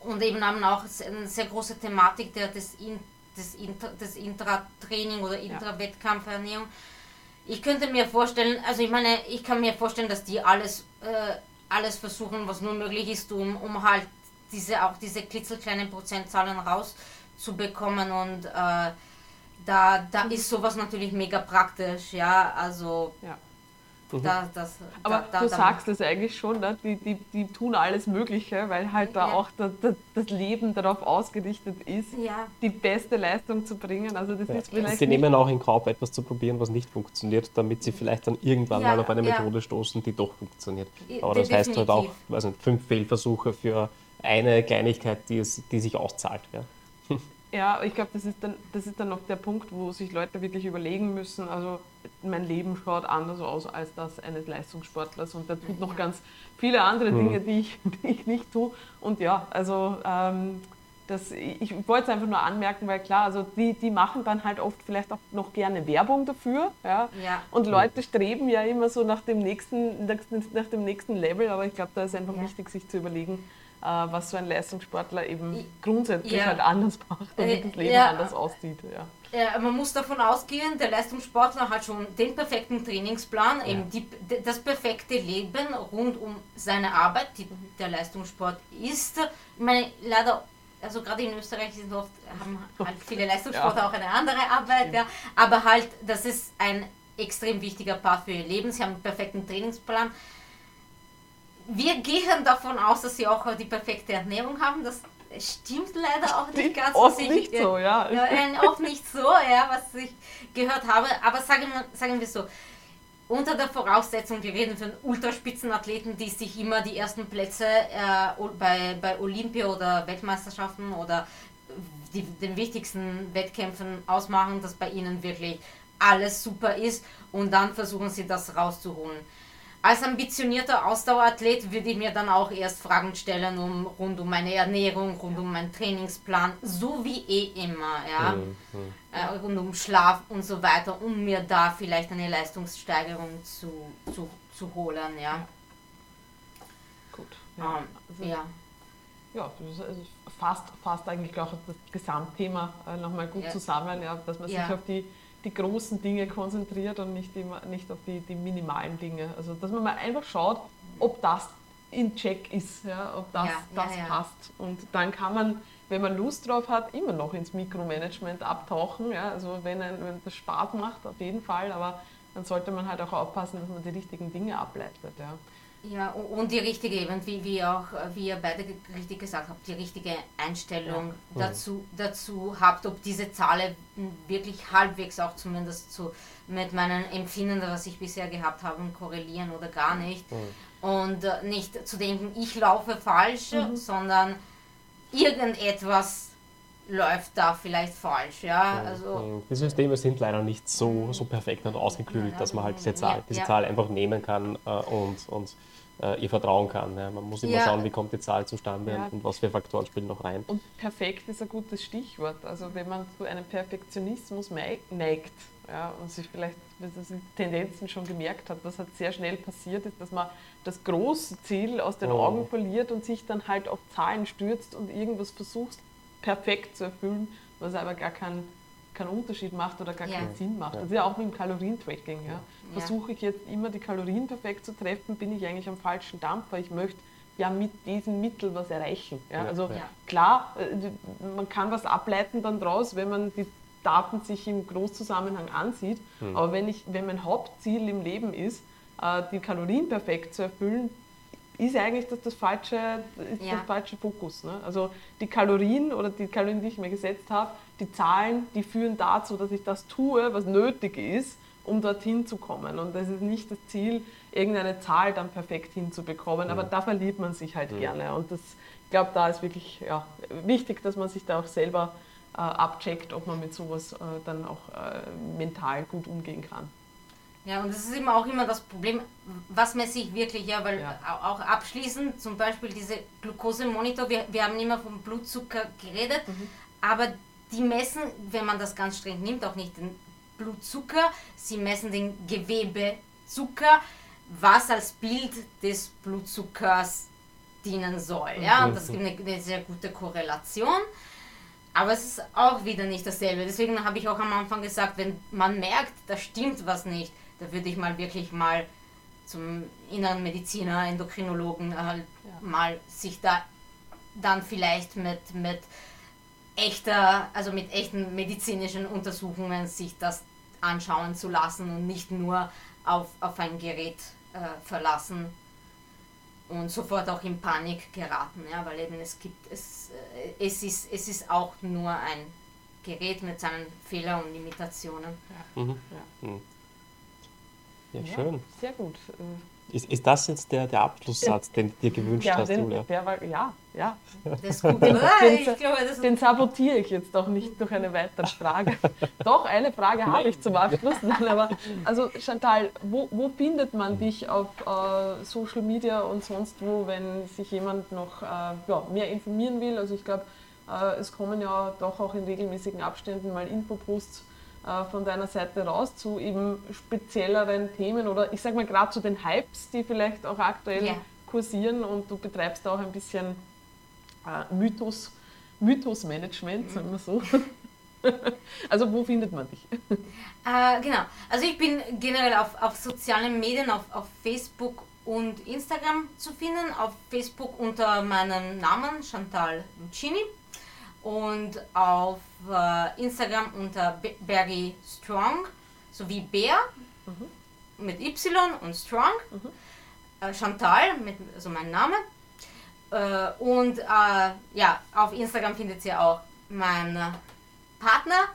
und eben haben auch eine sehr große Thematik der, des, In, des, Intra, des Intratraining oder Intra-Wettkampfernährung. Ich könnte mir vorstellen, also ich meine, ich kann mir vorstellen, dass die alles äh, alles versuchen, was nur möglich ist, um, um halt diese, auch diese klitzekleinen Prozentzahlen rauszubekommen. Und äh, da, da ist sowas natürlich mega praktisch, ja, also ja. Mhm. Da, das, Aber da, du da, sagst es eigentlich schon, ne? die, die, die tun alles Mögliche, weil halt da ja. auch das, das Leben darauf ausgerichtet ist, ja. die beste Leistung zu bringen. Also das ja. ist vielleicht sie nehmen auch in Kauf, etwas zu probieren, was nicht funktioniert, damit sie vielleicht dann irgendwann mal auf eine Methode stoßen, die doch funktioniert. Aber das heißt halt auch, weiß nicht, fünf Fehlversuche für eine Kleinigkeit, die, es, die sich auszahlt. Ja. Ja, ich glaube, das, ist dann, das ist dann noch der Punkt, wo sich Leute wirklich überlegen müssen, also mein Leben schaut anders aus als das eines Leistungssportlers und der tut noch ganz viele andere hm. Dinge, die ich, [laughs] die ich nicht tue. Und ja, also ähm, das, ich wollte es einfach nur anmerken, weil klar, also die, die machen dann halt oft vielleicht auch noch gerne Werbung dafür. Ja? ja. Und Leute streben ja immer so nach dem nächsten, nach dem nächsten Level, aber ich glaube, da ist einfach ja. wichtig, sich zu überlegen, was so ein Leistungssportler eben grundsätzlich ja. halt anders macht und äh, das Leben ja. anders aussieht. Ja. ja. man muss davon ausgehen, der Leistungssportler hat schon den perfekten Trainingsplan, ja. eben die, das perfekte Leben rund um seine Arbeit, die der Leistungssport ist. Ich meine, leider also gerade in Österreich sind oft, haben halt [laughs] viele Leistungssportler ja. auch eine andere Arbeit, ja. aber halt, das ist ein extrem wichtiger Part für ihr Leben. Sie haben einen perfekten Trainingsplan wir gehen davon aus, dass sie auch die perfekte Ernährung haben. Das stimmt leider auch nicht ganz. Oft nicht ich, so, ja. ja. Oft nicht so, ja, was ich gehört habe. Aber sagen, sagen wir so, unter der Voraussetzung, wir reden von Ultraspitzenathleten, die sich immer die ersten Plätze äh, bei, bei Olympia oder Weltmeisterschaften oder die, den wichtigsten Wettkämpfen ausmachen, dass bei ihnen wirklich alles super ist und dann versuchen sie das rauszuholen als ambitionierter Ausdauerathlet würde ich mir dann auch erst Fragen stellen um, rund um meine Ernährung, rund um meinen Trainingsplan, so wie eh immer, ja, mhm. äh, rund um Schlaf und so weiter, um mir da vielleicht eine Leistungssteigerung zu, zu, zu holen, ja. Gut. Ja, ähm, also, ja. ja das fasst, fasst eigentlich auch das Gesamtthema äh, nochmal gut ja. zusammen, ja, dass man ja. sich auf die die großen Dinge konzentriert und nicht, immer, nicht auf die, die minimalen Dinge. Also dass man mal einfach schaut, ob das in Check ist, ja, ob das, ja, das ja, passt. Und dann kann man, wenn man Lust drauf hat, immer noch ins Mikromanagement abtauchen. Ja. Also wenn, ein, wenn das Spaß macht, auf jeden Fall, aber dann sollte man halt auch aufpassen, dass man die richtigen Dinge ableitet. Ja. Ja, und die richtige, eben, wie, wie, auch, wie ihr beide richtig gesagt habt, die richtige Einstellung ja. dazu, dazu habt, ob diese Zahlen wirklich halbwegs auch zumindest zu, mit meinen Empfinden, was ich bisher gehabt habe, korrelieren oder gar nicht. Mhm. Und äh, nicht zu denken, ich laufe falsch, mhm. sondern irgendetwas läuft da vielleicht falsch. Ja? Also die Systeme sind leider nicht so, so perfekt und ausgeklügelt, dass man halt diese Zahl, diese ja. Zahl einfach nehmen kann äh, und, und äh, ihr vertrauen kann. Ja? Man muss immer ja. schauen, wie kommt die Zahl zustande ja. und was für Faktoren spielen noch rein. Und perfekt ist ein gutes Stichwort. Also wenn man zu einem Perfektionismus neigt ja, und sich vielleicht Tendenzen schon gemerkt hat, was halt sehr schnell passiert ist, dass man das große Ziel aus den oh. Augen verliert und sich dann halt auf Zahlen stürzt und irgendwas versucht perfekt zu erfüllen, was aber gar keinen keinen Unterschied macht oder gar ja. keinen Sinn macht. Das ist ja auch mit dem Kalorientracking. Ja. Versuche ich jetzt immer die Kalorien perfekt zu treffen, bin ich eigentlich am falschen Dampfer. Ich möchte ja mit diesem Mittel was erreichen. Ja. Also klar, äh, man kann was ableiten dann draus, wenn man die Daten sich im Großzusammenhang ansieht. Hm. Aber wenn, ich, wenn mein Hauptziel im Leben ist, äh, die Kalorien perfekt zu erfüllen, ist eigentlich das, das, falsche, ist ja. das falsche Fokus. Ne? Also die Kalorien oder die Kalorien, die ich mir gesetzt habe, die Zahlen, die führen dazu, dass ich das tue, was nötig ist, um dorthin zu kommen. Und das ist nicht das Ziel, irgendeine Zahl dann perfekt hinzubekommen, mhm. aber da verliert man sich halt mhm. gerne. Und das, ich glaube, da ist wirklich ja, wichtig, dass man sich da auch selber äh, abcheckt, ob man mit sowas äh, dann auch äh, mental gut umgehen kann. Ja, und das ist immer auch immer das Problem, was messe ich wirklich, ja, weil ja. auch abschließend, zum Beispiel diese Glukosemonitor, wir, wir haben immer vom Blutzucker geredet, mhm. aber die messen, wenn man das ganz streng nimmt, auch nicht den Blutzucker, sie messen den Gewebezucker, was als Bild des Blutzuckers dienen soll. Ja, und das gibt eine, eine sehr gute Korrelation. Aber es ist auch wieder nicht dasselbe. Deswegen habe ich auch am Anfang gesagt, wenn man merkt, da stimmt was nicht, da würde ich mal wirklich mal zum inneren Mediziner, Endokrinologen halt ja. mal sich da dann vielleicht mit, mit echter, also mit echten medizinischen Untersuchungen sich das anschauen zu lassen und nicht nur auf, auf ein Gerät äh, verlassen und sofort auch in Panik geraten, ja, weil eben es gibt, es, äh, es, ist, es ist auch nur ein Gerät mit seinen Fehlern und Limitationen. Ja. Mhm. Ja. Mhm. Ja, ja, schön. Sehr gut. Ist, ist das jetzt der, der Abschlusssatz, den du dir gewünscht ja, hast, den, Julia? Der war, ja, ja. Das ist gut. Den, [laughs] den, glaube, das den sabotiere ich jetzt auch nicht durch eine weitere Frage. [laughs] Doch, eine Frage habe ich zum Abschluss. [laughs] Nein, aber, also Chantal, wo, wo findet man dich auf äh, Social Media und sonst wo, wenn sich jemand noch äh, ja, mehr informieren will? Also ich glaube, äh, es kommen ja doch auch in regelmäßigen Abständen mal Infoposts äh, von deiner Seite raus zu eben spezielleren Themen oder ich sag mal gerade zu den Hypes, die vielleicht auch aktuell yeah. kursieren und du betreibst auch ein bisschen äh, Mythos, Mythos-Management, sagen wir so. [laughs] also wo findet man dich? [laughs] Äh, genau, also ich bin generell auf, auf sozialen Medien, auf, auf Facebook und Instagram zu finden. Auf Facebook unter meinem Namen Chantal Lucini und auf äh, Instagram unter Berry Strong sowie Bär mhm. mit Y und Strong. Mhm. Äh, Chantal, mit, also mein Name. Äh, und äh, ja, auf Instagram findet ihr auch meinen Partner.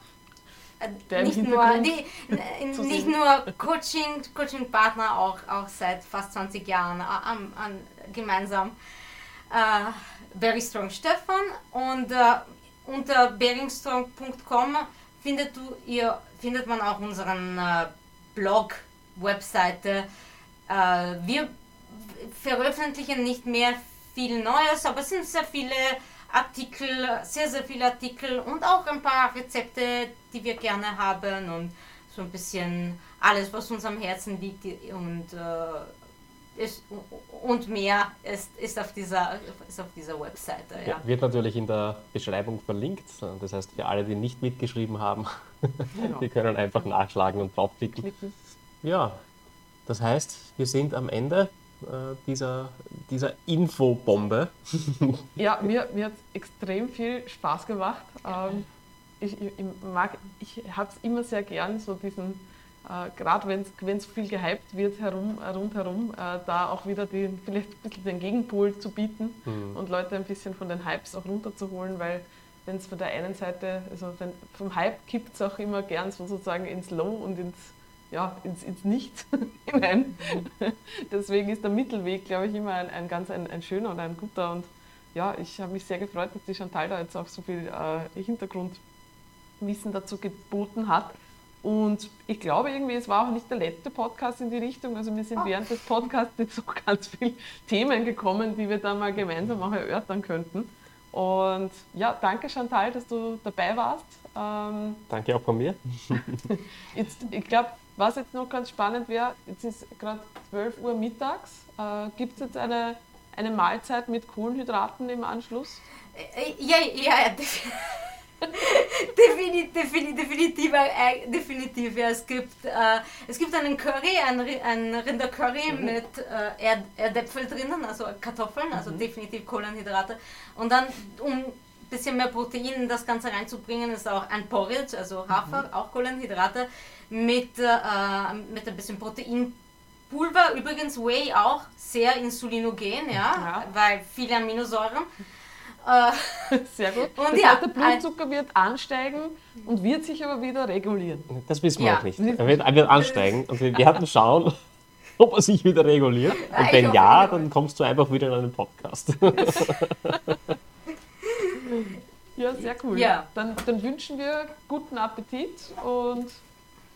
Äh, nicht nur, die, [laughs] nicht nur Coaching, Coaching Partner, auch, auch seit fast 20 Jahren an, äh, an, gemeinsam. Very Strong Stefan und unter beringstrong.com findet, findet man auch unseren äh, Blog, Webseite. Äh, wir veröffentlichen nicht mehr viel Neues, aber es sind sehr viele Artikel, sehr, sehr viele Artikel und auch ein paar Rezepte, die wir gerne haben und so ein bisschen alles, was uns am Herzen liegt und äh, ist, und mehr ist, ist, auf dieser, ist auf dieser Webseite. Ja. Ja, wird natürlich in der Beschreibung verlinkt. Das heißt, für alle, die nicht mitgeschrieben haben, genau. [laughs] die können einfach nachschlagen und draufklicken. Ja, das heißt, wir sind am Ende äh, dieser, dieser Infobombe. [laughs] ja, mir, mir hat es extrem viel Spaß gemacht. Ähm, ich, ich, ich, ich habe es immer sehr gern, so diesen äh, gerade wenn es viel gehypt wird herum, rundherum, äh, da auch wieder die, vielleicht ein bisschen den Gegenpol zu bieten mhm. und Leute ein bisschen von den Hypes auch runterzuholen, weil wenn es von der einen Seite, also wenn, vom Hype kippt es auch immer gern sozusagen ins Low und ins, ja, ins, ins Nichts [laughs] hinein. Deswegen ist der Mittelweg, glaube ich, immer ein, ein ganz ein, ein schöner und ein guter und ja, ich habe mich sehr gefreut, dass die Chantal da jetzt auch so viel äh, Hintergrundwissen dazu geboten hat. Und ich glaube irgendwie, es war auch nicht der letzte Podcast in die Richtung. Also wir sind oh. während des Podcasts jetzt auch ganz viele [laughs] Themen gekommen, die wir da mal gemeinsam auch erörtern könnten. Und ja, danke Chantal, dass du dabei warst. Ähm, danke auch von mir. [laughs] jetzt, ich glaube, was jetzt noch ganz spannend wäre, jetzt ist gerade 12 Uhr mittags. Äh, Gibt es jetzt eine, eine Mahlzeit mit Kohlenhydraten im Anschluss? Äh, ja, ja, ja. [laughs] definitiv, definitiv, definitiv, äh, definitiv, ja. Es gibt, äh, es gibt einen Curry, ein, ein Rindercurry mhm. mit äh, Erd Erdäpfel drinnen, also Kartoffeln, also mhm. definitiv Kohlenhydrate. Und dann, um ein bisschen mehr Protein in das Ganze reinzubringen, ist auch ein Porridge, also Hafer, mhm. auch Kohlenhydrate, mit, äh, mit ein bisschen Proteinpulver. Übrigens Whey auch sehr insulinogen, ja, ja. weil viele Aminosäuren. Äh, [laughs] Sehr gut. Und das ja, heißt, der Blutzucker wird ansteigen und wird sich aber wieder regulieren. Das wissen wir ja. auch nicht. Er wird, er wird ansteigen und wir werden [laughs] schauen, ob er sich wieder reguliert. Und wenn ja, dann kommst du einfach wieder in einen Podcast. [laughs] ja, sehr cool. Ja. Dann, dann wünschen wir guten Appetit und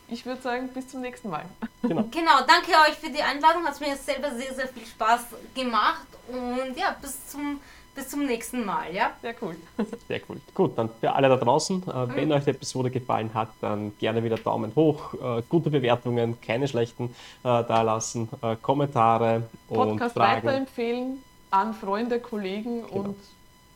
ich würde sagen, bis zum nächsten Mal. Genau. genau, danke euch für die Einladung. Hat mir selber sehr, sehr viel Spaß gemacht. Und ja, bis zum bis zum nächsten Mal, ja? Sehr cool. [laughs] Sehr cool. Gut, dann für alle da draußen, äh, mhm. wenn euch die Episode gefallen hat, dann gerne wieder Daumen hoch, äh, gute Bewertungen, keine schlechten äh, da lassen, äh, Kommentare Podcast und Fragen. weiterempfehlen an Freunde, Kollegen genau. und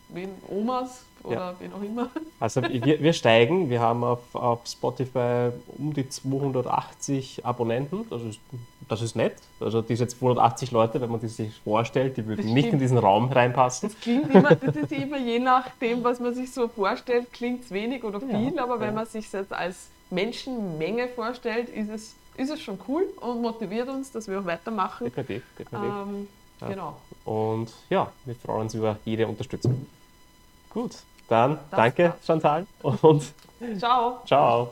wen Omas oder ja. wen auch immer. Also wir, wir steigen, wir haben auf, auf Spotify um die 280 Abonnenten, das ist, das ist nett. Also diese 280 Leute, wenn man die sich vorstellt, die würden nicht in diesen Raum reinpassen. Das klingt immer, das ist immer je nachdem, was man sich so vorstellt, klingt es wenig oder viel, ja, aber wenn man sich jetzt als Menschenmenge vorstellt, ist es, ist es schon cool und motiviert uns, dass wir auch weitermachen. Definitiv, definitiv. Ähm, ja. Genau. Und ja, wir freuen uns über jede Unterstützung. Gut, dann das danke, Chantal. Und ciao. Ciao.